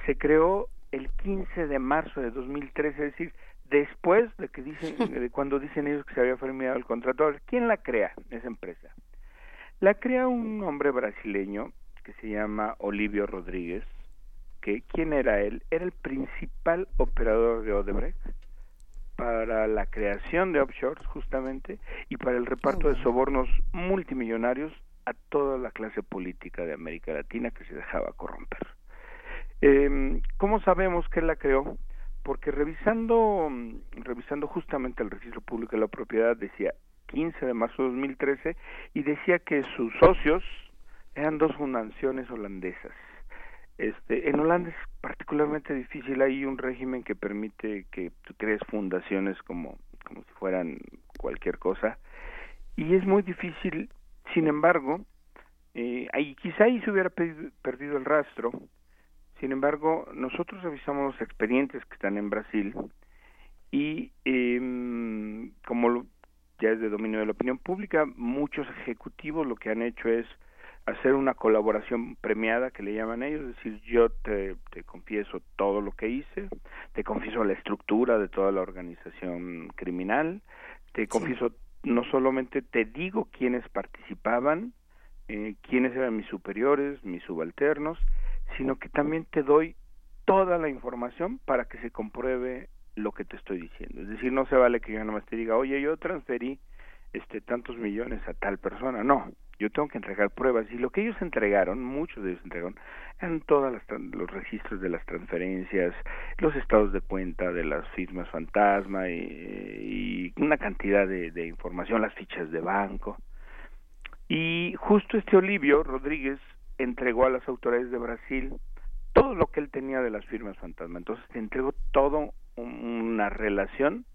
se creó el 15 de marzo de 2013, es decir, después de que dicen, (laughs) de cuando dicen ellos que se había firmado el contrato. ¿Quién la crea, esa empresa? La crea un hombre brasileño que se llama Olivio Rodríguez, que ¿quién era él? Era el principal operador de Odebrecht para la creación de offshores justamente y para el reparto de sobornos multimillonarios a toda la clase política de América Latina que se dejaba corromper. Eh, ¿Cómo sabemos que él la creó? Porque revisando, revisando justamente el registro público de la propiedad decía 15 de marzo de 2013 y decía que sus socios eran dos fundaciones holandesas. Este, en Holanda es particularmente difícil, hay un régimen que permite que tú crees fundaciones como, como si fueran cualquier cosa y es muy difícil, sin embargo, eh, ahí, quizá ahí se hubiera perdido el rastro, sin embargo, nosotros revisamos los expedientes que están en Brasil y eh, como ya es de dominio de la opinión pública, muchos ejecutivos lo que han hecho es hacer una colaboración premiada que le llaman ellos, es decir, yo te, te confieso todo lo que hice, te confieso la estructura de toda la organización criminal, te confieso, no solamente te digo quiénes participaban, eh, quiénes eran mis superiores, mis subalternos, sino que también te doy toda la información para que se compruebe lo que te estoy diciendo. Es decir, no se vale que yo nada más te diga, oye, yo transferí este tantos millones a tal persona. No, yo tengo que entregar pruebas y lo que ellos entregaron, muchos de ellos entregaron, eran todos los registros de las transferencias, los estados de cuenta de las firmas fantasma y, una cantidad de, de, información, las fichas de banco. Y justo este Olivio Rodríguez entregó a las autoridades de Brasil todo lo que él tenía de las firmas fantasma. Entonces entregó todo una relación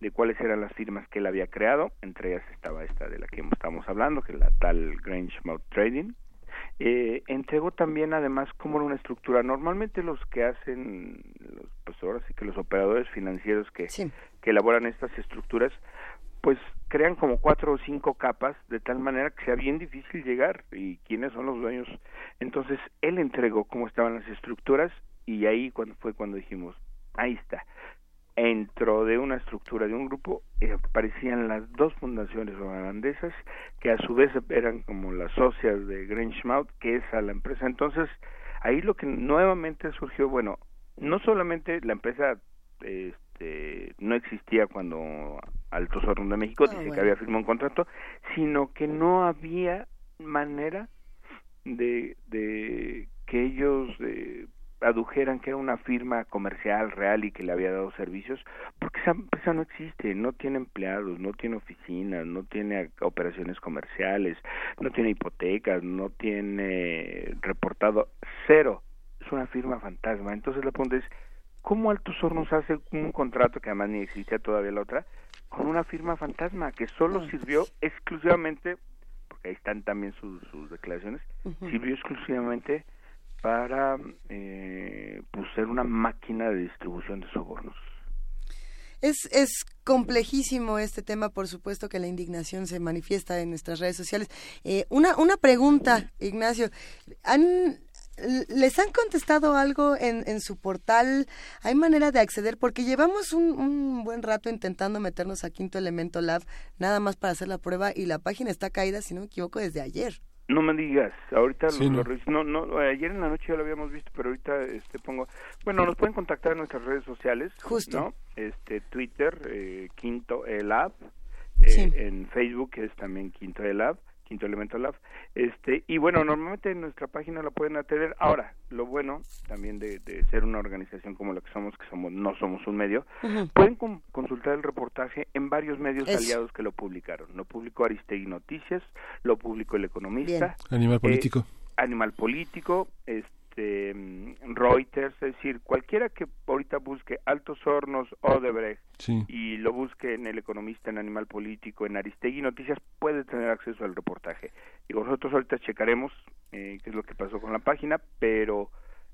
de cuáles eran las firmas que él había creado, entre ellas estaba esta de la que estamos hablando, que es la tal Grange Mouth Trading. Eh, entregó también además cómo era una estructura. Normalmente los que hacen, los, pues ahora sí que los operadores financieros que, que elaboran estas estructuras, pues crean como cuatro o cinco capas de tal manera que sea bien difícil llegar y quiénes son los dueños. Entonces él entregó cómo estaban las estructuras y ahí cuando fue cuando dijimos, ahí está. Dentro de una estructura de un grupo eh, aparecían las dos fundaciones holandesas que a su vez eran como las socias de Grangemouth que es a la empresa. Entonces ahí lo que nuevamente surgió bueno no solamente la empresa este no existía cuando Altos Hornos de México ah, dice que había firmado un contrato sino que no había manera de, de que ellos eh, adujeran que era una firma comercial real y que le había dado servicios, porque esa empresa no existe, no tiene empleados, no tiene oficinas, no tiene operaciones comerciales, no tiene hipotecas, no tiene reportado cero, es una firma fantasma. Entonces la pregunta es, ¿cómo Altos Hornos hace un contrato que además ni existía todavía la otra, con una firma fantasma que solo sirvió exclusivamente, porque ahí están también sus, declaraciones, sirvió exclusivamente para eh, pues, ser una máquina de distribución de sobornos. Es, es complejísimo este tema, por supuesto que la indignación se manifiesta en nuestras redes sociales. Eh, una, una pregunta, Ignacio. ¿Han, ¿Les han contestado algo en, en su portal? ¿Hay manera de acceder? Porque llevamos un, un, buen rato intentando meternos a Quinto Elemento Lab, nada más para hacer la prueba, y la página está caída, si no me equivoco, desde ayer. No me digas, ahorita lo, no. no. ayer en la noche ya lo habíamos visto, pero ahorita este pongo, bueno, nos pueden contactar en nuestras redes sociales, justo, ¿no? Este Twitter eh, Quinto Elab, eh, en Facebook es también Quinto Elab Quinto Elemento Lab. Este, y bueno, normalmente en nuestra página la pueden atender. Ahora, lo bueno también de, ser una organización como la que somos, que somos no somos un medio, pueden consultar el reportaje en varios medios aliados que lo publicaron. Lo publicó Aristegui Noticias, lo publicó El Economista. Animal eh, Político. Animal Político, este este Reuters, es decir, cualquiera que ahorita busque Altos Hornos, Odebrecht y lo busque en El Economista, en Animal Político, en Aristegui Noticias, puede tener acceso al reportaje. Y nosotros ahorita checaremos eh, qué es lo que pasó con la página, pero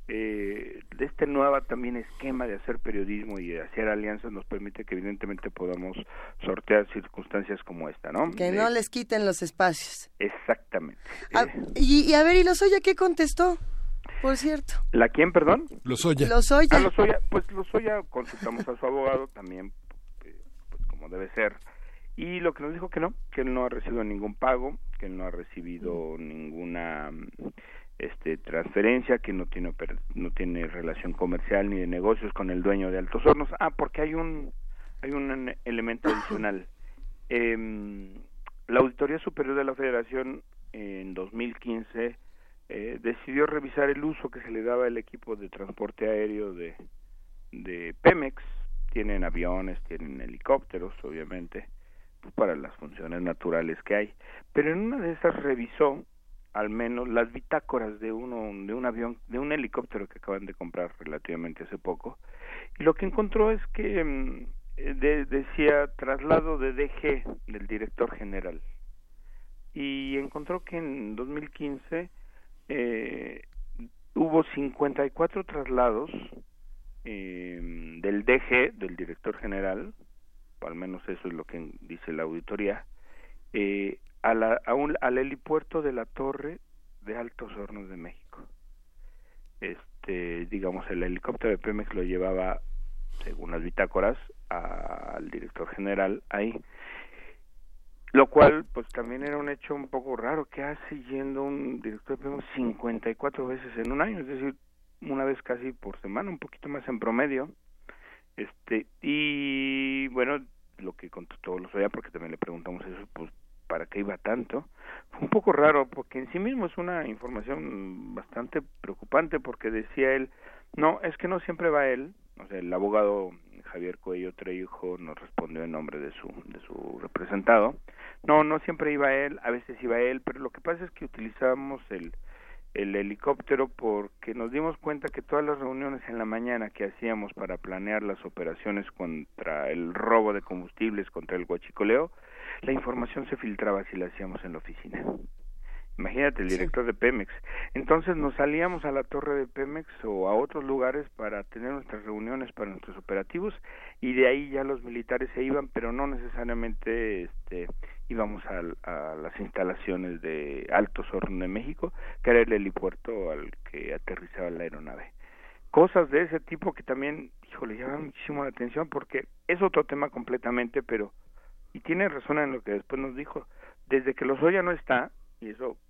eh, de este nuevo también esquema de hacer periodismo y de hacer alianzas nos permite que evidentemente podamos sortear circunstancias como esta, ¿no? Que no les quiten los espacios. Exactamente. Ah, y, y, a ver, ¿y los oye qué contestó? Por cierto. ¿La quién, perdón? Lozoya. Lozoya. Ah, Lozoya. Pues Lozoya consultamos a su abogado también, pues, como debe ser. Y lo que nos dijo que no, que él no ha recibido ningún pago, que él no ha recibido ninguna este transferencia, que no tiene no tiene relación comercial ni de negocios con el dueño de Altos Hornos. Ah, porque hay un hay un elemento adicional. Eh, la Auditoría Superior de la Federación en 2015 eh, decidió revisar el uso que se le daba al equipo de transporte aéreo de, de Pemex. Tienen aviones, tienen helicópteros, obviamente, pues, para las funciones naturales que hay. Pero en una de esas revisó al menos las bitácoras de uno de un avión de un helicóptero que acaban de comprar relativamente hace poco y lo que encontró es que mm, decía traslado de DG del director general y encontró que en 2015 eh, hubo 54 traslados eh, del DG, del director general, al menos eso es lo que dice la auditoría, eh, a la, a un, al helipuerto de la Torre de Altos Hornos de México. Este, digamos, el helicóptero de Pemex lo llevaba, según las bitácoras, al director general ahí lo cual pues también era un hecho un poco raro que hace yendo un director de 54 veces en un año es decir una vez casi por semana un poquito más en promedio este y bueno lo que contestó los oía porque también le preguntamos eso pues qué iba tanto. Fue un poco raro porque en sí mismo es una información bastante preocupante porque decía él, no, es que no siempre va él, o sea, el abogado Javier Cuello Trejo nos respondió en nombre de su, de su representado. No, no siempre iba él, a veces iba él, pero lo que pasa es que utilizábamos el, el helicóptero porque nos dimos cuenta que todas las reuniones en la mañana que hacíamos para planear las operaciones contra el robo de combustibles, contra el guachicoleo, la información se filtraba si la hacíamos en la oficina. Imagínate, el director de Pemex. Entonces nos salíamos a la torre de Pemex o a otros lugares para tener nuestras reuniones para nuestros operativos y de ahí ya los militares se iban, pero no necesariamente este, íbamos a, a las instalaciones de Altos Hornos de México, que era el helipuerto al que aterrizaba la aeronave. Cosas de ese tipo que también, híjole, llaman muchísimo la atención porque es otro tema completamente, pero, y tiene razón en lo que después nos dijo, desde que Lozoya no está, y eso es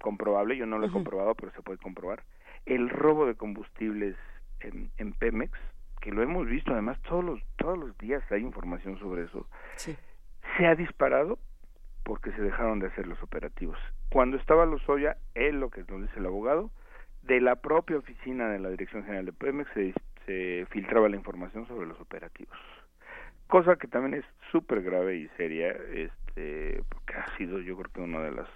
comprobable, yo no lo he comprobado, pero se puede comprobar, el robo de combustibles en, en Pemex, que lo hemos visto además todos los, todos los días hay información sobre eso, se ha disparado porque se dejaron de hacer los operativos. Cuando estaba Lozoya, él, lo que nos dice el abogado, de la propia oficina de la Dirección General de Pemex se, se filtraba la información sobre los operativos. Cosa que también es súper grave y seria, este, porque ha sido yo creo que una de las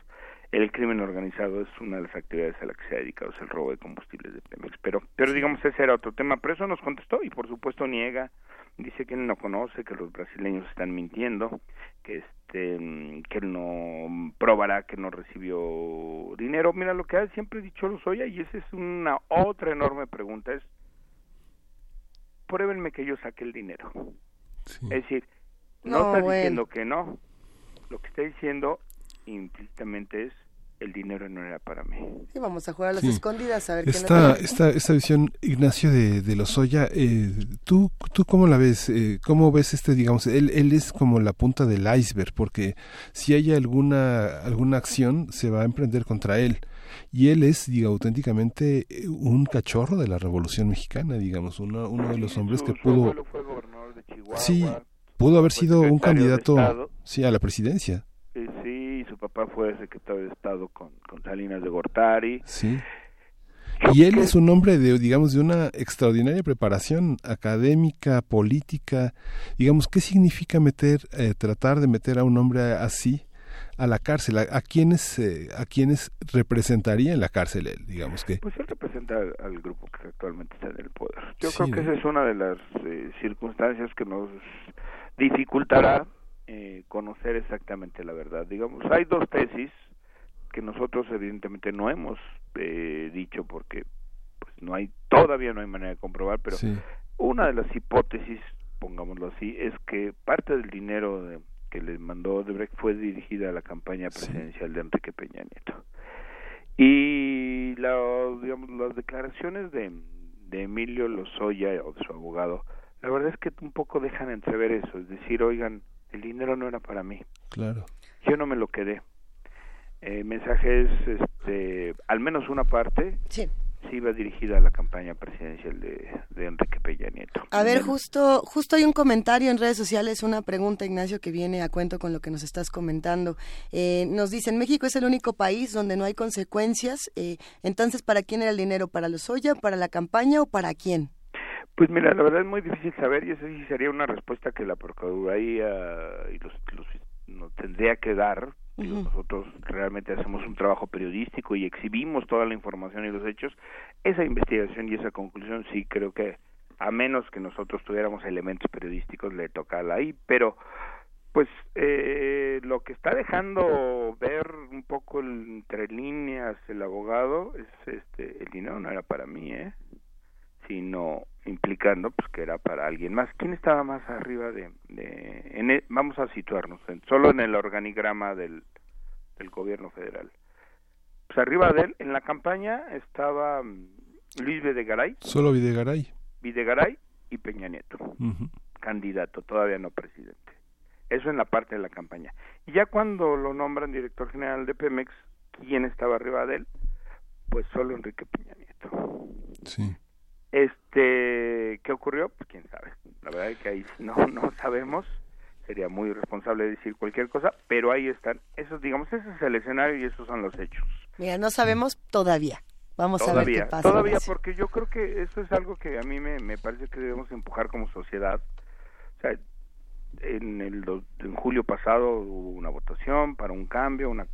el crimen organizado es una de las actividades a las que se ha dedicado es el robo de combustibles de Pemex. Pero pero digamos ese era otro tema. Pero eso nos contestó y por supuesto niega. Dice que él no conoce que los brasileños están mintiendo que este que él no probará que no recibió dinero. Mira lo que ha siempre dicho Lozoya y esa es una otra enorme pregunta es pruébenme que yo saque el dinero. Es decir no, No, está bueno. diciendo que no. Lo que está diciendo implícitamente es el dinero no era para mí Sí, vamos a jugar a las Sí. escondidas a ver Esta, lo toma. esta, esta visión, Ignacio de, de Lozoya, eh, ¿tú, ¿tú cómo la ves? Eh, ¿Cómo ves este, digamos, él, él es como la punta del iceberg, porque si hay alguna, alguna acción, se va a emprender contra él. Y él es, digo, auténticamente eh, un cachorro de la Revolución Mexicana, digamos, uno, uno de los hombres que pudo... Sí, pudo haber sido un candidato, sí, a la presidencia. Papá fue secretario de Estado con, con Salinas de Gortari Sí. Y él es un hombre de, digamos, de una extraordinaria preparación académica, política. Digamos, ¿qué significa meter, eh, tratar de meter a un hombre así a la cárcel? ¿A, a quiénes, eh, a quiénes representaría en la cárcel él? Digamos que. Pues él representa al, al grupo que actualmente está en el poder. Yo Sí, creo que ¿no? esa es una de las eh, circunstancias que nos dificultará eh, conocer exactamente la verdad. Digamos, hay dos tesis que nosotros evidentemente no hemos eh, dicho porque pues no hay todavía no hay manera de comprobar, pero Sí. una de las hipótesis, pongámoslo así, es que parte del dinero de- que le mandó Odebrecht fue dirigida a la campaña presidencial de Enrique Peña Nieto. Y la, digamos, las declaraciones de, de Emilio Lozoya o de su abogado, la verdad es que un poco dejan entrever eso, es decir, oigan, el dinero no era para mí, Claro. yo no me lo quedé. El mensaje es, este, al menos una parte, sí. iba dirigida a la campaña presidencial de, de Enrique Peña Nieto. A ver, justo, justo hay un comentario en redes sociales, una pregunta, Ignacio, que viene a cuento con lo que nos estás comentando. Eh, nos dicen, México es el único país donde no hay consecuencias. eh, entonces, ¿para quién era el dinero? ¿Para los Oya, para la campaña o para quién? Pues mira, la verdad es muy difícil saber y esa sí sería una respuesta que la Procuraduría y los, los nos tendría que dar. Digo, Nosotros realmente hacemos un trabajo periodístico y exhibimos toda la información y los hechos. Esa investigación y esa conclusión sí creo que a menos que nosotros tuviéramos elementos periodísticos le toca a la ahí, pero pues eh, lo que está dejando ver un poco entre líneas el abogado es este el dinero no era para mí, ¿eh? sino implicando pues que era para alguien más. ¿Quién estaba más arriba de, de en e- vamos a situarnos en- solo en el organigrama del, del gobierno federal? Pues arriba de él en la campaña estaba mm, Luis Videgaray, Solo Videgaray. Videgaray y Peña Nieto, candidato, todavía no presidente. Eso en la parte de la campaña. Y ya cuando lo nombran director general de Pemex, ¿quién estaba arriba de él? Pues solo Enrique Peña Nieto. Sí. Este, ¿qué ocurrió? Pues quién sabe. La verdad es que ahí no, (laughs) no sabemos. sería muy irresponsable decir cualquier cosa, pero ahí están. Esos, digamos, ese es el escenario y esos son los hechos. Mira, no sabemos todavía. Vamos a ver qué pasa. Todavía, porque yo creo que eso es algo que a mí me, me parece que debemos empujar como sociedad. O sea, en, el, en julio pasado hubo una votación para un cambio, una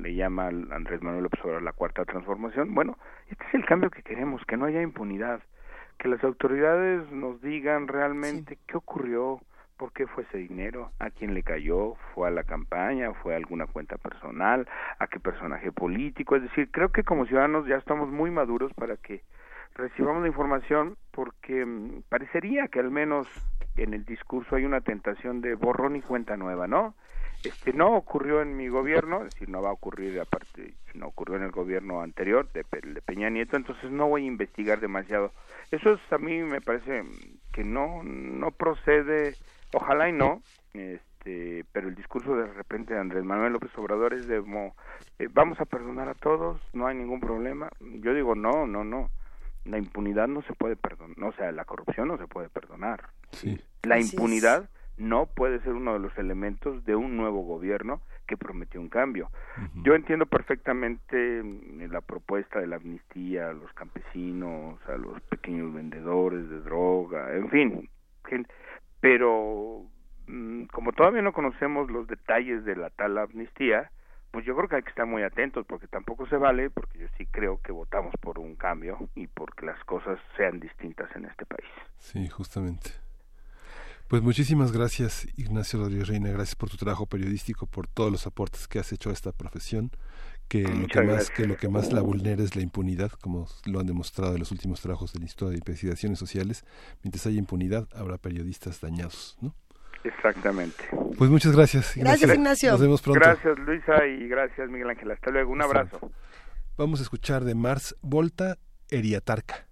le llama Andrés Manuel López Obrador la cuarta transformación. Bueno, este es el cambio que queremos, que no haya impunidad, que las autoridades nos digan realmente qué ocurrió, por qué fue ese dinero, a quién le cayó, fue a la campaña, fue a alguna cuenta personal, a qué personaje político. Es decir, creo que como ciudadanos ya estamos muy maduros para que recibamos la información porque mm, parecería que al menos en el discurso hay una tentación de borrón y cuenta nueva, ¿no? Este no ocurrió en mi gobierno, es decir, no va a ocurrir aparte, no ocurrió en el gobierno anterior de, de Peña Nieto, entonces no voy a investigar demasiado. Eso es, a mí me parece que no no procede, ojalá y no, este, pero el discurso de repente de Andrés Manuel López Obrador es de eh, vamos a perdonar a todos, no hay ningún problema. Yo digo no, no, no. La impunidad no se puede perdonar, o sea, la corrupción no se puede perdonar. Sí. La impunidad no puede ser uno de los elementos de un nuevo gobierno que prometió un cambio. Yo entiendo perfectamente mm, la propuesta de la amnistía a los campesinos, a los pequeños vendedores de droga, en fin, pero mm, como todavía no conocemos los detalles de la tal amnistía, pues yo creo que hay que estar muy atentos porque tampoco se vale, porque yo sí creo que votamos por un cambio y porque las cosas sean distintas en este país. Sí, justamente. Pues muchísimas gracias, Ignacio Rodríguez Reina. Gracias por tu trabajo periodístico, por todos los aportes que has hecho a esta profesión. Que lo que, más, que lo que más la vulnera es la impunidad, como lo han demostrado en los últimos trabajos del Instituto de Investigaciones Sociales. Mientras haya impunidad, habrá periodistas dañados, ¿no? Exactamente. Pues muchas gracias. Gracias, Ignacio. Nos vemos pronto. Gracias, Luisa, y gracias, Miguel Ángel. Hasta luego. Un abrazo. Vamos a escuchar de Mars Volta Eriatarca.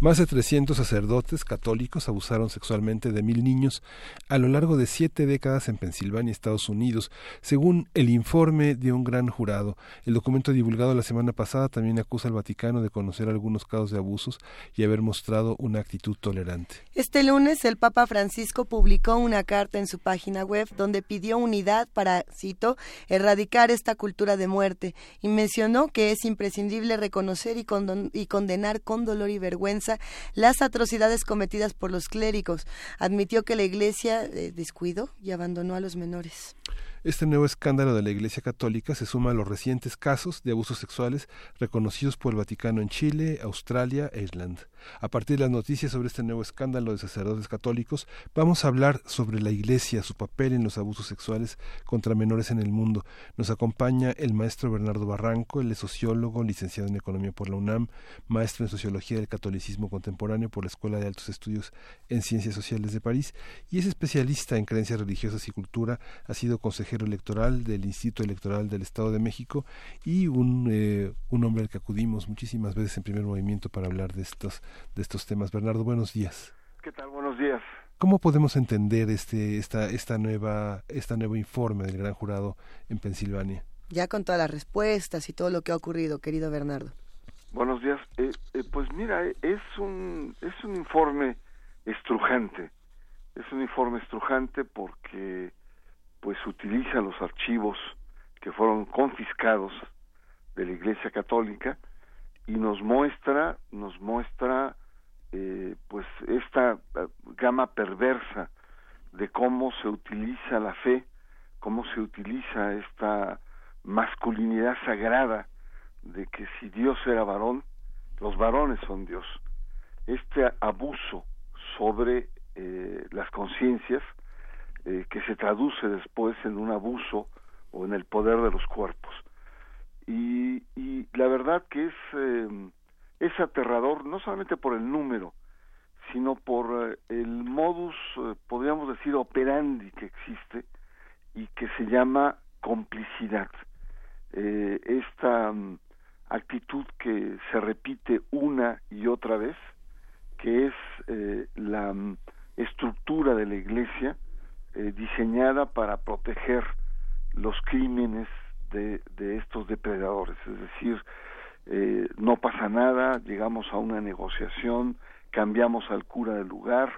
Más de 300 sacerdotes católicos abusaron sexualmente de mil niños a lo largo de siete décadas en Pensilvania, Estados Unidos, según el informe de un gran jurado. El documento divulgado la semana pasada también acusa al Vaticano de conocer algunos casos de abusos y haber mostrado una actitud tolerante. Este lunes el Papa Francisco publicó una carta en su página web donde pidió unidad para, cito, erradicar esta cultura de muerte y mencionó que es imprescindible reconocer y, y condenar con dolor y vergüenza las atrocidades cometidas por los clérigos. Admitió que la Iglesia eh, descuidó y abandonó a los menores. Este nuevo escándalo de la Iglesia Católica se suma a los recientes casos de abusos sexuales reconocidos por el Vaticano en Chile, Australia e Irlanda. A partir de las noticias sobre este nuevo escándalo de sacerdotes católicos, vamos a hablar sobre la Iglesia, su papel en los abusos sexuales contra menores en el mundo. Nos acompaña el maestro Bernardo Barranco, es sociólogo, licenciado en Economía por la UNAM, maestro en Sociología del Catolicismo Contemporáneo por la Escuela de Altos Estudios en Ciencias Sociales de París y es especialista en creencias religiosas y cultura, ha sido consejero electoral del Instituto Electoral del Estado de México y un, eh, un hombre al que acudimos muchísimas veces en primer movimiento para hablar de estos, de estos temas. Bernardo, buenos días. ¿Qué tal? Buenos días. ¿Cómo podemos entender este, esta, esta, nueva, esta nuevo informe del gran jurado en Pensilvania? Ya con todas las respuestas y todo lo que ha ocurrido, querido Bernardo. Buenos días. Eh, eh, pues mira, eh, es un, es un informe estrujante. Es un informe estrujante porque pues utiliza los archivos que fueron confiscados de la Iglesia Católica y nos muestra, nos muestra pues esta gama perversa de cómo se utiliza la fe, cómo se utiliza esta masculinidad sagrada de que si Dios era varón, los varones son Dios. Este abuso sobre eh, las conciencias eh, que se traduce después en un abuso o en el poder de los cuerpos. Y, y la verdad que es, eh, es aterrador, no solamente por el número, sino por el modus, podríamos decir, operandi que existe y que se llama complicidad. esta actitud que se repite una y otra vez, que es eh, la mm, estructura de la iglesia eh, diseñada para proteger los crímenes de, de estos depredadores. Es decir, eh, no pasa nada, llegamos a una negociación, cambiamos al cura del lugar,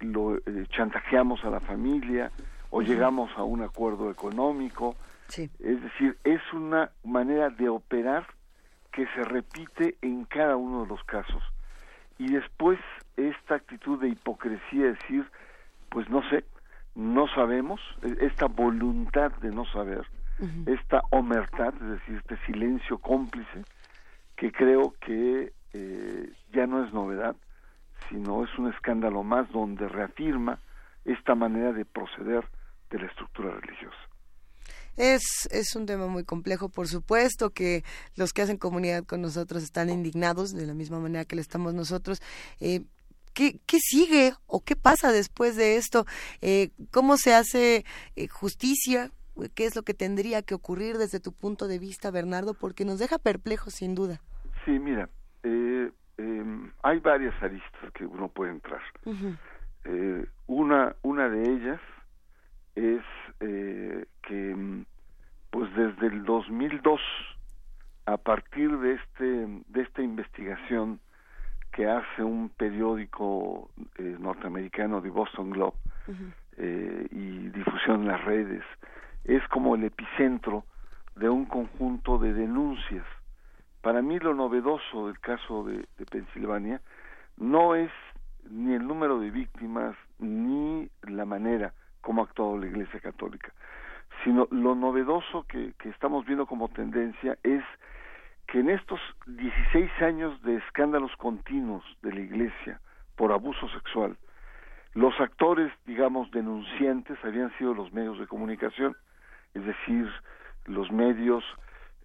lo chantajeamos a la familia o llegamos a un acuerdo económico, es decir, es una manera de operar que se repite en cada uno de los casos. Y después esta actitud de hipocresía, decir, pues no sé, no sabemos, e, esta voluntad de no saber, esta omertad, es decir, este silencio cómplice, que creo que eh, ya no es novedad, sino es un escándalo más donde reafirma esta manera de proceder de la estructura religiosa. Es, es un tema muy complejo, por supuesto que los que hacen comunidad con nosotros están indignados de la misma manera que lo estamos nosotros. Eh, ¿Qué, ¿Qué, sigue o qué pasa después de esto? Eh, ¿Cómo se hace justicia? ¿Qué es lo que tendría que ocurrir desde tu punto de vista, Bernardo? Porque nos deja perplejos, sin duda. Sí, mira, em, hay varias aristas que uno puede entrar. una, una de ellas es eh, que mm, pues desde el 2002 a partir de este de esta investigación que hace un periódico eh, norteamericano de Boston Globe eh, y difusión en las redes es como el epicentro de un conjunto de denuncias. Para mí lo novedoso del caso de, Pensilvania no es ni el número de víctimas ni la manera cómo ha actuado la Iglesia Católica, sino lo novedoso que, que estamos viendo como tendencia es que en estos 16 años de escándalos continuos de la Iglesia por abuso sexual, los actores, digamos, denunciantes habían sido los medios de comunicación, es decir, los medios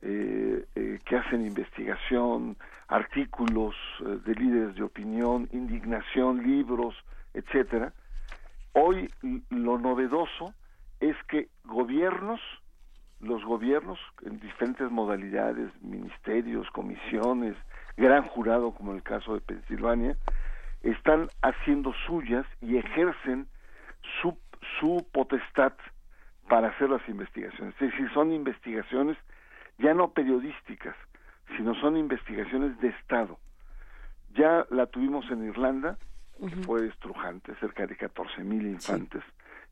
eh, eh, que hacen investigación, artículos eh, de líderes de opinión, indignación, libros, etcétera, Hoy lo novedoso es que gobiernos, los gobiernos en diferentes modalidades, ministerios, comisiones, gran jurado como el caso de Pensilvania, están haciendo suyas y ejercen su, su potestad para hacer las investigaciones. Es decir, son investigaciones ya no periodísticas, sino son investigaciones de Estado. Ya la tuvimos en Irlanda, que fue estrujante, cerca de 14 mil infantes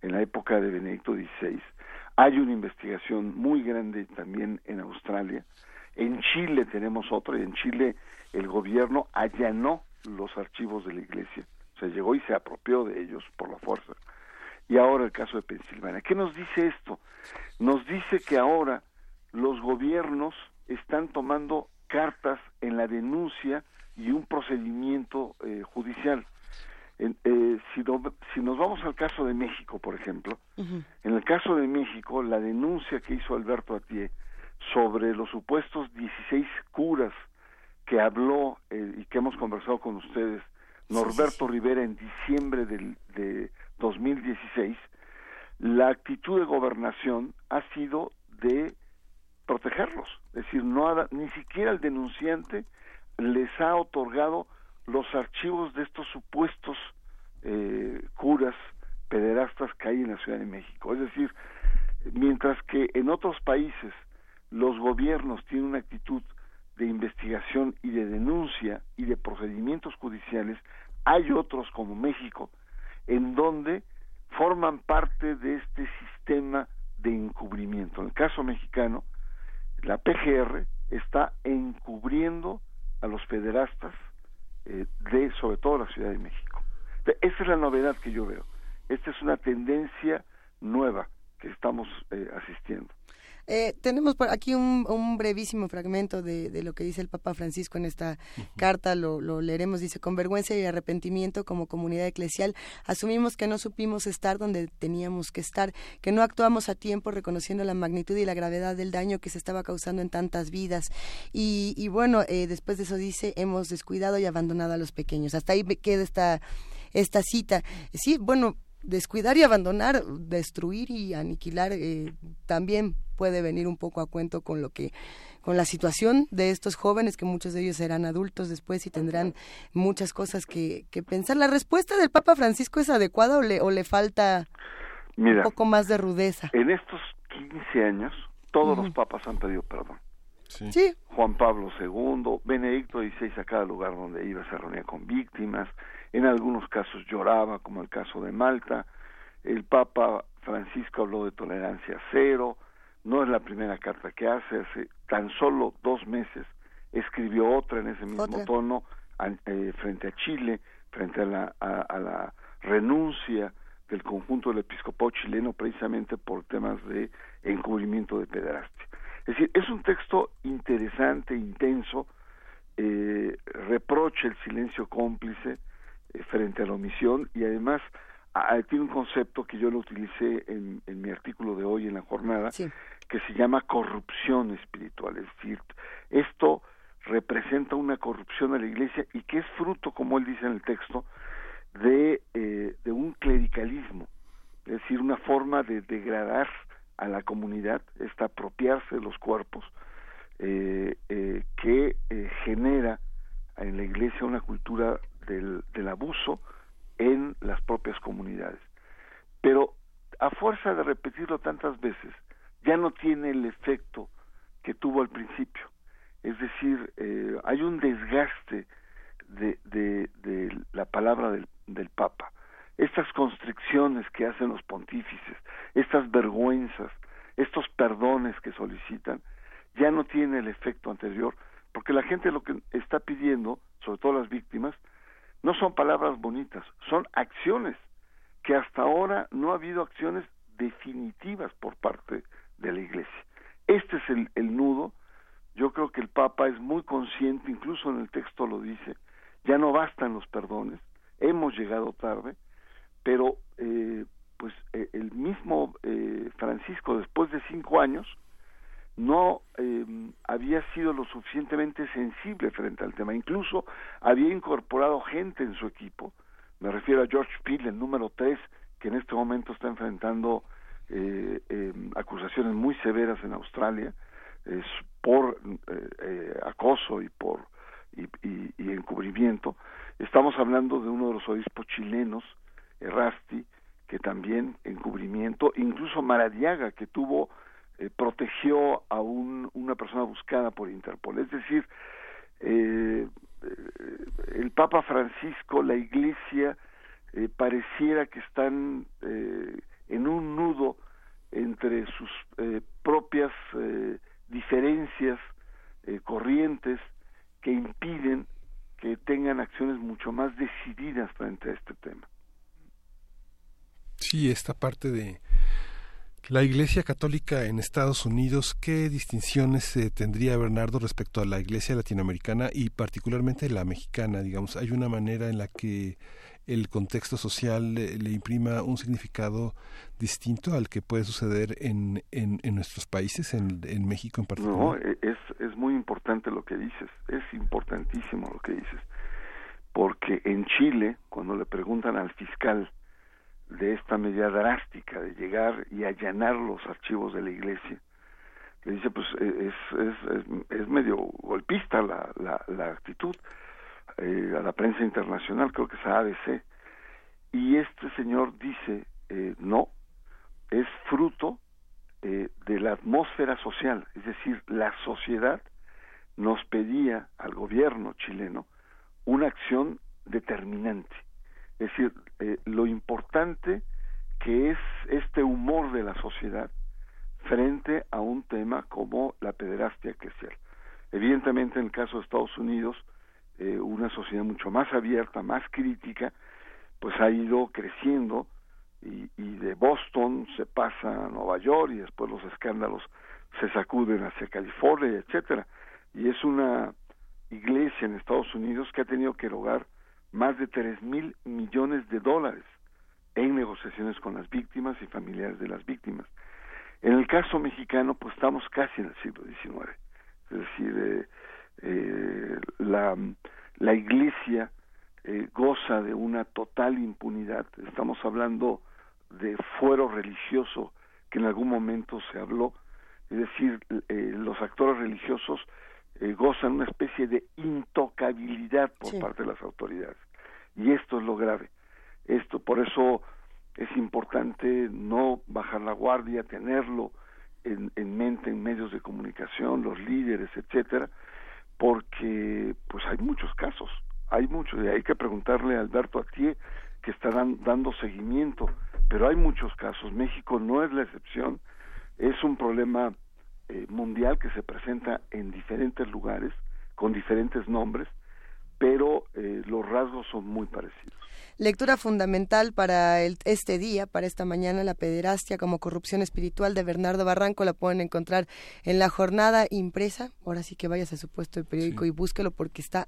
en la época de Benedicto XVI. Hay una investigación muy grande también en Australia. En Chile tenemos otra y en Chile el gobierno allanó los archivos de la iglesia. O sea, llegó y se apropió de ellos por la fuerza. Y ahora el caso de Pensilvania. ¿Qué nos dice esto? Nos dice que ahora los gobiernos están tomando cartas en la denuncia y un procedimiento eh, judicial. Eh, si, si, nos vamos al caso de México, por ejemplo, en el caso de México, la denuncia que hizo Alberto Atié sobre los supuestos 16 curas que habló eh, y que hemos conversado con ustedes, Norberto Rivera en diciembre del, de 2016, la actitud de gobernación ha sido de protegerlos, es decir, no ni siquiera el denunciante les ha otorgado los archivos de estos supuestos eh, curas pederastas que hay en la Ciudad de México. Es decir, mientras que en otros países los gobiernos tienen una actitud de investigación y de denuncia y de procedimientos judiciales, hay otros como México, en donde forman parte de este sistema de encubrimiento. En el caso mexicano, la PGR está encubriendo a los federastas eh, de sobre todo la Ciudad de México. Esa es la novedad que yo veo. Esta es una tendencia nueva que estamos eh, asistiendo. Eh, tenemos por aquí un, brevísimo fragmento de, lo que dice el Papa Francisco en esta carta, lo, lo, leeremos, dice, con vergüenza y arrepentimiento como comunidad eclesial, asumimos que no supimos estar donde teníamos que estar, que no actuamos a tiempo reconociendo la magnitud y la gravedad del daño que se estaba causando en tantas vidas. Y, y bueno, eh, después de eso dice, hemos descuidado y abandonado a los pequeños. Hasta ahí queda esta, esta cita. Sí, bueno, descuidar y abandonar, destruir y aniquilar eh, también puede venir un poco a cuento con lo que con la situación de estos jóvenes que muchos de ellos serán adultos después y tendrán muchas cosas que, que pensar. ¿La respuesta del Papa Francisco es adecuada o le, o le falta un poco más de rudeza? En estos 15 años todos los papas han pedido perdón. Sí. Juan Pablo II, Benedicto XVI a cada lugar donde iba se reunía con víctimas, en algunos casos lloraba, como el caso de Malta, el Papa Francisco habló de tolerancia cero, no es la primera carta que hace, hace tan solo dos meses escribió otra en ese mismo tono eh, frente a Chile, frente a la, a, la renuncia del conjunto del episcopado chileno precisamente por temas de encubrimiento de pederastia. Es decir, es un texto interesante, intenso, eh, reprocha el silencio cómplice eh, frente a la omisión y además tiene un concepto que yo lo utilicé en, mi artículo de hoy en la jornada, que se llama corrupción espiritual. Es decir, esto representa una corrupción a la iglesia y que es fruto, como él dice en el texto, de, eh, de un clericalismo, es decir, una forma de degradar a la comunidad, esta apropiarse de los cuerpos, eh, eh, que genera en la iglesia una cultura del, del abuso, en las propias comunidades. Pero a fuerza de repetirlo tantas veces, ya no tiene el efecto que tuvo al principio. Es decir, eh, hay un desgaste de, de, la palabra del, del, Papa. Estas constricciones que hacen los pontífices, estas vergüenzas, estos perdones que solicitan, ya no tiene el efecto anterior, porque la gente lo que está pidiendo, sobre todo las víctimas, no son palabras bonitas, son acciones, que hasta ahora no ha habido acciones definitivas por parte de la Iglesia. Este es el, el nudo. Yo creo que el Papa es muy consciente, incluso en el texto lo dice, ya no bastan los perdones, hemos llegado tarde, pero eh, pues eh, el mismo eh, Francisco, después de cinco años, no eh, había sido lo suficientemente sensible frente al tema. Incluso había incorporado gente en su equipo. Me refiero a George Peel, el número tres, que en este momento está enfrentando eh, eh, acusaciones muy severas en Australia es por eh, acoso y por y, y, encubrimiento. Estamos hablando de uno de los obispos chilenos, Errasti, que también encubrimiento, incluso Maradiaga, que tuvo eh, protegió a un, una persona buscada por Interpol. Es decir, eh, eh, el Papa Francisco, la Iglesia, pareciera que están en un nudo entre sus propias diferencias, corrientes, que impiden que tengan acciones mucho más decididas frente a este tema. Sí, esta parte de la Iglesia Católica en Estados Unidos, ¿qué distinciones eh, tendría Bernardo respecto a la Iglesia latinoamericana y particularmente la mexicana? Digamos, hay una manera en la que el contexto social le, imprima un significado distinto al que puede suceder en, en, nuestros países, en, en, México en particular. No, e, es, es muy importante lo que dices, es importantísimo lo que dices, porque en Chile, cuando le preguntan al fiscal, de esta medida drástica de llegar y allanar los archivos de la iglesia. Le dice pues e, es, es, es, medio golpista la, la, actitud eh, a la prensa internacional creo que es ABC y este señor dice eh, no es fruto eh, de la atmósfera social. Es decir la sociedad nos pedía al gobierno chileno una acción determinante. Es decir, eh, lo importante que es este humor de la sociedad frente a un tema como la pederastia eclesial. Evidentemente, en el caso de Estados Unidos, eh, una sociedad mucho más abierta, más crítica, pues ha ido creciendo y, y, de Boston se pasa a Nueva York y después los escándalos se sacuden hacia California, etcétera. Y es una iglesia en Estados Unidos que ha tenido que erogar más de tres mil millones de dólares en negociaciones con las víctimas y familiares de las víctimas. En el caso mexicano, pues estamos casi en el siglo XIX. Es decir, eh, eh, la, iglesia eh, goza de una total impunidad. Estamos hablando de fuero religioso que en algún momento se habló. Es decir, los actores religiosos eh, gozan una especie de intocabilidad por parte de las autoridades. Y esto es lo grave. Esto, por eso es importante no bajar la guardia, tenerlo en, en mente en medios de comunicación, los líderes, etcétera, porque pues hay muchos casos, hay muchos, y hay que preguntarle a Alberto Atié que estarán dando seguimiento, pero hay muchos casos, México no es la excepción, es un problema eh, mundial que se presenta en diferentes lugares, con diferentes nombres, pero eh, los rasgos son muy parecidos. Lectura fundamental para el, este día, para esta mañana, la pederastia como corrupción espiritual de Bernardo Barranco, la pueden encontrar en la jornada impresa. Ahora sí que vayas a su puesto de periódico y búsquelo porque está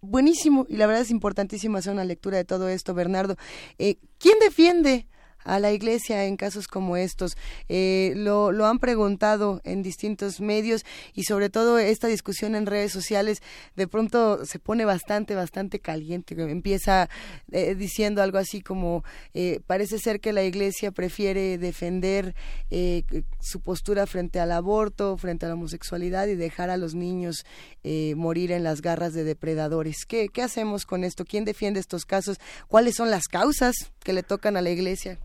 buenísimo y la verdad es importantísimo hacer una lectura de todo esto, Bernardo. Eh, ¿Quién defiende a la iglesia en casos como estos. Eh, lo, lo han preguntado en distintos medios y sobre todo esta discusión en redes sociales de pronto se pone bastante, bastante caliente. Empieza eh, diciendo algo así como eh, parece ser que la iglesia prefiere defender eh, su postura frente al aborto, frente a la homosexualidad y dejar a los niños eh, morir en las garras de depredadores. ¿Qué, ¿Qué hacemos con esto? ¿Quién defiende estos casos? ¿Cuáles son las causas que le tocan a la iglesia?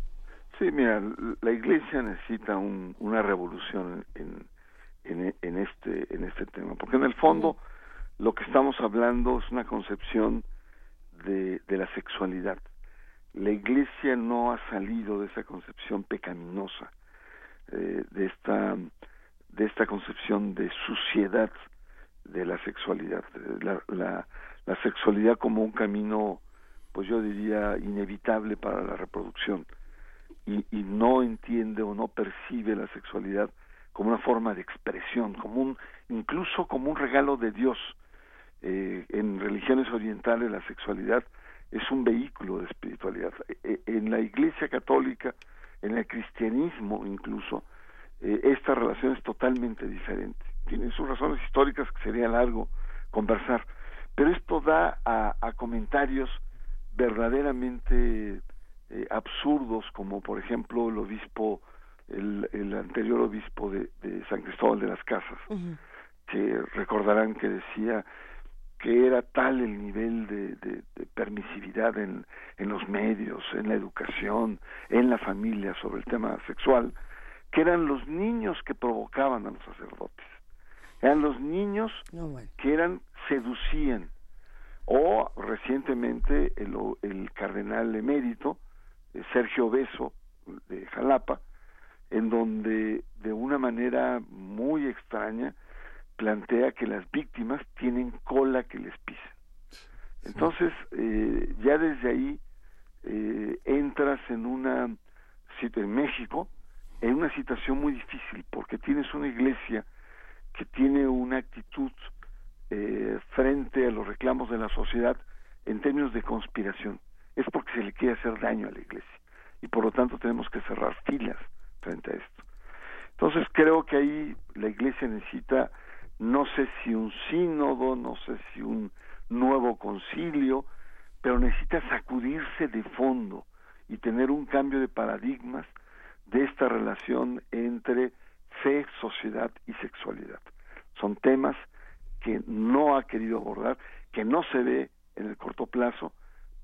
Sí, mira, la Iglesia necesita un, una revolución en, en, en, este en este tema, porque en el fondo lo que estamos hablando es una concepción de, de la sexualidad. La Iglesia no ha salido de esa concepción pecaminosa, eh, de esta de esta concepción de suciedad de la sexualidad, la, la, la sexualidad como un camino, pues yo diría, inevitable para la reproducción y, y, no entiende o no percibe la sexualidad como una forma de expresión, como un, incluso como un regalo de Dios. Eh, en religiones orientales la sexualidad es un vehículo de espiritualidad. Eh, en la Iglesia Católica, en el cristianismo incluso, eh, esta relación es totalmente diferente. Tiene sus razones históricas que sería largo conversar, pero esto da a comentarios verdaderamente eh, absurdos como por ejemplo el obispo el, el anterior obispo de, de, San Cristóbal de las Casas uh -huh. que recordarán que decía que era tal el nivel de, de, de permisividad en, en, los medios, en la educación, en la familia sobre el tema sexual, que eran los niños que provocaban a los sacerdotes, eran los niños no, bueno. que eran seducían o recientemente el, el cardenal emérito Sergio Beso de Jalapa, en donde de una manera muy extraña plantea que las víctimas tienen cola que les pisen. Entonces, eh, ya desde ahí eh, entras en una en México en una situación muy difícil porque tienes una iglesia que tiene una actitud eh, frente a los reclamos de la sociedad en términos de conspiración es porque se le quiere hacer daño a la iglesia y por lo tanto tenemos que cerrar filas frente a esto. Entonces creo que ahí la iglesia necesita, no sé si un sínodo, no sé si un nuevo concilio, pero necesita sacudirse de fondo y tener un cambio de paradigmas de esta relación entre fe, sociedad y sexualidad. Son temas que no ha querido abordar, que no se ve en el corto plazo,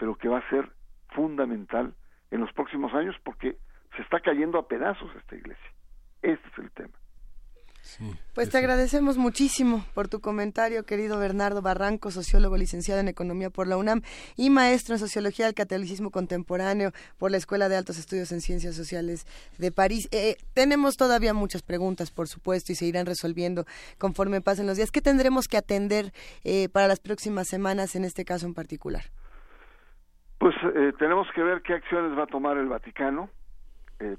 pero que va a ser fundamental en los próximos años porque se está cayendo a pedazos esta iglesia. Este es el tema. Pues te agradecemos muchísimo por tu comentario, querido Bernardo Barranco, sociólogo licenciado en Economía por la UNAM y maestro en Sociología del Catolicismo Contemporáneo por la Escuela de Altos Estudios en Ciencias Sociales de París. Eh, tenemos todavía muchas preguntas, por supuesto, y se irán resolviendo conforme pasen los días. ¿Qué tendremos que atender eh, para las próximas semanas en este caso en particular? Pues eh, tenemos que ver qué acciones va a tomar el Vaticano.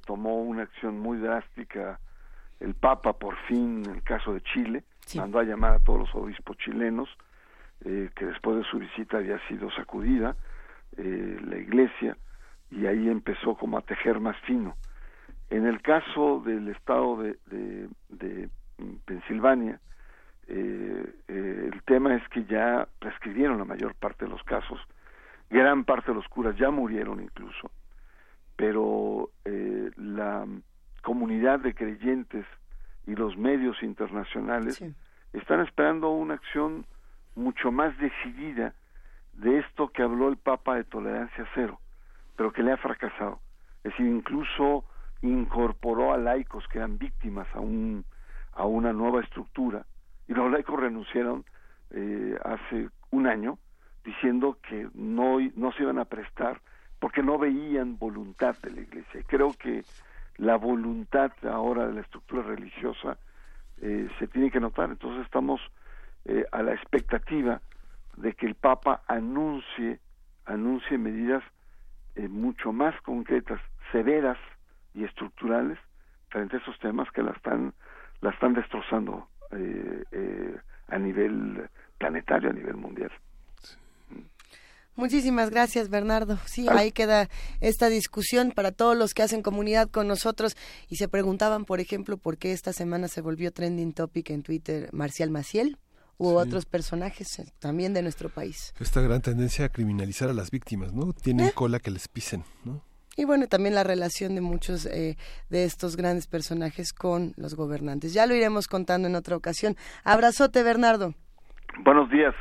tomó una acción muy drástica el Papa por fin, en el caso de Chile, mandó a llamar a todos los obispos chilenos, eh, que después de su visita había sido sacudida eh, la iglesia, y ahí empezó como a tejer más fino. En el caso del estado de, de, Pensilvania, eh, el tema es que ya prescribieron la mayor parte de los casos, gran parte de los curas ya murieron incluso, pero la comunidad de creyentes y los medios internacionales están esperando una acción mucho más decidida de esto que habló el Papa de tolerancia cero, pero que le ha fracasado. Es decir, incluso incorporó a laicos que eran víctimas a, un, a una nueva estructura y los laicos renunciaron eh, hace un año diciendo que no, no se iban a prestar porque no veían voluntad de la Iglesia. Y creo que la voluntad ahora de la estructura religiosa eh, se tiene que notar. Entonces estamos eh, a la expectativa de que el Papa anuncie, anuncie medidas eh, mucho más concretas, severas y estructurales frente a esos temas que la están, la están destrozando a nivel planetario, a nivel mundial. Muchísimas gracias, Bernardo. Sí, ahí queda esta discusión para todos los que hacen comunidad con nosotros y se preguntaban, por ejemplo, por qué esta semana se volvió trending topic en Twitter Marcial Maciel u otros personajes eh, también de nuestro país. Esta gran tendencia a criminalizar a las víctimas, ¿no? Tienen ¿Eh? cola que les pisen, ¿no? Y bueno, también la relación de muchos eh, de estos grandes personajes con los gobernantes. Ya lo iremos contando en otra ocasión. Abrazote, Bernardo. Buenos días.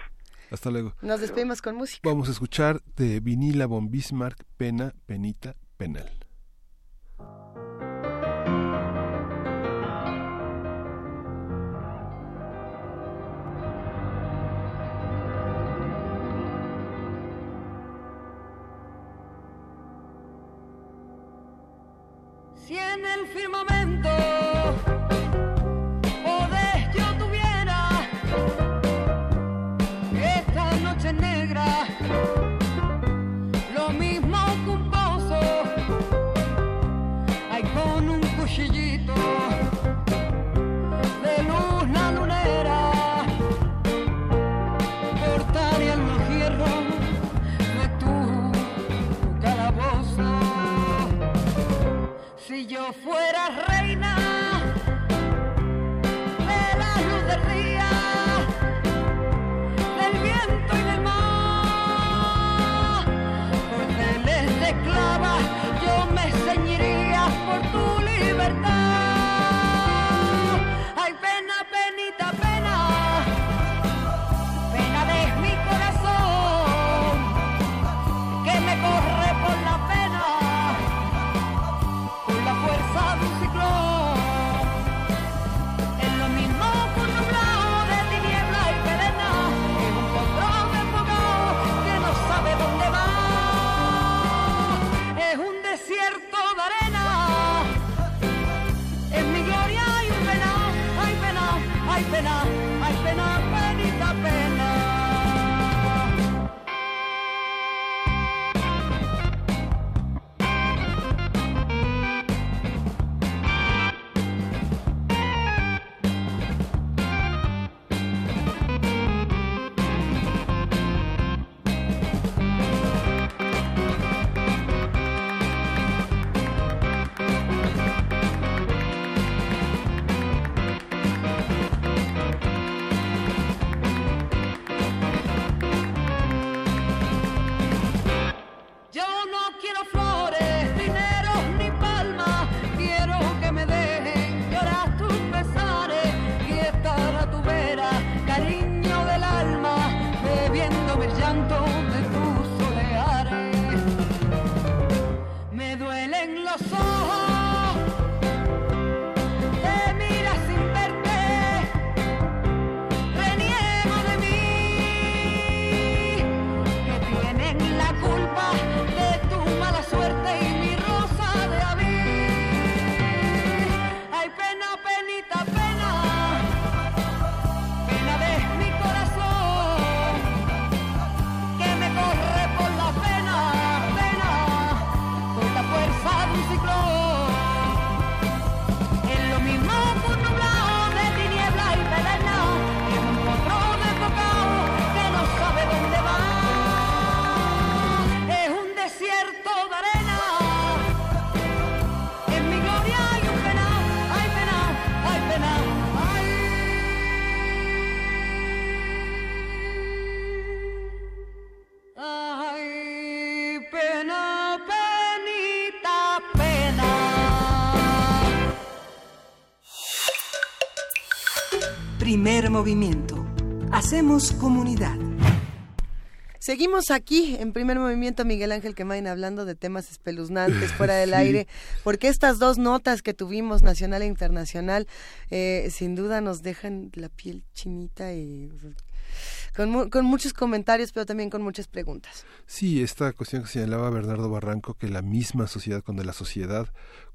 Hasta luego. Nos despedimos con música. Vamos a escuchar de Vinila von Bismarck, Pena, Penita, Penal. Si en el firmamento movimiento. Hacemos comunidad. Seguimos aquí en primer movimiento, Miguel Ángel Quemain, hablando de temas espeluznantes fuera del (laughs) aire, porque estas dos notas que tuvimos, nacional e internacional, eh, sin duda nos dejan la piel chinita y con, con muchos comentarios, pero también con muchas preguntas. Sí, esta cuestión que señalaba Bernardo Barranco, que la misma sociedad, cuando la sociedad,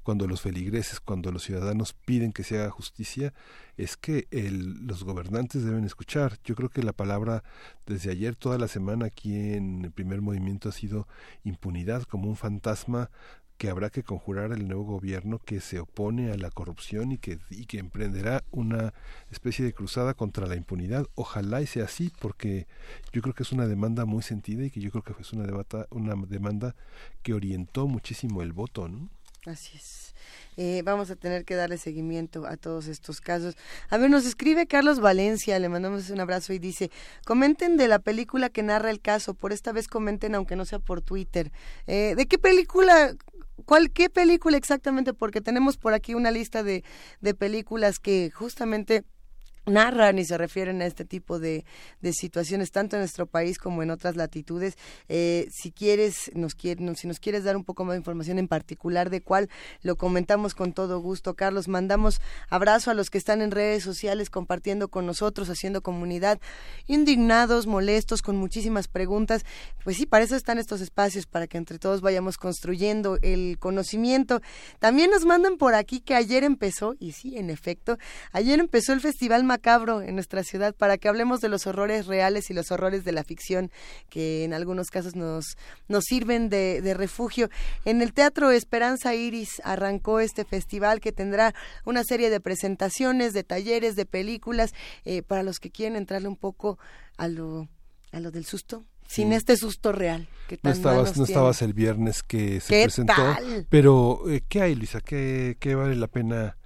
cuando los feligreses, cuando los ciudadanos piden que se haga justicia, es que el- los gobernantes deben escuchar. Yo creo que la palabra desde ayer, toda la semana aquí en el primer movimiento ha sido impunidad como un fantasma que habrá que conjurar el nuevo gobierno que se opone a la corrupción y que, y que emprenderá una especie de cruzada contra la impunidad. Ojalá y sea así, porque yo creo que es una demanda muy sentida y que yo creo que es una, debata, una demanda que orientó muchísimo el voto, ¿no? Así es. Eh, vamos a tener que darle seguimiento a todos estos casos. A ver, nos escribe Carlos Valencia, le mandamos un abrazo y dice, comenten de la película que narra el caso, por esta vez comenten aunque no sea por Twitter. Eh, ¿De qué película? ¿Cuál, ¿Qué película exactamente? Porque tenemos por aquí una lista de, de películas que justamente narran y se refieren a este tipo de, de situaciones tanto en nuestro país como en otras latitudes. Eh, si quieres nos quiere, si nos quieres dar un poco más de información en particular de cuál lo comentamos con todo gusto. Carlos mandamos abrazo a los que están en redes sociales compartiendo con nosotros haciendo comunidad indignados molestos con muchísimas preguntas. Pues sí para eso están estos espacios para que entre todos vayamos construyendo el conocimiento. También nos mandan por aquí que ayer empezó y sí en efecto ayer empezó el festival macabro en nuestra ciudad para que hablemos de los horrores reales y los horrores de la ficción que en algunos casos nos, nos sirven de, de refugio. En el Teatro Esperanza Iris arrancó este festival que tendrá una serie de presentaciones, de talleres, de películas, eh, para los que quieren entrarle un poco a lo, a lo del susto. Sin Sí. este susto real que No tan mal estabas, no estabas el viernes que se ¿Qué presentó, tal? pero eh, ¿qué hay, Luisa? ¿Qué, qué vale la pena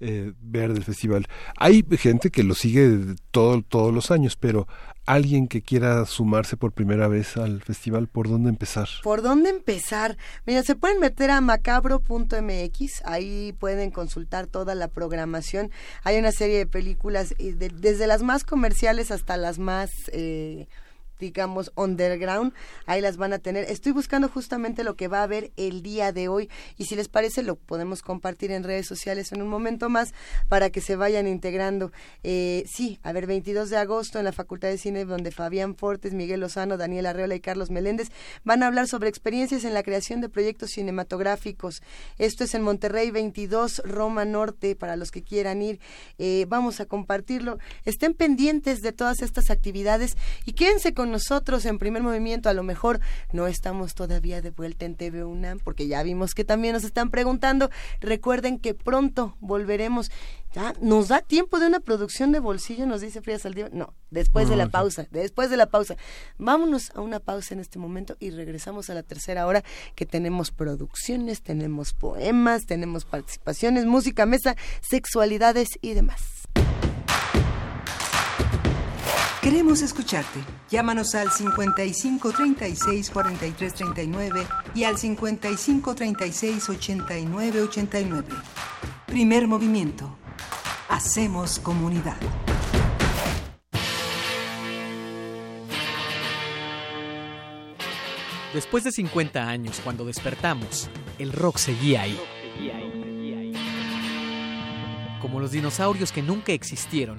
eh, ver del festival? Hay gente que lo sigue todo, todos los años, pero alguien que quiera sumarse por primera vez al festival, ¿por dónde empezar? ¿Por dónde empezar? Mira, se pueden meter a macabro.mx, ahí pueden consultar toda la programación. Hay una serie de películas, eh, de- desde las más comerciales hasta las más... eh, digamos, underground, ahí las van a tener. Estoy buscando justamente lo que va a haber el día de hoy y si les parece lo podemos compartir en redes sociales en un momento más para que se vayan integrando. Eh, sí, a ver, 22 de agosto en la Facultad de Cine donde Fabián Fortes, Miguel Lozano, Daniel Arreola y Carlos Meléndez van a hablar sobre experiencias en la creación de proyectos cinematográficos. Esto es en Monterrey 22, Roma Norte, para los que quieran ir. Eh, vamos a compartirlo. Estén pendientes de todas estas actividades y quédense con nosotros en primer movimiento. A lo mejor no estamos todavía de vuelta en TV UNAM porque ya vimos que también nos están preguntando. Recuerden que pronto volveremos. Ya nos da tiempo de una producción de bolsillo, nos dice Frida Saldívar. No, después de la sí. pausa, después de la pausa. Vámonos a una pausa en este momento y regresamos a la tercera hora que tenemos producciones, tenemos poemas, tenemos participaciones, música, mesa, sexualidades y demás. Queremos escucharte. Llámanos al 55 36 43 39 y al 55 36 89 89. Primer movimiento. Hacemos comunidad. Después de 50 años, cuando despertamos, el rock seguía ahí. Como los dinosaurios que nunca existieron,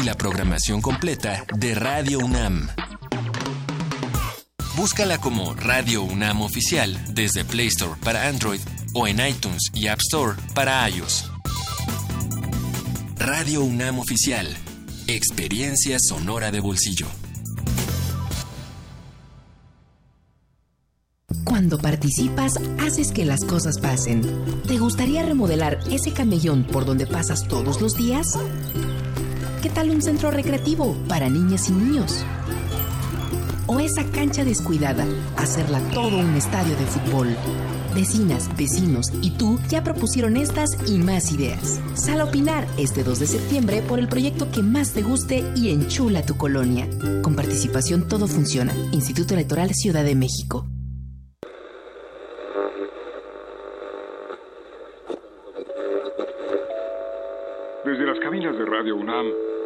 Y la programación completa de Radio UNAM. Búscala como Radio UNAM Oficial desde Play Store para Android o en iTunes y App Store para iOS. Radio UNAM Oficial. Experiencia sonora de bolsillo. Cuando participas, haces que las cosas pasen. ¿Te gustaría remodelar ese camellón por donde pasas todos los días? ¿Qué tal un centro recreativo para niñas y niños? ¿O esa cancha descuidada, hacerla todo un estadio de fútbol? Vecinas, vecinos y tú ya propusieron estas y más ideas. Sal a opinar este 2 de septiembre por el proyecto que más te guste y enchula tu colonia. Con participación todo funciona. Instituto Electoral Ciudad de México. Desde las cabinas de Radio UNAM,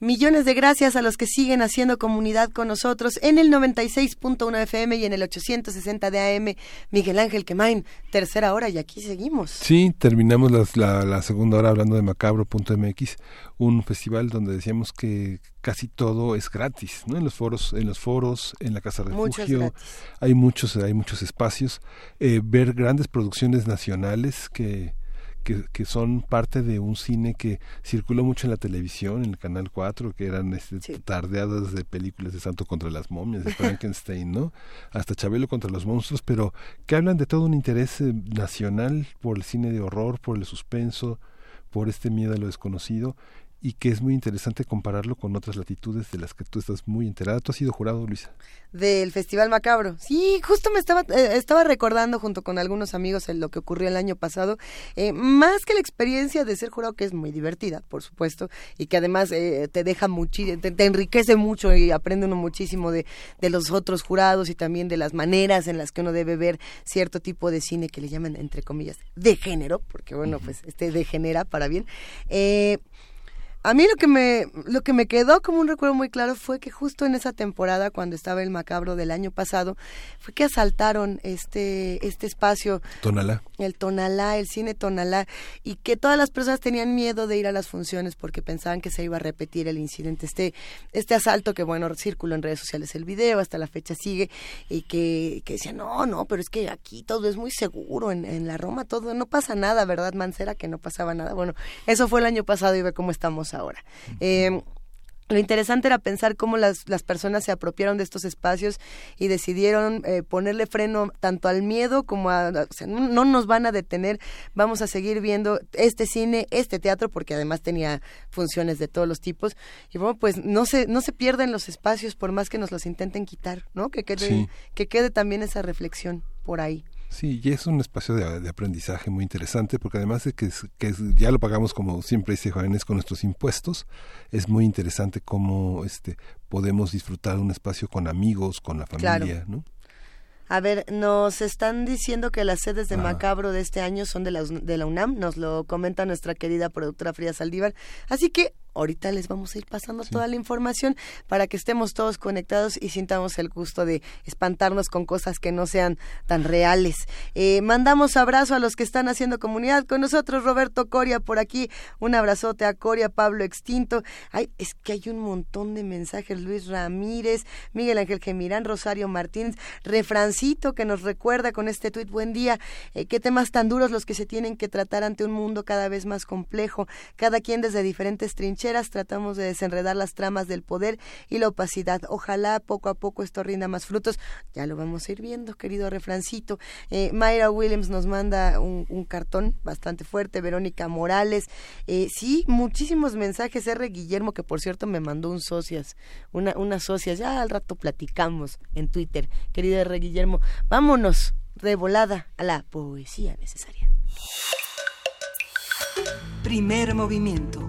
Millones de gracias a los que siguen haciendo comunidad con nosotros en el 96.1 FM y en el 860 de AM. Miguel Ángel Quemain, tercera hora y aquí seguimos. Sí, terminamos la, la segunda hora hablando de macabro.mx, un festival donde decíamos que casi todo es gratis, ¿no? En los foros, en los foros, en la casa refugio, hay muchos, hay muchos espacios, eh, ver grandes producciones nacionales que que, que son parte de un cine que circuló mucho en la televisión, en el Canal 4, que eran este, tardeadas de películas de Santo contra las momias, de Frankenstein, ¿no? Hasta Chabelo contra los monstruos, pero que hablan de todo un interés eh, nacional por el cine de horror, por el suspenso, por este miedo a lo desconocido y que es muy interesante compararlo con otras latitudes de las que tú estás muy enterada. ¿Tú has sido jurado, Luisa? del Festival Macabro. Sí, justo me estaba, eh, estaba recordando junto con algunos amigos en lo que ocurrió el año pasado, eh, más que la experiencia de ser jurado, que es muy divertida, por supuesto, y que además eh, te deja muchísimo, te, te enriquece mucho y aprende uno muchísimo de, de los otros jurados y también de las maneras en las que uno debe ver cierto tipo de cine que le llaman, entre comillas, de género, porque bueno, pues este degenera para bien. Eh, A mí lo que me lo que me quedó como un recuerdo muy claro fue que justo en esa temporada cuando estaba el macabro del año pasado fue que asaltaron este este espacio Tonalá. el Tonalá, el cine Tonalá, y que todas las personas tenían miedo de ir a las funciones porque pensaban que se iba a repetir el incidente, este, este asalto que, bueno, circuló en redes sociales el video, hasta la fecha sigue, y que, que decían, no, no, pero es que aquí todo es muy seguro, en, en la Roma todo, no pasa nada, ¿verdad, Mancera? Que no pasaba nada. Bueno, eso fue el año pasado y ve cómo estamos ahora. Eh, lo interesante era pensar cómo las, las personas se apropiaron de estos espacios y decidieron eh, ponerle freno tanto al miedo como a... O sea, no, no nos van a detener, vamos a seguir viendo este cine, este teatro, porque además tenía funciones de todos los tipos. Y bueno, pues no se, no se pierden los espacios por más que nos los intenten quitar, ¿no? Que quede, Sí. que quede también esa reflexión por ahí. Sí, y es un espacio de, de aprendizaje muy interesante porque además de que, es- que es- ya lo pagamos como siempre dice Jóvenes con nuestros impuestos, es muy interesante cómo este podemos disfrutar un espacio con amigos, con la Claro. familia, ¿no? A ver, nos están diciendo que las sedes de Ah. Macabro de este año son de la, de la UNAM, nos lo comenta nuestra querida productora Frida Saldívar. Así que ahorita les vamos a ir pasando toda la información para que estemos todos conectados y sintamos el gusto de espantarnos con cosas que no sean tan reales. Eh, mandamos abrazo a los que están haciendo comunidad con nosotros, Roberto Coria por aquí, un abrazote a Coria, Pablo Extinto. Ay, es que hay un montón de mensajes, Luis Ramírez, Miguel Ángel Gemirán, Rosario Martínez, refrancito que nos recuerda con este tuit, buen día, eh, qué temas tan duros los que se tienen que tratar ante un mundo cada vez más complejo, cada quien desde diferentes trincheras tratamos de desenredar las tramas del poder y la opacidad. Ojalá poco a poco esto rinda más frutos. Ya lo vamos a ir viendo, querido refrancito. Eh, Mayra Williams nos manda un, cartón bastante fuerte. Verónica Morales. Eh, sí, muchísimos mensajes. R. Guillermo, que por cierto me mandó un socias, una, unas socias. Ya al rato platicamos en Twitter. Querido R. Guillermo, vámonos de volada a la poesía necesaria. Primer movimiento.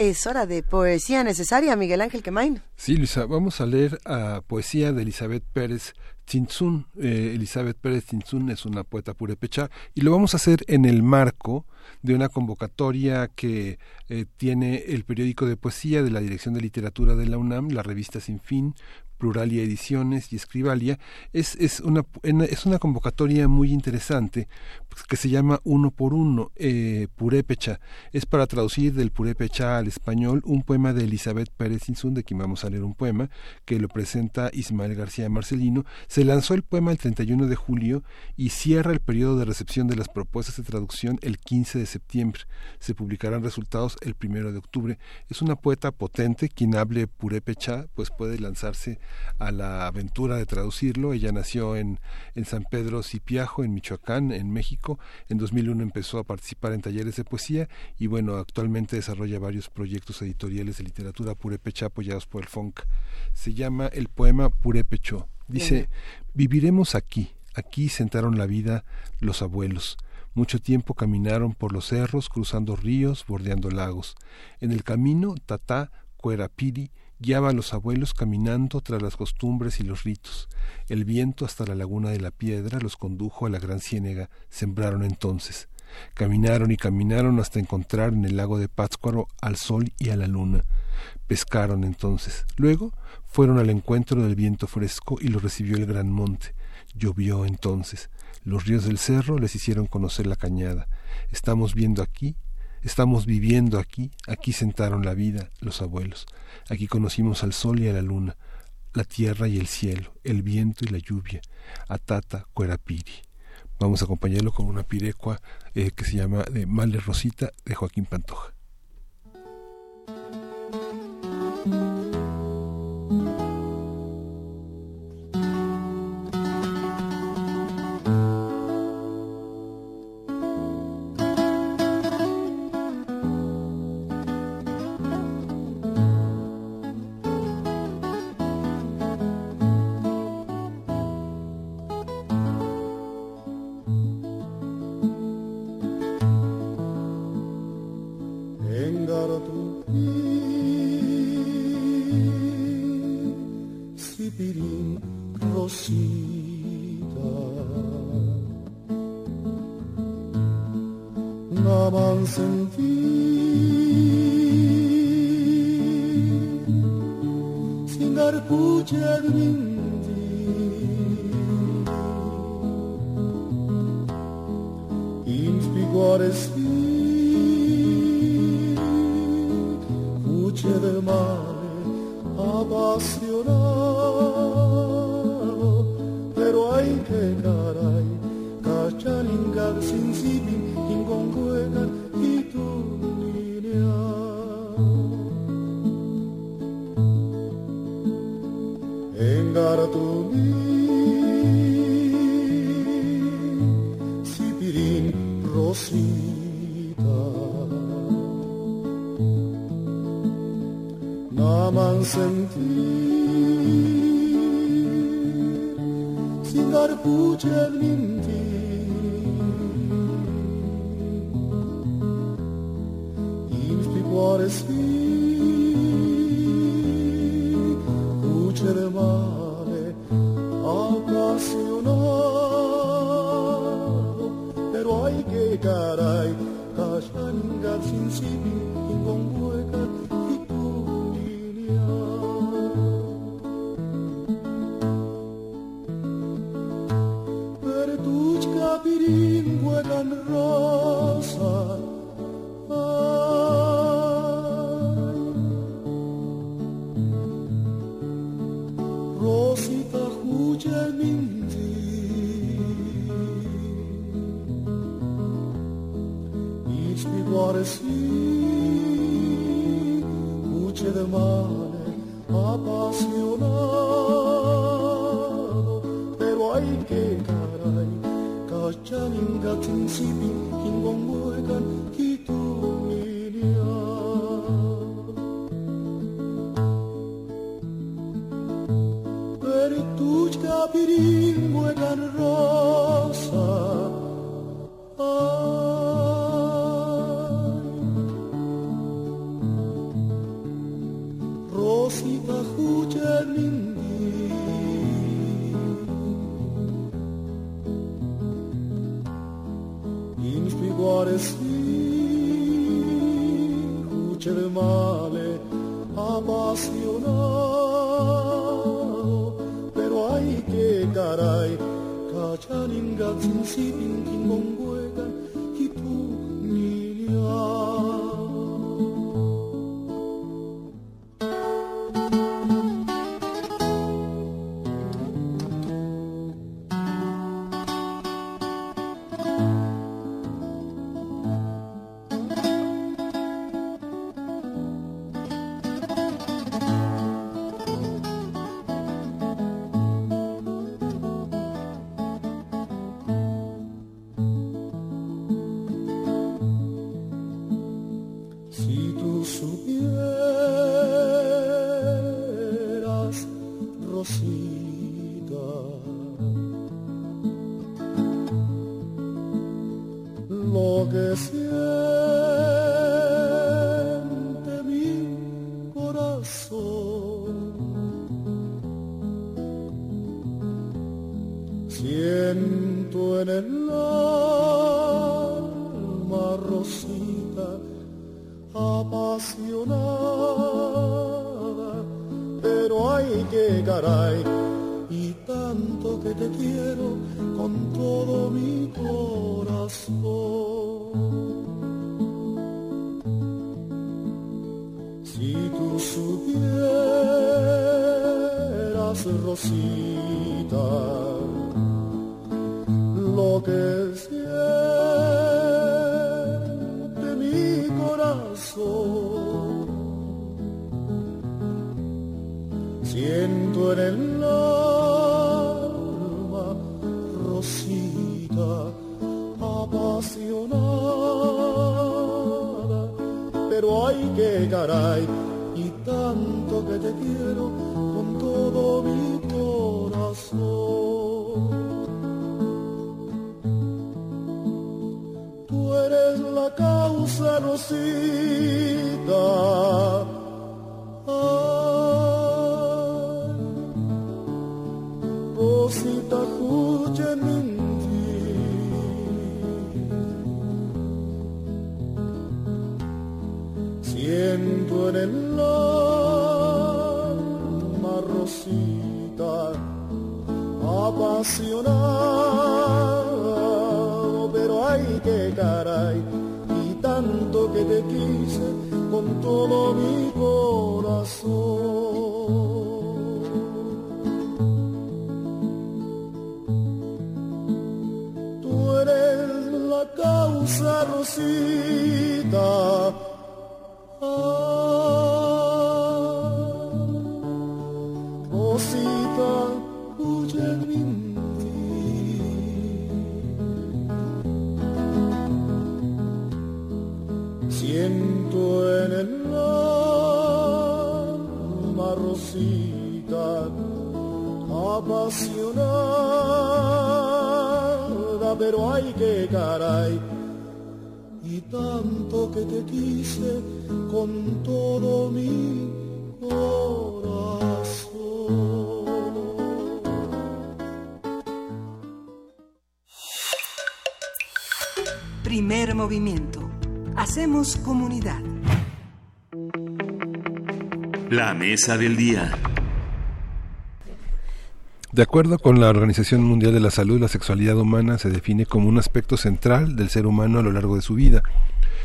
Es hora de poesía necesaria, Miguel Ángel Quemain. Sí, Luisa, vamos a leer a poesía de Elizabeth Pérez Tinzún. Eh, Elizabeth Pérez Tinzún es una poeta purépecha y lo vamos a hacer en el marco de una convocatoria que eh, tiene el periódico de poesía de la Dirección de Literatura de la UNAM, la revista Sin Fin, Pluralia Ediciones y Escribalia. Es, es, una, es una convocatoria muy interesante que se llama Uno por Uno, eh, Purépecha. Es para traducir del Purépecha al español un poema de Elizabeth Pérez Insun, de quien vamos a leer un poema, que lo presenta Ismael García Marcelino. Se lanzó el poema el 31 de julio y cierra el periodo de recepción de las propuestas de traducción el 15 de septiembre. Se publicarán resultados el 1 de octubre. Es una poeta potente, quien hable purépecha, pues puede lanzarse a la aventura de traducirlo. Ella nació en, en San Pedro Cipiajo, en Michoacán, en México. En 2001 empezó a participar en talleres de poesía y bueno, actualmente desarrolla varios proyectos editoriales de literatura purépecha apoyados por el FONC. Se llama el poema Purépecho. Dice, viviremos aquí, aquí sentaron la vida los abuelos. Mucho tiempo caminaron por los cerros, cruzando ríos, bordeando lagos. En el camino, Tatá, Cuerapiri, guiaba a los abuelos caminando tras las costumbres y los ritos. El viento hasta la laguna de la piedra los condujo a la gran ciénega, sembraron entonces. Caminaron y caminaron hasta encontrar en el lago de Pátzcuaro al sol y a la luna. Pescaron entonces. Luego fueron al encuentro del viento fresco y los recibió el gran monte. Llovió entonces. Los ríos del cerro les hicieron conocer la cañada. Estamos viendo aquí, estamos viviendo aquí, aquí sentaron la vida los abuelos. Aquí conocimos al sol y a la luna, la tierra y el cielo, el viento y la lluvia. Atata Cuerapiri. Vamos a acompañarlo con una pirecua eh, que se llama de Male Rosita de Joaquín Pantoja. chiringo eran rosa. Ay, Rosita huye mindi. Ispiguare si, cuce de mare appassionato. 전인 같은 집인 mesa del día. De acuerdo con la Organización Mundial de la Salud, la sexualidad humana se define como un aspecto central del ser humano a lo largo de su vida.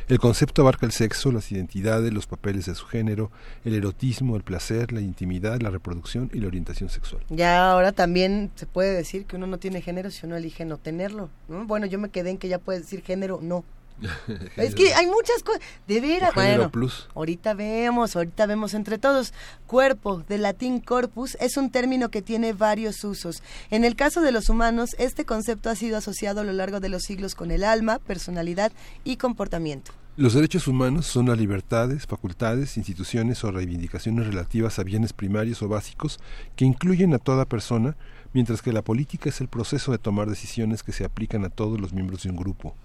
El concepto abarca el sexo, las identidades, los papeles de su género, el erotismo, el placer, la intimidad, la reproducción y la orientación sexual. Ya ahora también se puede decir que uno no tiene género si uno elige no tenerlo. ¿no? Bueno, yo me quedé en que ya puedes decir género no. (laughs) Es que hay muchas cosas, de veras. Bueno, plus. ahorita vemos, ahorita vemos entre todos. Cuerpo, del latín corpus, es un término que tiene varios usos. En el caso de los humanos, este concepto ha sido asociado a lo largo de los siglos con el alma, personalidad y comportamiento. Los derechos humanos son las libertades, facultades, instituciones o reivindicaciones relativas a bienes primarios o básicos que incluyen a toda persona, mientras que la política es el proceso de tomar decisiones que se aplican a todos los miembros de un grupo.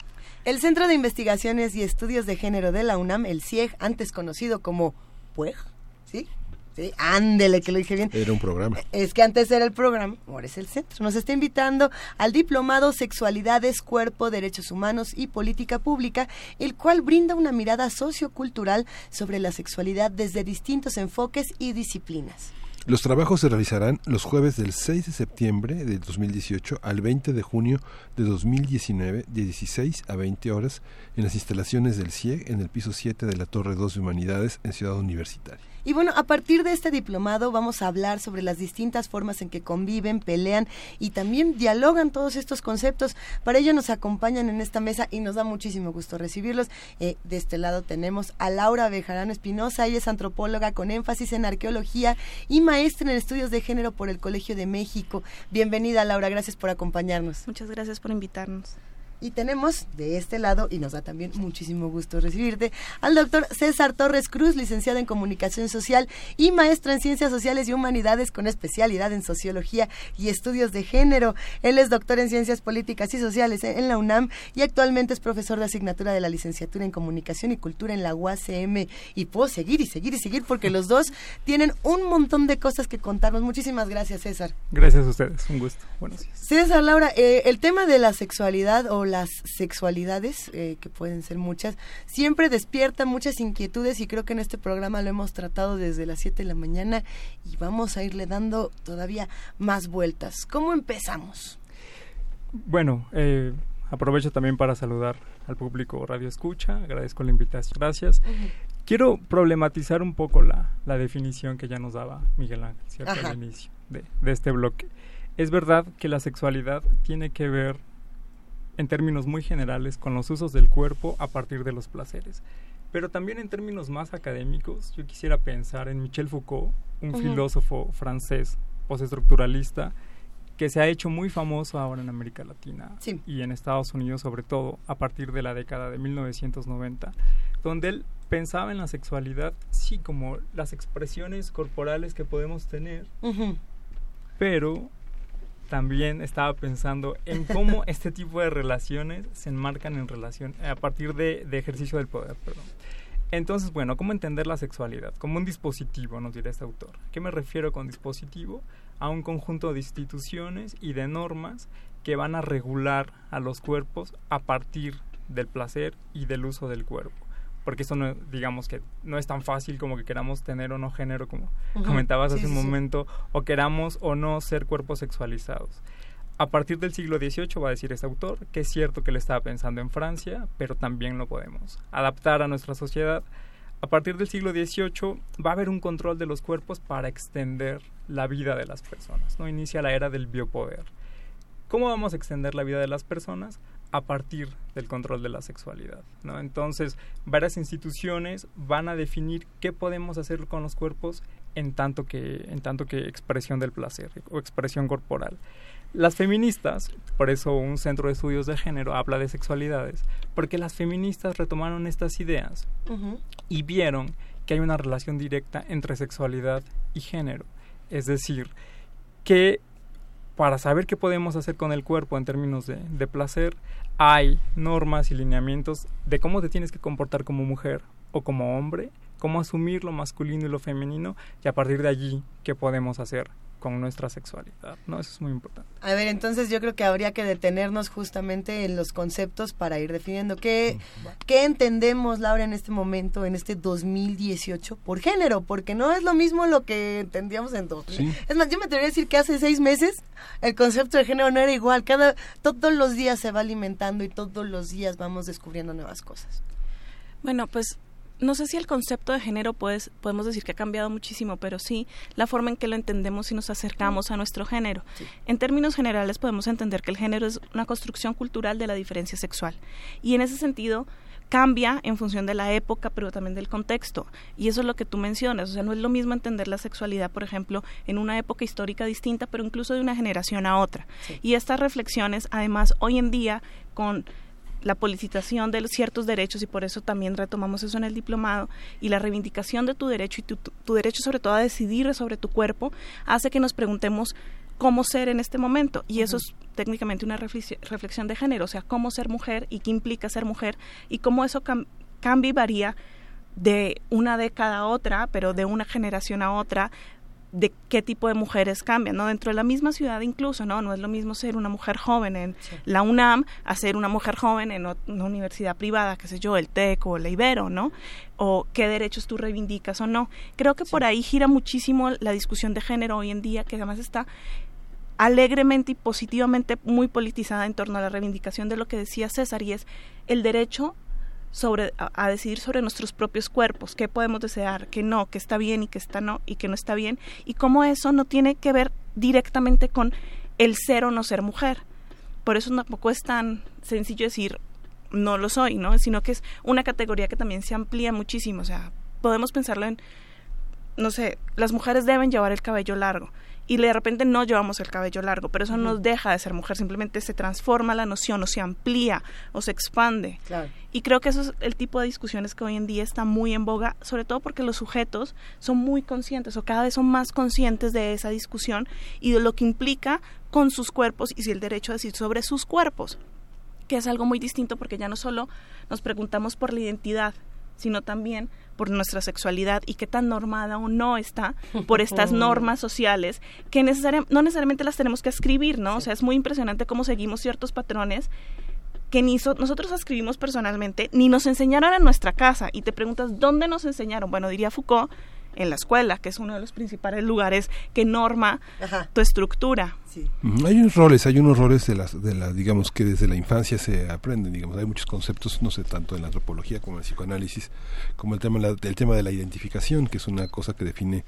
El Centro de Investigaciones y Estudios de Género de la UNAM, el CIEG, antes conocido como PUEG, ¿sí? Sí, ándele, que lo dije bien. Era un programa. Es que antes era el programa, ahora es el centro. Nos está invitando al diplomado Sexualidades, Cuerpo, Derechos Humanos y Política Pública, el cual brinda una mirada sociocultural sobre la sexualidad desde distintos enfoques y disciplinas. Los trabajos se realizarán los jueves del 6 de septiembre de 2018 al 20 de junio de 2019 de 16 a 20 horas en las instalaciones del CIEG en el piso 7 de la Torre 2 de Humanidades en Ciudad Universitaria. Y bueno, a partir de este diplomado vamos a hablar sobre las distintas formas en que conviven, pelean y también dialogan todos estos conceptos. Para ello nos acompañan en esta mesa y nos da muchísimo gusto recibirlos. Eh, de este lado tenemos a Laura Bejarano Espinosa, ella es antropóloga con énfasis en arqueología y maestra en estudios de género por el Colegio de México. Bienvenida Laura, gracias por acompañarnos. Muchas gracias por invitarnos. Y tenemos de este lado, y nos da también muchísimo gusto recibirte, al doctor César Torres Cruz, licenciado en Comunicación Social y maestro en Ciencias Sociales y Humanidades con especialidad en Sociología y Estudios de Género. Él es doctor en Ciencias Políticas y Sociales en la UNAM y actualmente es profesor de asignatura de la licenciatura en Comunicación y Cultura en la UACM. Y puedo seguir y seguir y seguir porque los dos tienen un montón de cosas que contarnos. Muchísimas gracias, César. Gracias a ustedes, un gusto. Buenos días. César, Laura, eh, el tema de la sexualidad o las sexualidades, eh, que pueden ser muchas, siempre despierta muchas inquietudes y creo que en este programa lo hemos tratado desde las 7 de la mañana y vamos a irle dando todavía más vueltas. ¿Cómo empezamos? Bueno, eh, aprovecho también para saludar al público Radio Escucha, agradezco la invitación, gracias. Quiero problematizar un poco la, la definición que ya nos daba Miguel Ángel, ¿cierto? Al inicio de, de este bloque. Es verdad que la sexualidad tiene que ver en términos muy generales con los usos del cuerpo a partir de los placeres. Pero también en términos más académicos, yo quisiera pensar en Michel Foucault, un Ujú. filósofo francés postestructuralista que se ha hecho muy famoso ahora en América Latina y en Estados Unidos sobre todo a partir de la década de 1990, donde él pensaba en la sexualidad sí como las expresiones corporales que podemos tener, pero también estaba pensando en cómo (laughs) este tipo de relaciones se enmarcan en relación a partir de, de ejercicio del poder, perdón. Entonces, bueno, ¿cómo entender la sexualidad? Como un dispositivo, nos dirá este autor. ¿Qué me refiero con dispositivo? A un conjunto de instituciones y de normas que van a regular a los cuerpos a partir del placer y del uso del cuerpo. Porque eso no, digamos que no es tan fácil como que queramos tener o no género, como comentabas hace un momento, o queramos o no ser cuerpos sexualizados. A partir del siglo XVIII, va a decir este autor, que es cierto que le estaba pensando en Francia, pero también lo podemos adaptar a nuestra sociedad. A partir del siglo XVIII va a haber un control de los cuerpos para extender la vida de las personas. ¿no? Inicia la era del biopoder. ¿Cómo vamos a extender la vida de las personas? A partir del control de la sexualidad. ¿no? Entonces, varias instituciones van a definir qué podemos hacer con los cuerpos en tanto que, en tanto que expresión del placer o expresión corporal. Las feministas, por eso un centro de estudios de género habla de sexualidades, porque las feministas retomaron estas ideas y vieron que hay una relación directa entre sexualidad y género. Es decir, que para saber qué podemos hacer con el cuerpo en términos de, placer, hay normas y lineamientos de cómo te tienes que comportar como mujer o como hombre, cómo asumir lo masculino y lo femenino, y a partir de allí, qué podemos hacer con nuestra sexualidad, ¿no? Eso es muy importante. A ver, entonces yo creo que habría que detenernos justamente en los conceptos para ir definiendo qué, qué entendemos, Laura, en este momento, en este 2018, por género, porque no es lo mismo lo que entendíamos en 2000. Es más, yo me atrevería a decir que hace seis meses el concepto de género no era igual, cada, todos los días se va alimentando y todos los días vamos descubriendo nuevas cosas. Bueno, pues no sé si el concepto de género pues, podemos decir que ha cambiado muchísimo, pero sí la forma en que lo entendemos y nos acercamos a nuestro género. En términos generales podemos entender que el género es una construcción cultural de la diferencia sexual. Y en ese sentido cambia en función de la época, pero también del contexto. Y eso es lo que tú mencionas. O sea, no es lo mismo entender la sexualidad, por ejemplo, en una época histórica distinta, pero incluso de una generación a otra. Y estas reflexiones, además, hoy en día, con la politización de ciertos derechos y por eso también retomamos eso en el diplomado y la reivindicación de tu derecho y tu, derecho sobre todo a decidir sobre tu cuerpo hace que nos preguntemos cómo ser en este momento. Y eso es técnicamente una reflexión de género, o sea, cómo ser mujer y qué implica ser mujer y cómo eso cambia y varía de una década a otra, pero de una generación a otra, de qué tipo de mujeres cambian, ¿no? Dentro de la misma ciudad incluso, ¿no? No es lo mismo ser una mujer joven en la UNAM a ser una mujer joven en una universidad privada, qué sé yo, el TEC o la Ibero, ¿no? O qué derechos tú reivindicas o no. Creo que por ahí gira muchísimo la discusión de género hoy en día, que además está alegremente y positivamente muy politizada en torno a la reivindicación de lo que decía César, y es el derecho sobre a, decidir sobre nuestros propios cuerpos, qué podemos desear, qué no, qué está bien y qué está no y qué no está bien y cómo eso no tiene que ver directamente con el ser o no ser mujer. Por eso tampoco es tan sencillo decir no lo soy, ¿no? Sino que es una categoría que también se amplía muchísimo, o sea, podemos pensarlo en no sé, las mujeres deben llevar el cabello largo y de repente no llevamos el cabello largo, pero eso no deja de ser mujer, simplemente se transforma la noción o se amplía o se expande. Y creo que eso es el tipo de discusiones que hoy en día está muy en boga, sobre todo porque los sujetos son muy conscientes o cada vez son más conscientes de esa discusión y de lo que implica con sus cuerpos y si el derecho a decir sobre sus cuerpos, que es algo muy distinto porque ya no solo nos preguntamos por la identidad, sino también por nuestra sexualidad y qué tan normada o no está por estas (laughs) normas sociales que no necesariamente las tenemos que escribir, ¿no? O sea, es muy impresionante cómo seguimos ciertos patrones que ni nosotros escribimos personalmente, ni nos enseñaron en nuestra casa. Y te preguntas, ¿dónde nos enseñaron? Bueno, diría Foucault, en la escuela, que es uno de los principales lugares que norma tu estructura. Hay unos roles, hay unos roles de las, de la, digamos que desde la infancia se aprenden, digamos, hay muchos conceptos, no sé tanto en la antropología como en el psicoanálisis, como el tema, el tema de la identificación, que es una cosa que define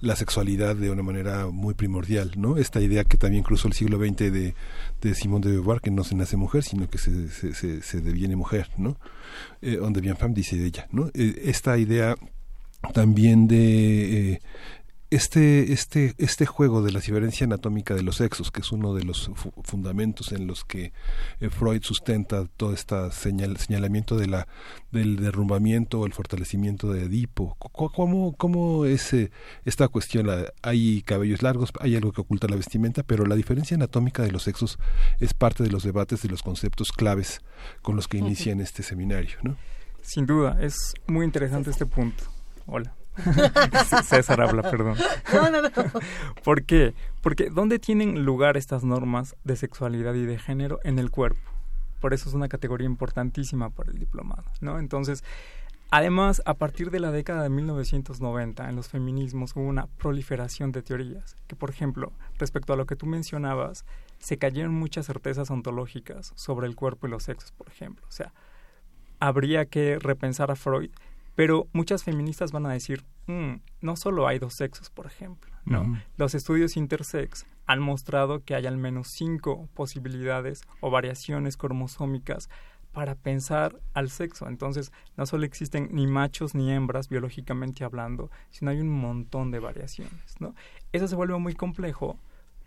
la sexualidad de una manera muy primordial, ¿no? Esta idea que también cruzó el siglo XX de, de Simón de Beauvoir, que no se nace mujer, sino que se, se, se, deviene mujer, ¿no? Eh, on devient femme, dice ella, ¿no? Eh, esta idea también de eh, este, este, este juego de la diferencia anatómica de los sexos, que es uno de los fundamentos en los que eh, Freud sustenta todo este señal, señalamiento de la, del derrumbamiento o el fortalecimiento de Edipo. ¿Cómo, cómo es eh, esta cuestión? Hay cabellos largos, hay algo que oculta la vestimenta, pero la diferencia anatómica de los sexos es parte de los debates de los conceptos claves con los que inician este seminario. ¿no? Sin duda, es muy interesante este punto. Hola. (laughs) César habla, perdón. No, no, no. ¿Por qué? Porque ¿dónde tienen lugar estas normas de sexualidad y de género? En el cuerpo. Por eso es una categoría importantísima para el diplomado, ¿no? Entonces, Además, a partir de la década de 1990, en los feminismos hubo una proliferación de teorías, que por ejemplo, respecto a lo que tú mencionabas, se cayeron muchas certezas ontológicas sobre el cuerpo y los sexos, por ejemplo. O sea, habría que repensar a Freud, pero muchas feministas van a decir, mm, no solo hay dos sexos, por ejemplo. No, los estudios intersex han mostrado que hay al menos cinco posibilidades o variaciones cromosómicas para pensar al sexo. Entonces, no solo existen ni machos ni hembras biológicamente hablando, sino hay un montón de variaciones, ¿no? Eso se vuelve muy complejo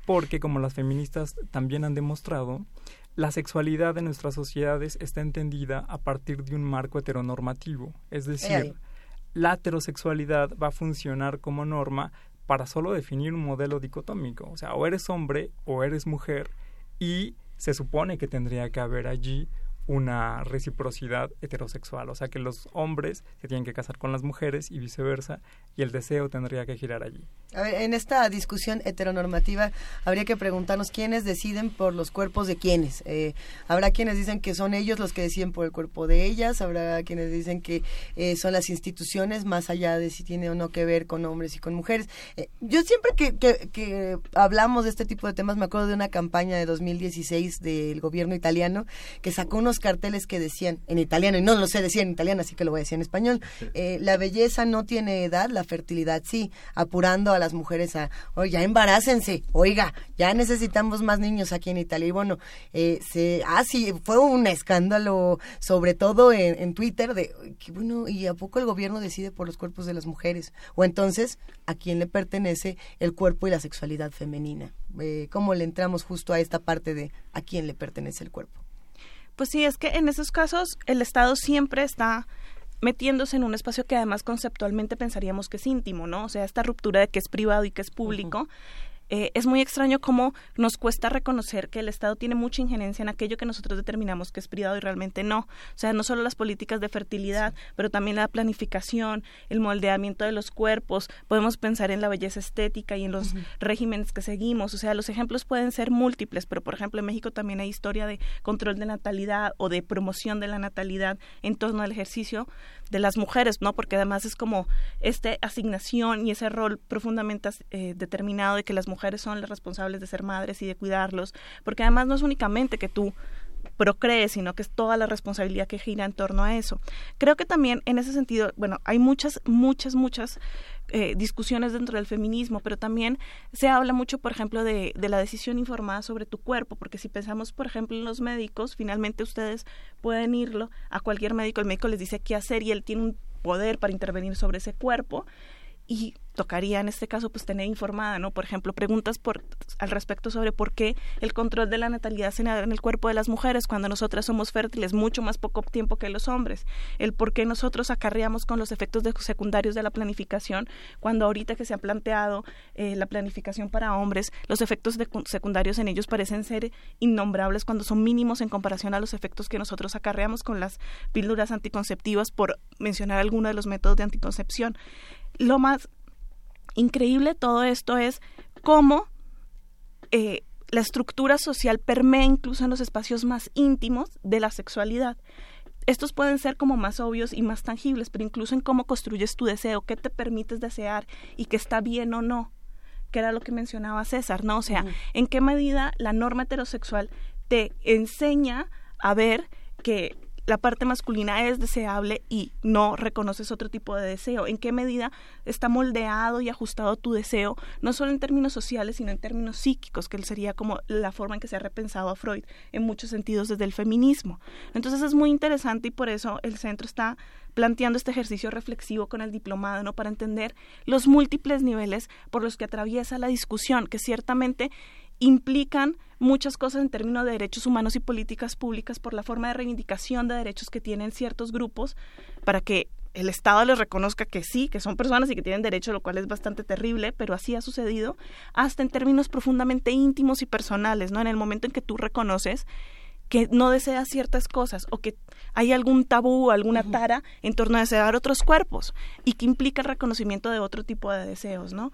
porque, como las feministas también han demostrado, la sexualidad de nuestras sociedades está entendida a partir de un marco heteronormativo. Es decir, la heterosexualidad va a funcionar como norma para solo definir un modelo dicotómico. O sea, o eres hombre o eres mujer y se supone que tendría que haber allí una reciprocidad heterosexual, o sea que los hombres se tienen que casar con las mujeres y viceversa, y el deseo tendría que girar allí. A ver, en esta discusión heteronormativa habría que preguntarnos quiénes deciden por los cuerpos de quiénes. Eh, habrá quienes dicen que son ellos los que deciden por el cuerpo de ellas, habrá quienes dicen que eh, son las instituciones, más allá de si tiene o no que ver con hombres y con mujeres. Eh, yo siempre que, que, que hablamos de este tipo de temas me acuerdo de una campaña de 2016 del gobierno italiano que sacó unos carteles que decían en italiano, y no lo sé decir en italiano, así que lo voy a decir en español, la belleza no tiene edad, la fertilidad sí, apurando a las mujeres a, oye, ya embarácense, oiga, ya necesitamos más niños aquí en Italia. Y bueno, eh, se, ah, sí, fue un escándalo, sobre todo en, Twitter, de, que bueno, ¿y a poco el gobierno decide por los cuerpos de las mujeres? O entonces, ¿a quién le pertenece el cuerpo y la sexualidad femenina? Eh, ¿Cómo le entramos justo a esta parte de a quién le pertenece el cuerpo? Pues sí, es que en esos casos el Estado siempre está metiéndose en un espacio que además conceptualmente pensaríamos que es íntimo, ¿no? O sea, esta ruptura de que es privado y que es público. Eh, es muy extraño cómo nos cuesta reconocer que el Estado tiene mucha injerencia en aquello que nosotros determinamos que es privado y realmente no. O sea, no solo las políticas de fertilidad, pero también la planificación, el moldeamiento de los cuerpos. Podemos pensar en la belleza estética y en los regímenes que seguimos. O sea, los ejemplos pueden ser múltiples, pero por ejemplo en México también hay historia de control de natalidad o de promoción de la natalidad en torno al ejercicio de las mujeres, ¿no? Porque además es como esta asignación y ese rol profundamente eh, determinado de que las mujeres son las responsables de ser madres y de cuidarlos, porque además no es únicamente que tú procrees, sino que es toda la responsabilidad que gira en torno a eso. Creo que también en ese sentido, bueno, hay muchas, muchas, muchas eh, discusiones dentro del feminismo, pero también se habla mucho, por ejemplo, de, de, la decisión informada sobre tu cuerpo, porque si pensamos, por ejemplo, en los médicos, finalmente ustedes pueden irlo a cualquier médico, el médico les dice qué hacer y él tiene un poder para intervenir sobre ese cuerpo y tocaría en este caso pues tener informada, ¿no? Por ejemplo, preguntas por al respecto sobre por qué el control de la natalidad se da en el cuerpo de las mujeres cuando nosotras somos fértiles mucho más poco tiempo que los hombres, el por qué nosotros acarreamos con los efectos secundarios de la planificación cuando ahorita que se ha planteado eh, la planificación para hombres, los efectos secundarios en ellos parecen ser innombrables cuando son mínimos en comparación a los efectos que nosotros acarreamos con las píldoras anticonceptivas por mencionar alguno de los métodos de anticoncepción lo más increíble todo esto es cómo eh, la estructura social permea incluso en los espacios más íntimos de la sexualidad. Estos pueden ser como más obvios y más tangibles, pero incluso en cómo construyes tu deseo, qué te permites desear y qué está bien o no, que era lo que mencionaba César, ¿no? O sea, en qué medida la norma heterosexual te enseña a ver que la parte masculina es deseable y no reconoces otro tipo de deseo. ¿En qué medida está moldeado y ajustado tu deseo, no solo en términos sociales, sino en términos psíquicos, que sería como la forma en que se ha repensado a Freud en muchos sentidos desde el feminismo? Entonces es muy interesante y por eso el centro está planteando este ejercicio reflexivo con el diplomado, ¿no? Para entender los múltiples niveles por los que atraviesa la discusión, que ciertamente implican muchas cosas en términos de derechos humanos y políticas públicas por la forma de reivindicación de derechos que tienen ciertos grupos para que el Estado les reconozca que sí, que son personas y que tienen derecho, lo cual es bastante terrible, pero así ha sucedido, hasta en términos profundamente íntimos y personales, ¿no? En el momento en que tú reconoces que no deseas ciertas cosas o que hay algún tabú, alguna tara en torno a desear otros cuerpos y que implica el reconocimiento de otro tipo de deseos, ¿no?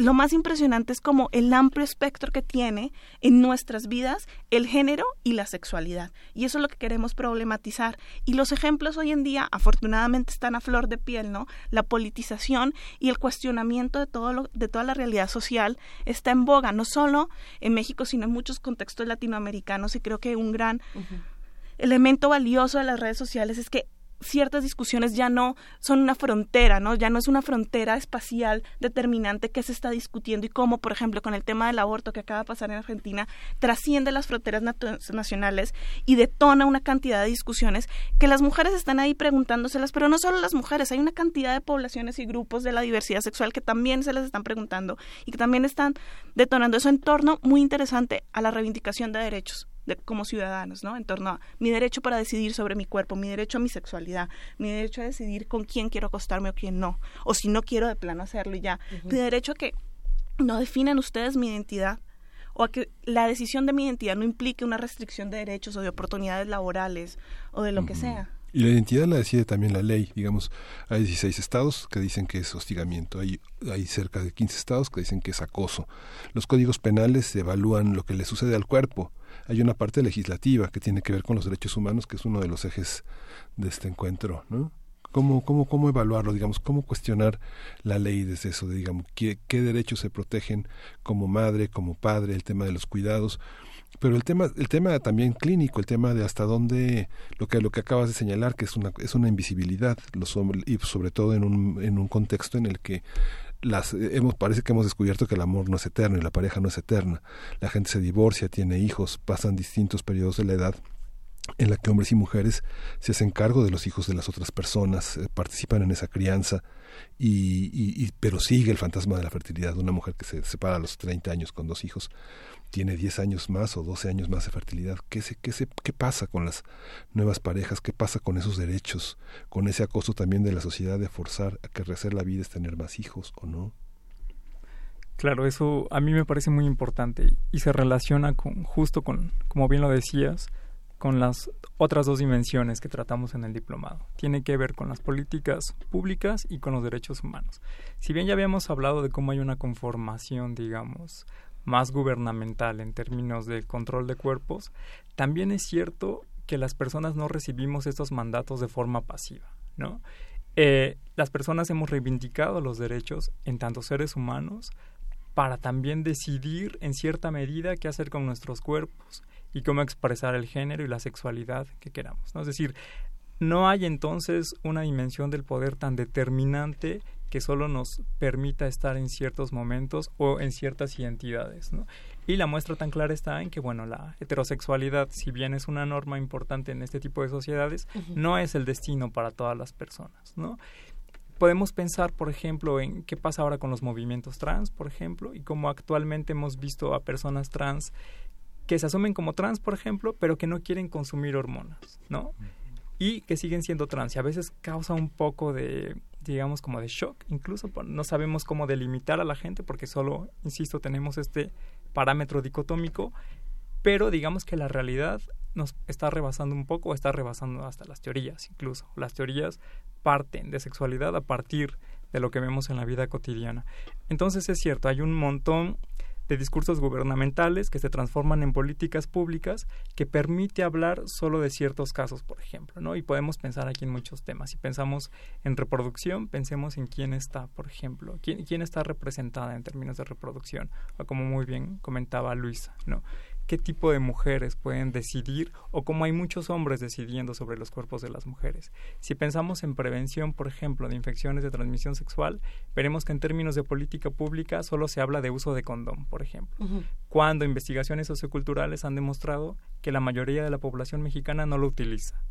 Lo más impresionante es como el amplio espectro que tiene en nuestras vidas el género y la sexualidad. Y eso es lo que queremos problematizar. Y los ejemplos hoy en día, afortunadamente, están a flor de piel, ¿no? La politización y el cuestionamiento de, todo lo, de toda la realidad social está en boga, no solo en México, sino en muchos contextos latinoamericanos. Y creo que un gran elemento valioso de las redes sociales es que ciertas discusiones ya no son una frontera, ¿no? Ya no es una frontera espacial determinante que se está discutiendo y cómo, por ejemplo, con el tema del aborto que acaba de pasar en Argentina, trasciende las fronteras nacionales y detona una cantidad de discusiones que las mujeres están ahí preguntándoselas, pero no solo las mujeres, hay una cantidad de poblaciones y grupos de la diversidad sexual que también se les están preguntando y que también están detonando eso en torno muy interesante a la reivindicación de derechos como ciudadanos, ¿no? En torno a mi derecho para decidir sobre mi cuerpo, mi derecho a mi sexualidad, mi derecho a decidir con quién quiero acostarme o quién no, o si no quiero de plano hacerlo y ya, mi derecho a que no definan ustedes mi identidad o a que la decisión de mi identidad no implique una restricción de derechos o de oportunidades laborales o de lo que sea. Y la identidad la decide también la ley. Digamos, hay 16 estados que dicen que es hostigamiento, hay, hay cerca de 15 estados que dicen que es acoso. Los códigos penales evalúan lo que le sucede al cuerpo hay una parte legislativa que tiene que ver con los derechos humanos, que es uno de los ejes de este encuentro, ¿no? ¿Cómo, cómo, cómo evaluarlo, digamos, cómo cuestionar la ley desde eso, de, digamos, qué, qué derechos se protegen como madre, como padre, el tema de los cuidados, pero el tema el tema también clínico el tema de hasta dónde lo que lo que acabas de señalar que es una es una invisibilidad los y sobre todo en un en un contexto en el que las hemos parece que hemos descubierto que el amor no es eterno y la pareja no es eterna. La gente se divorcia, tiene hijos, pasan distintos periodos de la edad en la que hombres y mujeres se hacen cargo de los hijos de las otras personas, eh, participan en esa crianza, y, y, pero sigue el fantasma de la fertilidad. Una mujer que se separa a los 30 años con dos hijos tiene 10 años más o 12 años más de fertilidad. ¿Qué, se, qué, ¿Qué pasa con las nuevas parejas? ¿Qué pasa con esos derechos? Con ese acoso también de la sociedad de forzar a que rehacer la vida es tener más hijos o no? Claro, eso a mí me parece muy importante y se relaciona con justo con, como bien lo decías, con las otras dos dimensiones que tratamos en el diplomado. Tiene que ver con las políticas públicas y con los derechos humanos. Si bien ya habíamos hablado de cómo hay una conformación, digamos, más gubernamental en términos del control de cuerpos, también es cierto que las personas no recibimos estos mandatos de forma pasiva, ¿no? Eh, las personas hemos reivindicado los derechos en tanto seres humanos para también decidir en cierta medida qué hacer con nuestros cuerpos y cómo expresar el género y la sexualidad que queramos. Es decir, no hay entonces una dimensión del poder tan determinante que solo nos permita estar en ciertos momentos o en ciertas identidades, ¿no? Y la muestra tan clara está en que, bueno, la heterosexualidad, si bien es una norma importante en este tipo de sociedades, no es el destino para todas las personas, ¿no? Podemos pensar, por ejemplo, en qué pasa ahora con los movimientos trans, por ejemplo, y cómo actualmente hemos visto a personas trans que se asumen como trans, por ejemplo, pero que no quieren consumir hormonas, ¿no? Y que siguen siendo trans. Y a veces causa un poco de digamos, como de shock, incluso no sabemos cómo delimitar a la gente porque solo, insisto, tenemos este parámetro dicotómico, pero digamos que la realidad nos está rebasando un poco, está rebasando hasta las teorías incluso. Las teorías parten de sexualidad a partir de lo que vemos en la vida cotidiana. Entonces es cierto, hay un montón de discursos gubernamentales que se transforman en políticas públicas que permite hablar solo de ciertos casos, por ejemplo, ¿no? Y podemos pensar aquí en muchos temas. Si pensamos en reproducción, pensemos en quién está, por ejemplo, quién, quién está representada en términos de reproducción, como muy bien comentaba Luisa, ¿no? Qué tipo de mujeres pueden decidir o cómo hay muchos hombres decidiendo sobre los cuerpos de las mujeres. Si pensamos en prevención, por ejemplo, de infecciones de transmisión sexual, veremos que en términos de política pública solo se habla de uso de condón, por ejemplo, cuando investigaciones socioculturales han demostrado que la mayoría de la población mexicana no lo utiliza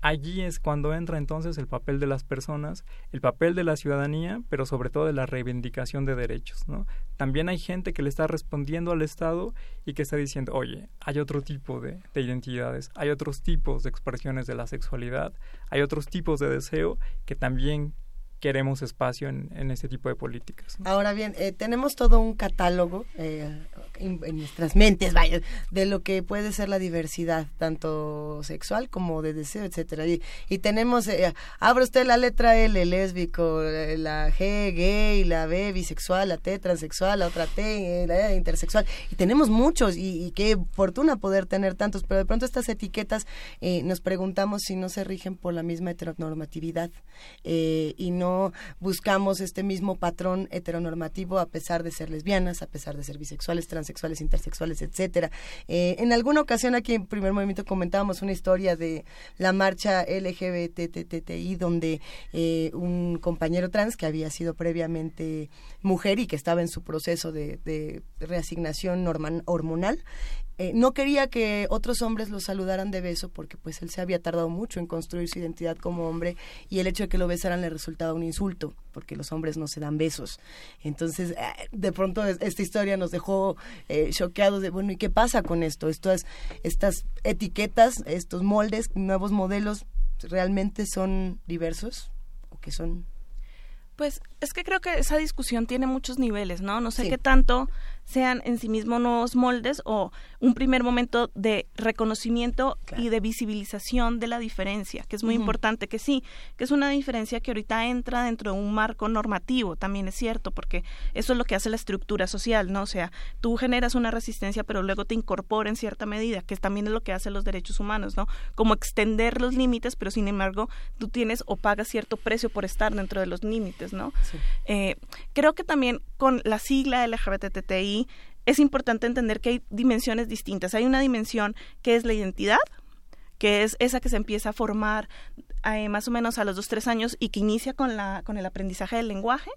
allí es cuando entra entonces el papel de las personas, el papel de la ciudadanía, pero sobre todo de la reivindicación de derechos, ¿no? También hay gente que le está respondiendo al Estado y que está diciendo, oye, hay otro tipo de, de identidades, hay otros tipos de expresiones de la sexualidad, hay otros tipos de deseo que también queremos espacio en, en este tipo de políticas. Ahora bien, eh, tenemos todo un catálogo eh, en, nuestras mentes, vaya, de lo que puede ser la diversidad, tanto sexual como de deseo, etcétera. Y, tenemos, eh, abre usted la letra L, lésbico, eh, la G, gay, la B, bisexual, la T, transexual, la otra T, la intersexual. Y tenemos muchos, y, y, qué fortuna poder tener tantos, pero de pronto estas etiquetas nos preguntamos si no se rigen por la misma heteronormatividad y no buscamos este mismo patrón heteronormativo a pesar de ser lesbianas, a pesar de ser bisexuales, transexuales, intersexuales, etcétera. Eh, en alguna ocasión aquí en Primer Movimiento comentábamos una historia de la marcha LGBTTI donde eh, un compañero trans que había sido previamente mujer y que estaba en su proceso de reasignación hormonal eh, no quería que otros hombres lo saludaran de beso porque pues él se había tardado mucho en construir su identidad como hombre y el hecho de que lo besaran le resultaba un insulto porque los hombres no se dan besos. Entonces, eh, de pronto esta historia nos dejó eh, choqueados de, bueno, ¿y qué pasa con esto? Estas, estas etiquetas, estos moldes, nuevos modelos, ¿realmente son diversos o que son pues es que creo que esa discusión tiene muchos niveles, ¿no? No sé qué tanto sean en sí mismos nuevos moldes o un primer momento de reconocimiento y de visibilización de la diferencia, que es muy importante, que sí, que es una diferencia que ahorita entra dentro de un marco normativo, también es cierto, porque eso es lo que hace la estructura social, ¿no? O sea, tú generas una resistencia, pero luego te incorpora en cierta medida, que también es lo que hacen los derechos humanos, ¿no? Como extender los límites, pero sin embargo tú tienes o pagas cierto precio por estar dentro de los límites, ¿no? Eh, creo que también con la sigla LGBTTI es importante entender que hay dimensiones distintas. Hay una dimensión que es la identidad, que es esa que se empieza a formar eh, más o menos a los dos, tres años y que inicia con, la, con el aprendizaje del lenguaje,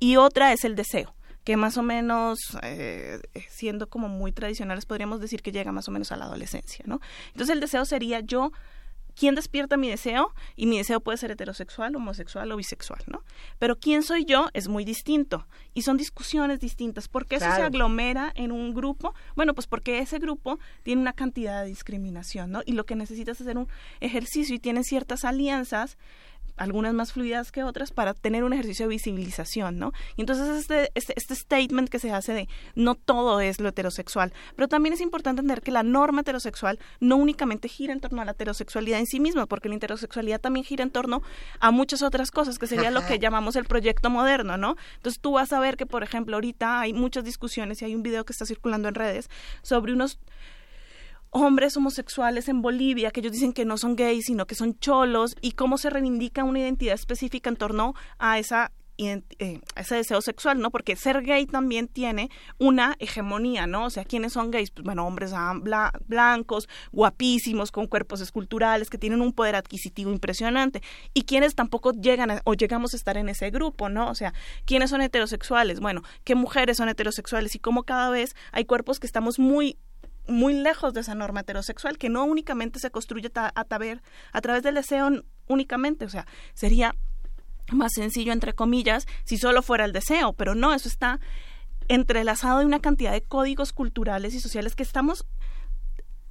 y otra es el deseo que más o menos, eh, siendo como muy tradicionales, podríamos decir que llega más o menos a la adolescencia, ¿no? Entonces el deseo sería yo quién despierta mi deseo y mi deseo puede ser heterosexual, homosexual o bisexual, ¿no? Pero quién soy yo es muy distinto y son discusiones distintas. ¿Por qué eso se aglomera en un grupo? Bueno, pues porque ese grupo tiene una cantidad de discriminación, ¿no? Y lo que necesitas es hacer un ejercicio y tiene ciertas alianzas algunas más fluidas que otras, para tener un ejercicio de visibilización, ¿no? Y entonces este, este, este, statement que se hace de no todo es lo heterosexual, pero también es importante entender que la norma heterosexual no únicamente gira en torno a la heterosexualidad en sí misma, porque la heterosexualidad también gira en torno a muchas otras cosas, que sería lo que llamamos el proyecto moderno, ¿no? Entonces tú vas a ver que, por ejemplo, ahorita hay muchas discusiones y hay un video que está circulando en redes sobre unos hombres homosexuales en Bolivia que ellos dicen que no son gays, sino que son cholos, y cómo se reivindica una identidad específica en torno a esa eh, ese deseo sexual, ¿no? Porque ser gay también tiene una hegemonía, ¿no? O sea, ¿quiénes son gays? Pues bueno, hombres blancos, guapísimos, con cuerpos esculturales, que tienen un poder adquisitivo impresionante. Y quienes tampoco llegan o llegamos a estar en ese grupo, ¿no? O sea, ¿quiénes son heterosexuales? Bueno, ¿qué mujeres son heterosexuales? Y cómo cada vez hay cuerpos que estamos muy muy lejos de esa norma heterosexual, que no únicamente se construye a, a través del deseo únicamente, o sea, sería más sencillo, entre comillas, si solo fuera el deseo, pero no, eso está entrelazado de una cantidad de códigos culturales y sociales que estamos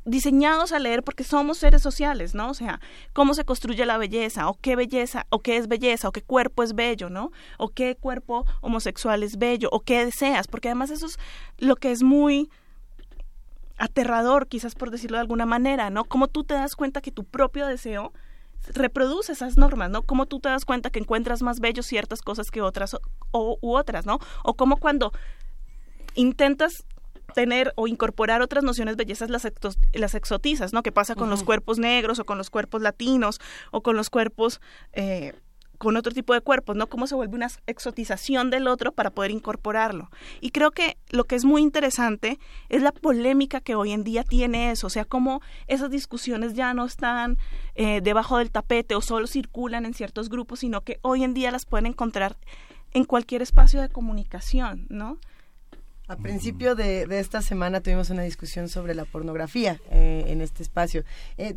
diseñados a leer porque somos seres sociales, ¿no? O sea, cómo se construye la belleza, o qué belleza, o qué es belleza, o qué cuerpo es bello, ¿no? O qué cuerpo homosexual es bello, o qué deseas, porque además eso es lo que es muy aterrador, quizás por decirlo de alguna manera, ¿no? Cómo tú te das cuenta que tu propio deseo reproduce esas normas, ¿no? Cómo tú te das cuenta que encuentras más bello ciertas cosas que otras o, u otras, ¿no? O cómo cuando intentas tener o incorporar otras nociones de bellezas las, las exotizas, ¿no? ¿Qué pasa con los cuerpos negros o con los cuerpos latinos o con los cuerpos eh, con otro tipo de cuerpos, ¿no? Cómo se vuelve una exotización del otro para poder incorporarlo. Y creo que lo que es muy interesante es la polémica que hoy en día tiene eso, o sea, cómo esas discusiones ya no están eh, debajo del tapete o solo circulan en ciertos grupos, sino que hoy en día las pueden encontrar en cualquier espacio de comunicación, ¿no? A principio de, esta semana tuvimos una discusión sobre la pornografía eh, en este espacio, eh,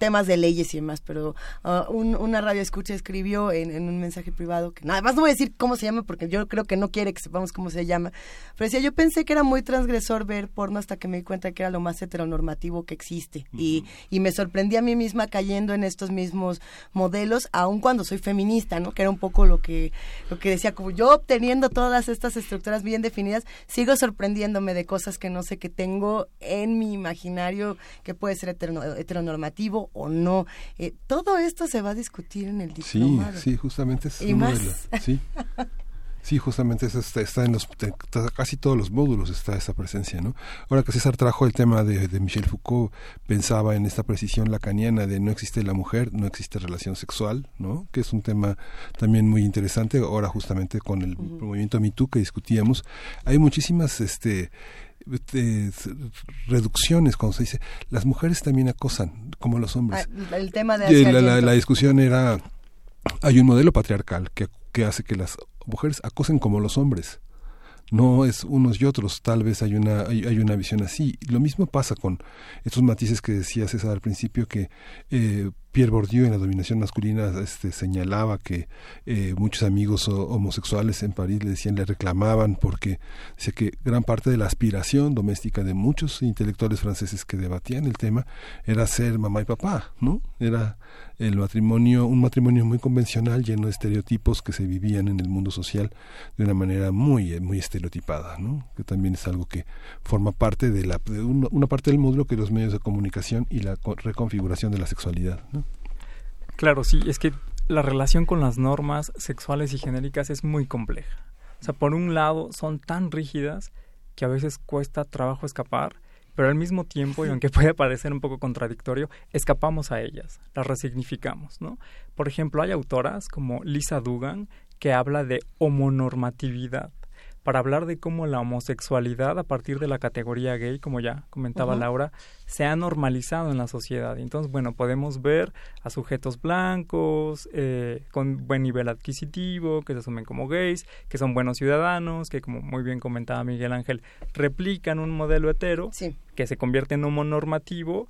temas de leyes y demás, pero uh, una radio escucha escribió en, un mensaje privado, que nada más no voy a decir cómo se llama porque yo creo que no quiere que sepamos cómo se llama, pero decía, yo pensé que era muy transgresor ver porno hasta que me di cuenta que era lo más heteronormativo que existe y, y me sorprendí a mí misma cayendo en estos mismos modelos, aun cuando soy feminista, ¿no? Que era un poco lo que, lo que decía, como yo obteniendo todas estas estructuras bien definidas, sigo sorprendiéndome de cosas que no sé que tengo en mi imaginario que puede ser heteronormativo o no. Eh, todo esto se va a discutir en el diplomado. Sí, sí, justamente es y más. sí. (laughs) Sí, justamente eso está, en los casi todos los módulos está esa presencia, ¿no? Ahora que César trajo el tema de, de, Michel Foucault, pensaba en esta precisión lacaniana de no existe la mujer, no existe relación sexual, ¿no? Que es un tema también muy interesante. Ahora justamente con el movimiento movimiento que discutíamos, hay muchísimas, este reducciones cuando se dice las mujeres también acosan como los hombres ah, el tema de la, la, discusión era hay un modelo patriarcal que, que hace que las mujeres acosen como los hombres. No es unos y otros, tal vez hay una, hay, hay una visión así. Lo mismo pasa con estos matices que decía César al principio, que eh, Pierre Bourdieu en la dominación masculina este, señalaba que eh, muchos amigos homosexuales en París le decían, le reclamaban porque decía que gran parte de la aspiración doméstica de muchos intelectuales franceses que debatían el tema era ser mamá y papá, ¿no? Era el matrimonio, un matrimonio muy convencional lleno de estereotipos que se vivían en el mundo social de una manera muy, muy estereotipada, ¿no? Que también es algo que forma parte de la de una parte del módulo que los medios de comunicación y la reconfiguración de la sexualidad, ¿no? Claro, sí, es que la relación con las normas sexuales y genéricas es muy compleja. O sea, por un lado son tan rígidas que a veces cuesta trabajo escapar, pero al mismo tiempo, y aunque (laughs) puede parecer un poco contradictorio, escapamos a ellas, las resignificamos, ¿no? Por ejemplo, hay autoras como Lisa Dugan que habla de homonormatividad para hablar de cómo la homosexualidad a partir de la categoría gay, como ya comentaba Laura, se ha normalizado en la sociedad. Entonces, bueno, podemos ver a sujetos blancos, eh, con buen nivel adquisitivo, que se asumen como gays, que son buenos ciudadanos, que como muy bien comentaba Miguel Ángel, replican un modelo hetero, que se convierte en homonormativo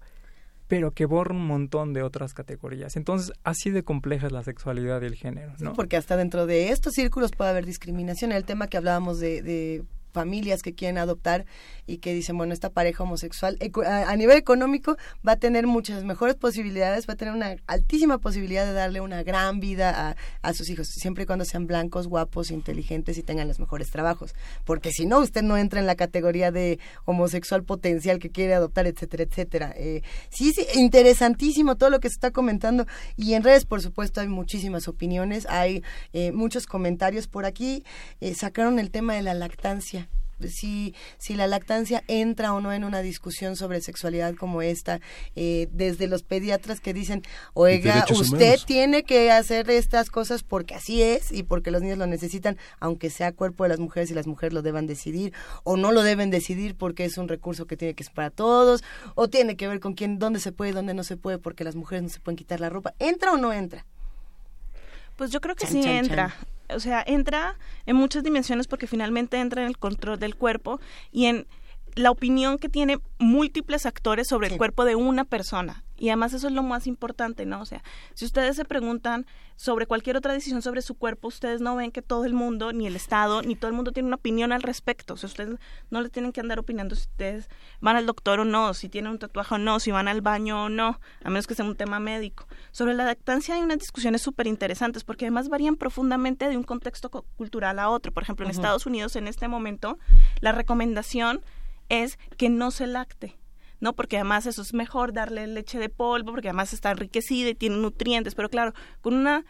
pero que borra un montón de otras categorías. Entonces, así de compleja es la sexualidad y el género, ¿no? porque hasta dentro de estos círculos puede haber discriminación. El tema que hablábamos de, de familias que quieren adoptar y que dicen, bueno, esta pareja homosexual a nivel económico va a tener muchas mejores posibilidades, va a tener una altísima posibilidad de darle una gran vida a, sus hijos, siempre y cuando sean blancos, guapos, inteligentes y tengan los mejores trabajos. Porque si no, usted no entra en la categoría de homosexual potencial que quiere adoptar, etcétera, etcétera. Eh, sí, sí, interesantísimo todo lo que se está comentando y en redes, por supuesto, hay muchísimas opiniones, hay eh, muchos comentarios por aquí. Eh, sacaron el tema de la lactancia si, si la lactancia entra o no en una discusión sobre sexualidad como esta, eh, desde los pediatras que dicen, oiga, usted tiene que hacer estas cosas porque así es y porque los niños lo necesitan, aunque sea cuerpo de las mujeres y las mujeres lo deban decidir, o no lo deben decidir porque es un recurso que tiene que ser para todos, o tiene que ver con quién, dónde se puede, dónde no se puede, porque las mujeres no se pueden quitar la ropa. ¿Entra o no entra? Pues yo creo que sí entra. o sea, entra en muchas dimensiones porque finalmente entra en el control del cuerpo y en la opinión que tiene múltiples actores sobre el cuerpo de una persona. Y además eso es lo más importante, ¿no? O sea, si ustedes se preguntan sobre cualquier otra decisión sobre su cuerpo, ustedes no ven que todo el mundo, ni el Estado, ni todo el mundo tiene una opinión al respecto. O sea, ustedes no le tienen que andar opinando si ustedes van al doctor o no, si tienen un tatuaje o no, si van al baño o no, a menos que sea un tema médico. Sobre la lactancia hay unas discusiones súper interesantes porque además varían profundamente de un contexto cultural a otro. Por ejemplo, en Estados Unidos en este momento la recomendación es que no se lacte. ¿No? Porque además eso es mejor darle leche de polvo, porque además está enriquecida y tiene nutrientes, pero claro, con una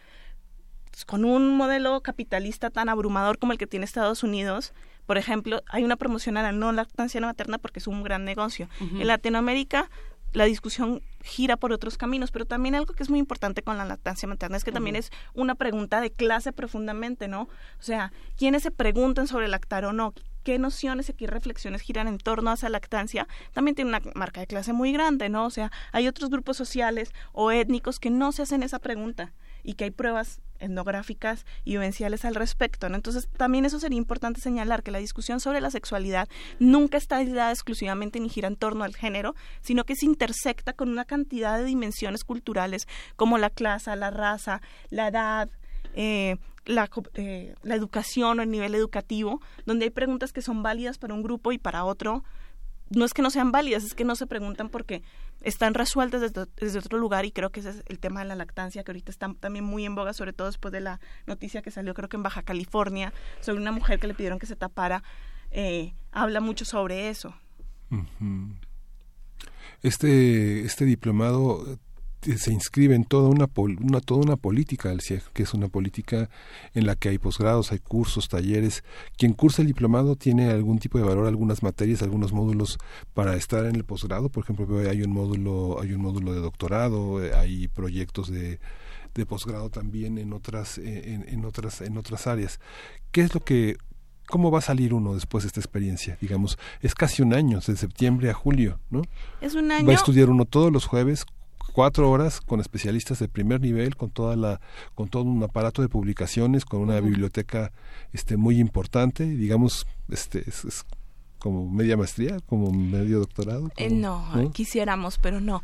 con un modelo capitalista tan abrumador como el que tiene Estados Unidos, por ejemplo, hay una promoción a la no lactancia materna porque es un gran negocio. En Latinoamérica la discusión gira por otros caminos, pero también algo que es muy importante con la lactancia materna es que también es una pregunta de clase profundamente, ¿no? O sea, ¿quiénes se preguntan sobre lactar o no? Qué nociones y qué reflexiones giran en torno a esa lactancia, también tiene una marca de clase muy grande, ¿no? O sea, hay otros grupos sociales o étnicos que no se hacen esa pregunta y que hay pruebas etnográficas y vivenciales al respecto. ¿no? Entonces, también eso sería importante señalar que la discusión sobre la sexualidad nunca está dada exclusivamente ni gira en torno al género, sino que se intersecta con una cantidad de dimensiones culturales como la clase, la raza, la edad, eh, la, eh, la educación o el nivel educativo, donde hay preguntas que son válidas para un grupo y para otro no es que no sean válidas, es que no se preguntan porque están resueltas desde, otro lugar y creo que ese es el tema de la lactancia que ahorita está también muy en boga, sobre todo después de la noticia que salió creo que en Baja California sobre una mujer que le pidieron que se tapara, eh, habla mucho sobre eso. Este, este diplomado se inscribe en toda una, una, toda una política del CIEG, que es una política en la que hay posgrados, hay cursos, talleres. Quien cursa el diplomado tiene algún tipo de valor, algunas materias, algunos módulos para estar en el posgrado. Por ejemplo, hay un módulo, hay un módulo de doctorado, eh, hay proyectos de, de posgrado también en otras, eh, en, en, otras, en otras áreas. ¿Qué es lo que ¿Cómo va a salir uno después de esta experiencia? Digamos, es casi un año, de septiembre a julio, ¿no? Es un año. Va a estudiar uno todos los jueves cuatro horas con especialistas de primer nivel, con toda la, con todo un aparato de publicaciones, con una biblioteca este muy importante, digamos, este es, como media maestría, como medio doctorado. Eh, no, quisiéramos, pero no.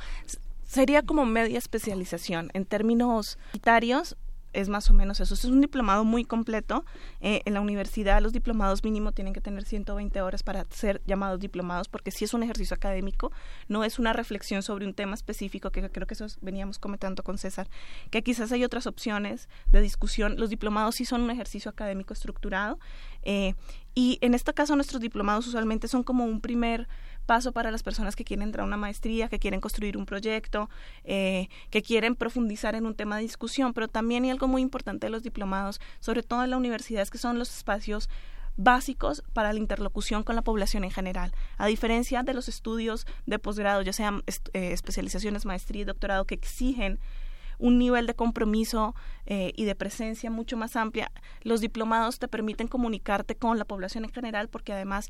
Sería como media especialización. En términos unitarios, es más o menos eso. es un diplomado muy completo. Eh, en la universidad los diplomados mínimo tienen que tener 120 horas para ser llamados diplomados porque si es un ejercicio académico, no es una reflexión sobre un tema específico que creo que eso veníamos comentando con César, que quizás hay otras opciones de discusión. Los diplomados sí son un ejercicio académico estructurado eh, y en este caso nuestros diplomados usualmente son como un primer paso para las personas que quieren entrar a una maestría, que quieren construir un proyecto, eh, que quieren profundizar en un tema de discusión, pero también hay algo muy importante de los diplomados, sobre todo en la universidad, es que son los espacios básicos para la interlocución con la población en general. A diferencia de los estudios de posgrado, ya sean eh, especializaciones, maestría y doctorado, que exigen un nivel de compromiso eh, y de presencia mucho más amplia. Los diplomados te permiten comunicarte con la población en general porque además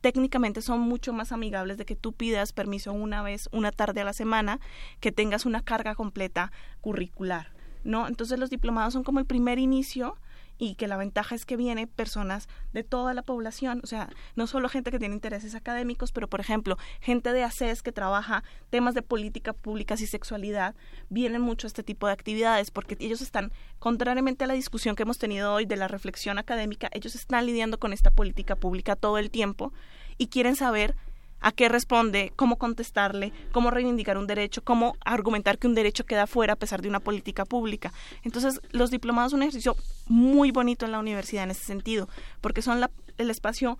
técnicamente son mucho más amigables de que tú pidas permiso una vez, una tarde a la semana, que tengas una carga completa curricular, ¿no? Entonces los diplomados son como el primer inicio y que la ventaja es que viene personas de toda la población, o sea, no solo gente que tiene intereses académicos, pero por ejemplo, gente de ACES que trabaja temas de política pública y sexualidad, vienen mucho a este tipo de actividades porque ellos están, contrariamente a la discusión que hemos tenido hoy de la reflexión académica, ellos están lidiando con esta política pública todo el tiempo y quieren saber a qué responde, cómo contestarle, cómo reivindicar un derecho, cómo argumentar que un derecho queda fuera a pesar de una política pública. Entonces, los diplomados son un ejercicio muy bonito en la universidad en ese sentido, porque son el espacio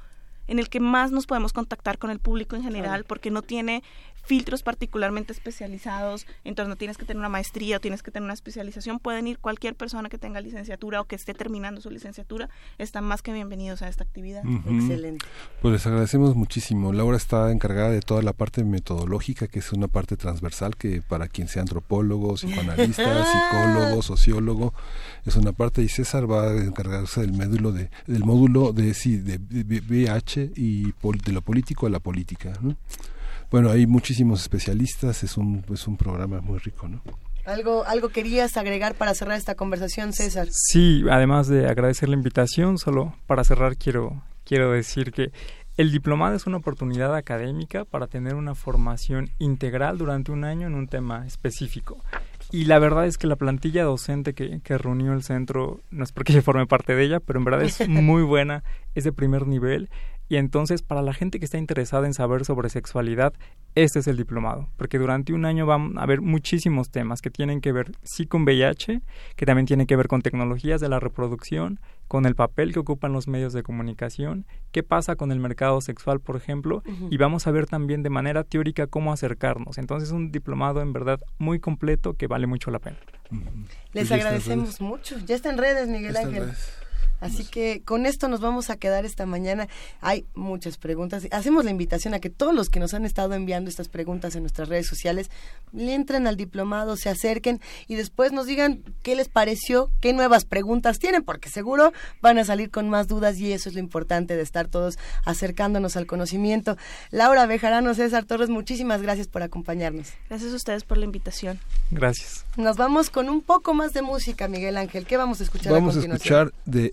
en el que más nos podemos contactar con el público en general, porque no tiene filtros particularmente especializados, entonces no tienes que tener una maestría o tienes que tener una especialización, pueden ir cualquier persona que tenga licenciatura o que esté terminando su licenciatura, están más que bienvenidos a esta actividad. Excelente. Pues les agradecemos muchísimo. Laura está encargada de toda la parte metodológica, que es una parte transversal que para quien sea antropólogo, psicoanalista, (laughs) psicólogo, sociólogo, es una parte y César va a encargarse del módulo de del módulo de sí, de, VH y de lo político a la política, bueno, hay muchísimos especialistas, es un, es un programa muy rico, ¿no? ¿Algo, ¿Algo querías agregar para cerrar esta conversación, César? Sí, además de agradecer la invitación, solo para cerrar quiero, quiero decir que el diplomado es una oportunidad académica para tener una formación integral durante un año en un tema específico. Y la verdad es que la plantilla docente que, que reunió el centro, no es porque yo forme parte de ella, pero en verdad es (laughs) muy buena, es de primer nivel y entonces, para la gente que está interesada en saber sobre sexualidad, este es el diplomado, porque durante un año van a haber muchísimos temas que tienen que ver sí con VIH, que también tienen que ver con tecnologías de la reproducción, con el papel que ocupan los medios de comunicación, qué pasa con el mercado sexual, por ejemplo, y vamos a ver también de manera teórica cómo acercarnos. Entonces, es un diplomado en verdad muy completo que vale mucho la pena. Les agradecemos mucho. Ya está en redes, Miguel Ángel. Así que con esto nos vamos a quedar esta mañana. Hay muchas preguntas. Hacemos la invitación a que todos los que nos han estado enviando estas preguntas en nuestras redes sociales le entren al diplomado, se acerquen y después nos digan qué les pareció, qué nuevas preguntas tienen, porque seguro van a salir con más dudas y eso es lo importante de estar todos acercándonos al conocimiento. Laura Bejarano, César Torres, muchísimas gracias por acompañarnos. Gracias a ustedes por la invitación. Gracias. Nos vamos con un poco más de música, Miguel Ángel. ¿Qué vamos a escuchar Vamos a a escuchar de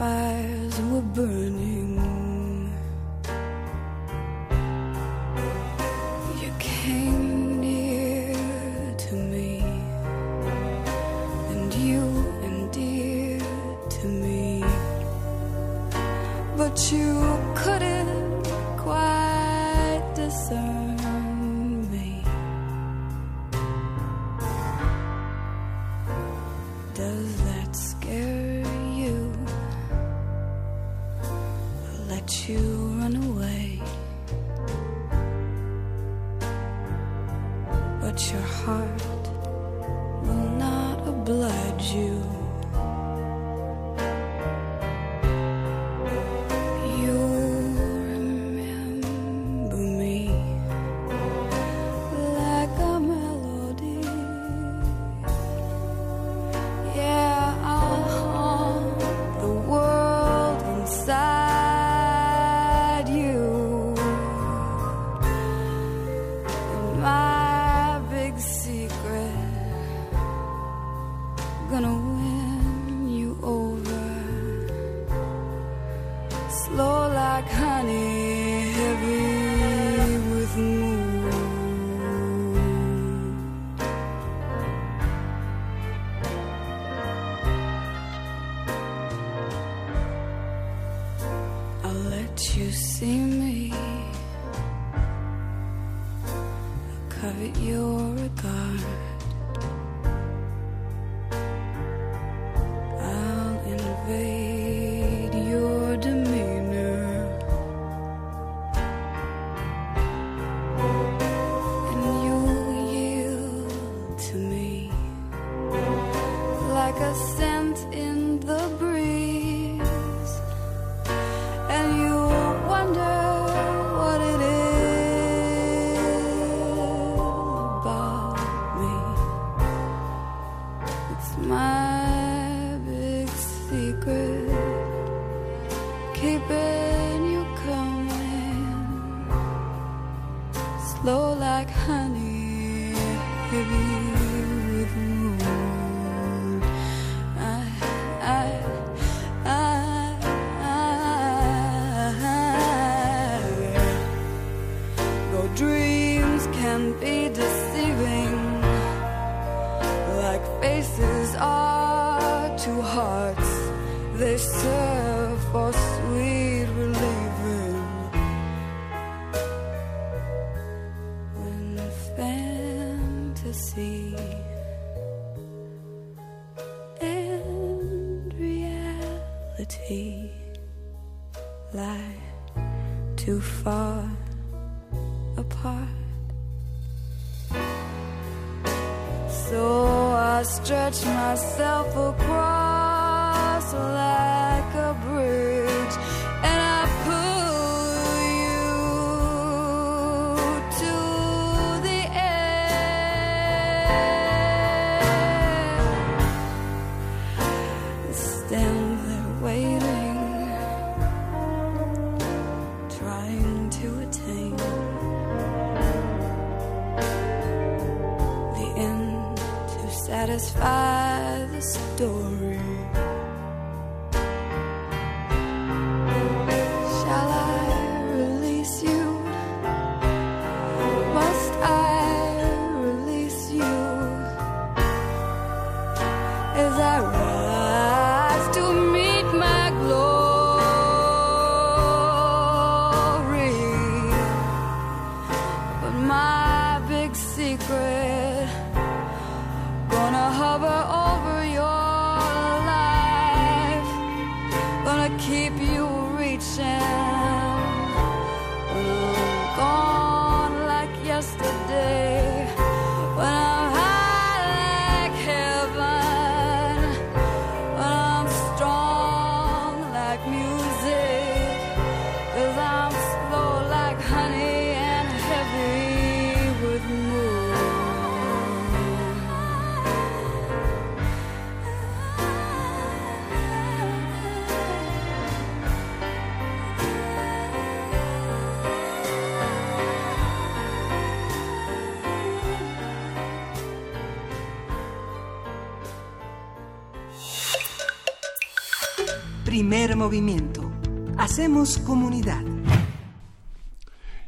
fires were burning. You came near to me, and you endeared to me but you couldn't Primer movimiento. Hacemos comunidad.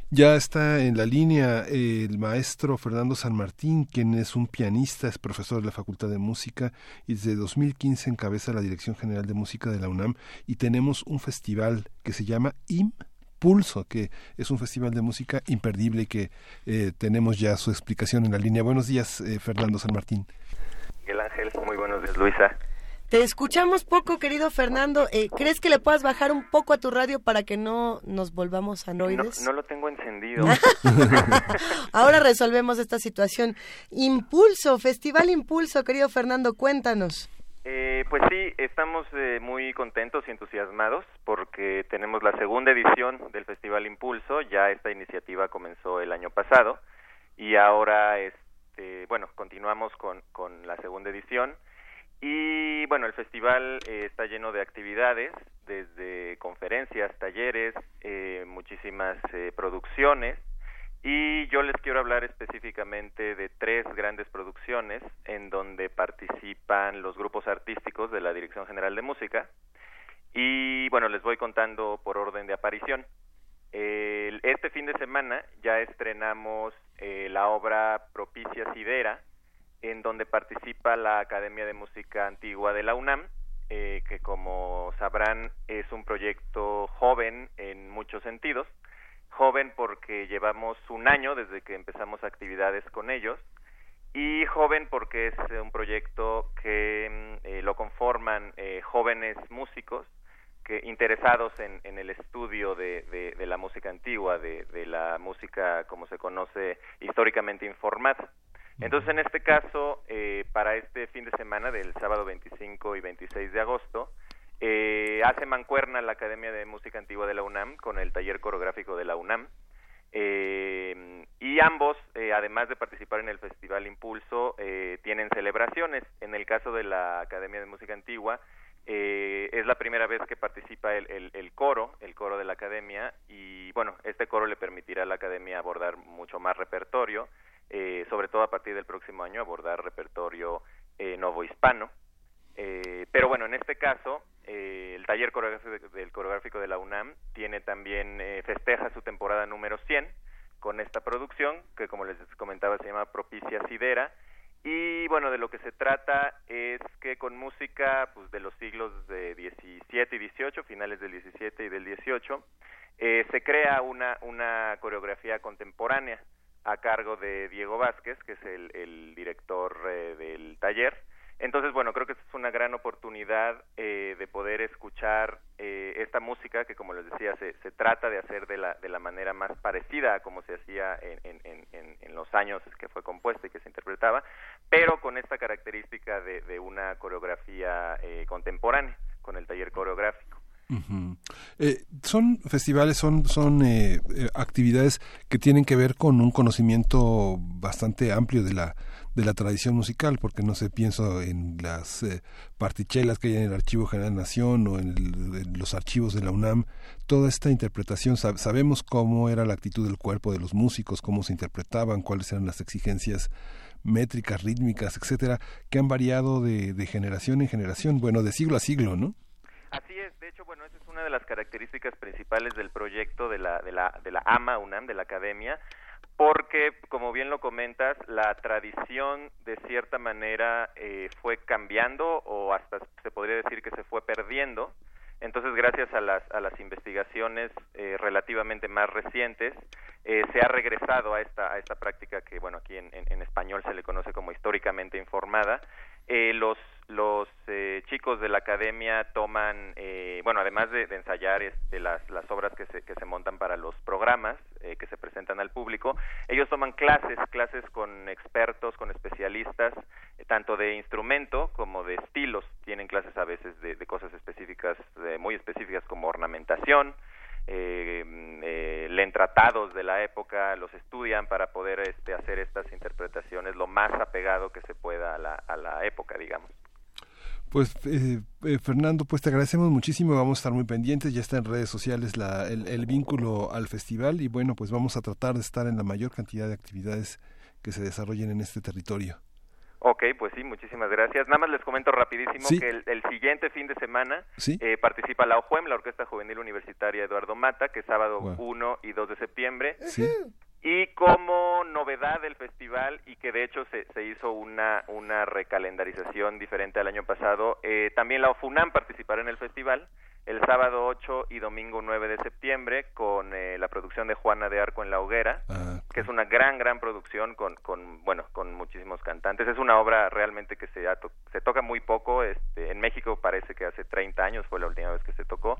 Ya está en la línea el maestro Fernando San Martín, quien es un pianista, es profesor de la Facultad de Música y desde 2015 encabeza la Dirección General de Música de la UNAM y tenemos un festival que se llama Impulso, que es un festival de música imperdible y que eh, tenemos ya su explicación en la línea. Buenos días, eh, Fernando San Martín. Miguel Ángel, muy buenos días, Luisa. Te escuchamos poco, querido Fernando. Eh, ¿Crees que le puedas bajar un poco a tu radio para que no nos volvamos anoides? No, no lo tengo encendido. (laughs) Ahora resolvemos esta situación. Impulso, Festival Impulso, querido Fernando, cuéntanos. Eh, pues sí, estamos eh, muy contentos y entusiasmados porque tenemos la segunda edición del Festival Impulso. Ya esta iniciativa comenzó el año pasado y ahora, este, bueno, continuamos con, con la segunda edición. Y bueno, el festival eh, está lleno de actividades, desde conferencias, talleres, eh, muchísimas eh, producciones. Y yo les quiero hablar específicamente de tres grandes producciones en donde participan los grupos artísticos de la Dirección General de Música. Y bueno, les voy contando por orden de aparición. este fin de semana ya estrenamos la obra Propicia Sidera, en donde participa la Academia de Música Antigua de la UNAM, eh, que como sabrán es un proyecto joven en muchos sentidos. Joven porque llevamos un año desde que empezamos actividades con ellos y joven porque es un proyecto que mm, eh, lo conforman eh, jóvenes músicos que interesados en, en el estudio de, de, de, la música antigua, de, de la música como se conoce históricamente informada. Entonces, en este caso, eh, para este fin de semana del sábado 25 y 26 de agosto, eh, hace mancuerna la Academia de Música Antigua de la UNAM con el taller coreográfico de la UNAM. Eh, y ambos, eh, además de participar en el Festival Impulso, eh, tienen celebraciones. En el caso de la Academia de Música Antigua, eh, es la primera vez que participa el, el, el, coro, el coro de la Academia, y bueno, este coro le permitirá a la Academia abordar mucho más repertorio eh, sobre todo a partir del próximo año abordar repertorio eh, novohispano. Eh, pero bueno, en este caso, eh, el taller coreográfico del coreográfico de la UNAM tiene también, eh, festeja su temporada número 100 con esta producción, que como les comentaba se llama Propicia Sidera, y bueno, de lo que se trata es que con música pues, de los siglos de 17 y 18, finales del 17 y del 18, eh, se crea una, una coreografía contemporánea a cargo de Diego Vázquez, que es el, director eh, del taller. Entonces, bueno, creo que es una gran oportunidad eh, de poder escuchar eh, esta música que, como les decía, se, se trata de hacer de la, de la manera más parecida a como se hacía en, en, en, en los años que fue compuesta y que se interpretaba, pero con esta característica de, de una coreografía eh, contemporánea, con el taller coreográfico. Eh, son festivales, son, son eh, eh, actividades que tienen que ver con un conocimiento bastante amplio de la, de la tradición musical, porque no sé, pienso en las eh, partichelas que hay en el Archivo General de Nación o en, los archivos de la UNAM, toda esta interpretación, sab sabemos cómo era la actitud del cuerpo de los músicos, cómo se interpretaban, cuáles eran las exigencias métricas, rítmicas, etcétera, que han variado de, de generación en generación, bueno, de siglo a siglo, ¿no? Así es, de hecho, bueno, esa es una de las características principales del proyecto de la, de la, de la AMA UNAM, de la Academia, porque, como bien lo comentas, la tradición de cierta manera eh, fue cambiando o hasta se podría decir que se fue perdiendo. Entonces, gracias a las, a las investigaciones eh, relativamente más recientes, eh, se ha regresado a esta, práctica que, bueno, aquí en, español se le conoce como históricamente informada. Eh, los los eh, chicos de la academia toman, eh, bueno, además de, ensayar este, las, las obras que se montan para los programas eh, que se presentan al público, ellos toman clases, clases con expertos, con especialistas, eh, tanto de instrumento como de estilos. Tienen clases a veces de, de cosas específicas, muy específicas como ornamentación, eh, eh, leen tratados de la época, los estudian para poder este, hacer estas interpretaciones lo más apegado que se pueda a la, a la época, digamos. Pues eh, eh, Fernando, pues te agradecemos muchísimo, vamos a estar muy pendientes, ya está en redes sociales la, el, el, vínculo al festival y bueno, pues vamos a tratar de estar en la mayor cantidad de actividades que se desarrollen en este territorio. Ok, pues sí, muchísimas gracias. Nada más les comento rapidísimo que el, siguiente fin de semana eh, participa la OJUEM, la Orquesta Juvenil Universitaria Eduardo Mata, que es sábado 1 y 2 de septiembre. Sí. Y como novedad del festival, y que de hecho se, se hizo una, una recalendarización diferente al año pasado, eh, también la OFUNAM participará en el festival el sábado 8 y domingo 9 de septiembre con eh, la producción de Juana de Arco en la Hoguera, Ah, que es una gran, gran producción con, con, bueno, con muchísimos cantantes. Es una obra realmente que se, to- se toca muy poco. Este, en México parece que hace 30 años fue la última vez que se tocó.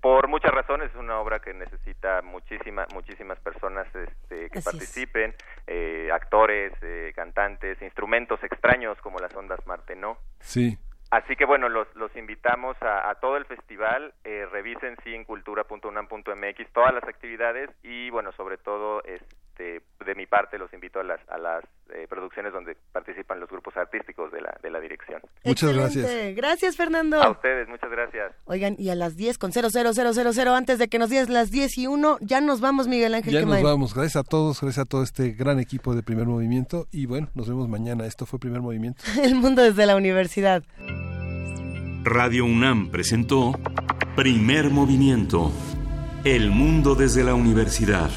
Por muchas razones es una obra que necesita muchísima, muchísimas personas este, que Así participen, eh, actores, eh, cantantes, instrumentos extraños como las ondas Martenot. Sí. Así que bueno, los, los invitamos a, a todo el festival, eh, revisen sí en cultura.unam.mx todas las actividades y bueno, sobre todo este, de mi parte los invito a las, a las eh, producciones donde participan los grupos artísticos de la, de la dirección. Muchas Excelente. Gracias, Fernando. A ustedes, muchas gracias. Oigan, y a las 10 con 00000, antes de que nos digas las 10 y 1, ya nos vamos, Miguel Ángel Ya nos vamos. Gracias a todos, gracias a todo este gran equipo de Primer Movimiento. Y bueno, nos vemos mañana. Esto fue Primer Movimiento. (laughs) El mundo desde la universidad. Radio UNAM presentó Primer Movimiento. El mundo desde la universidad.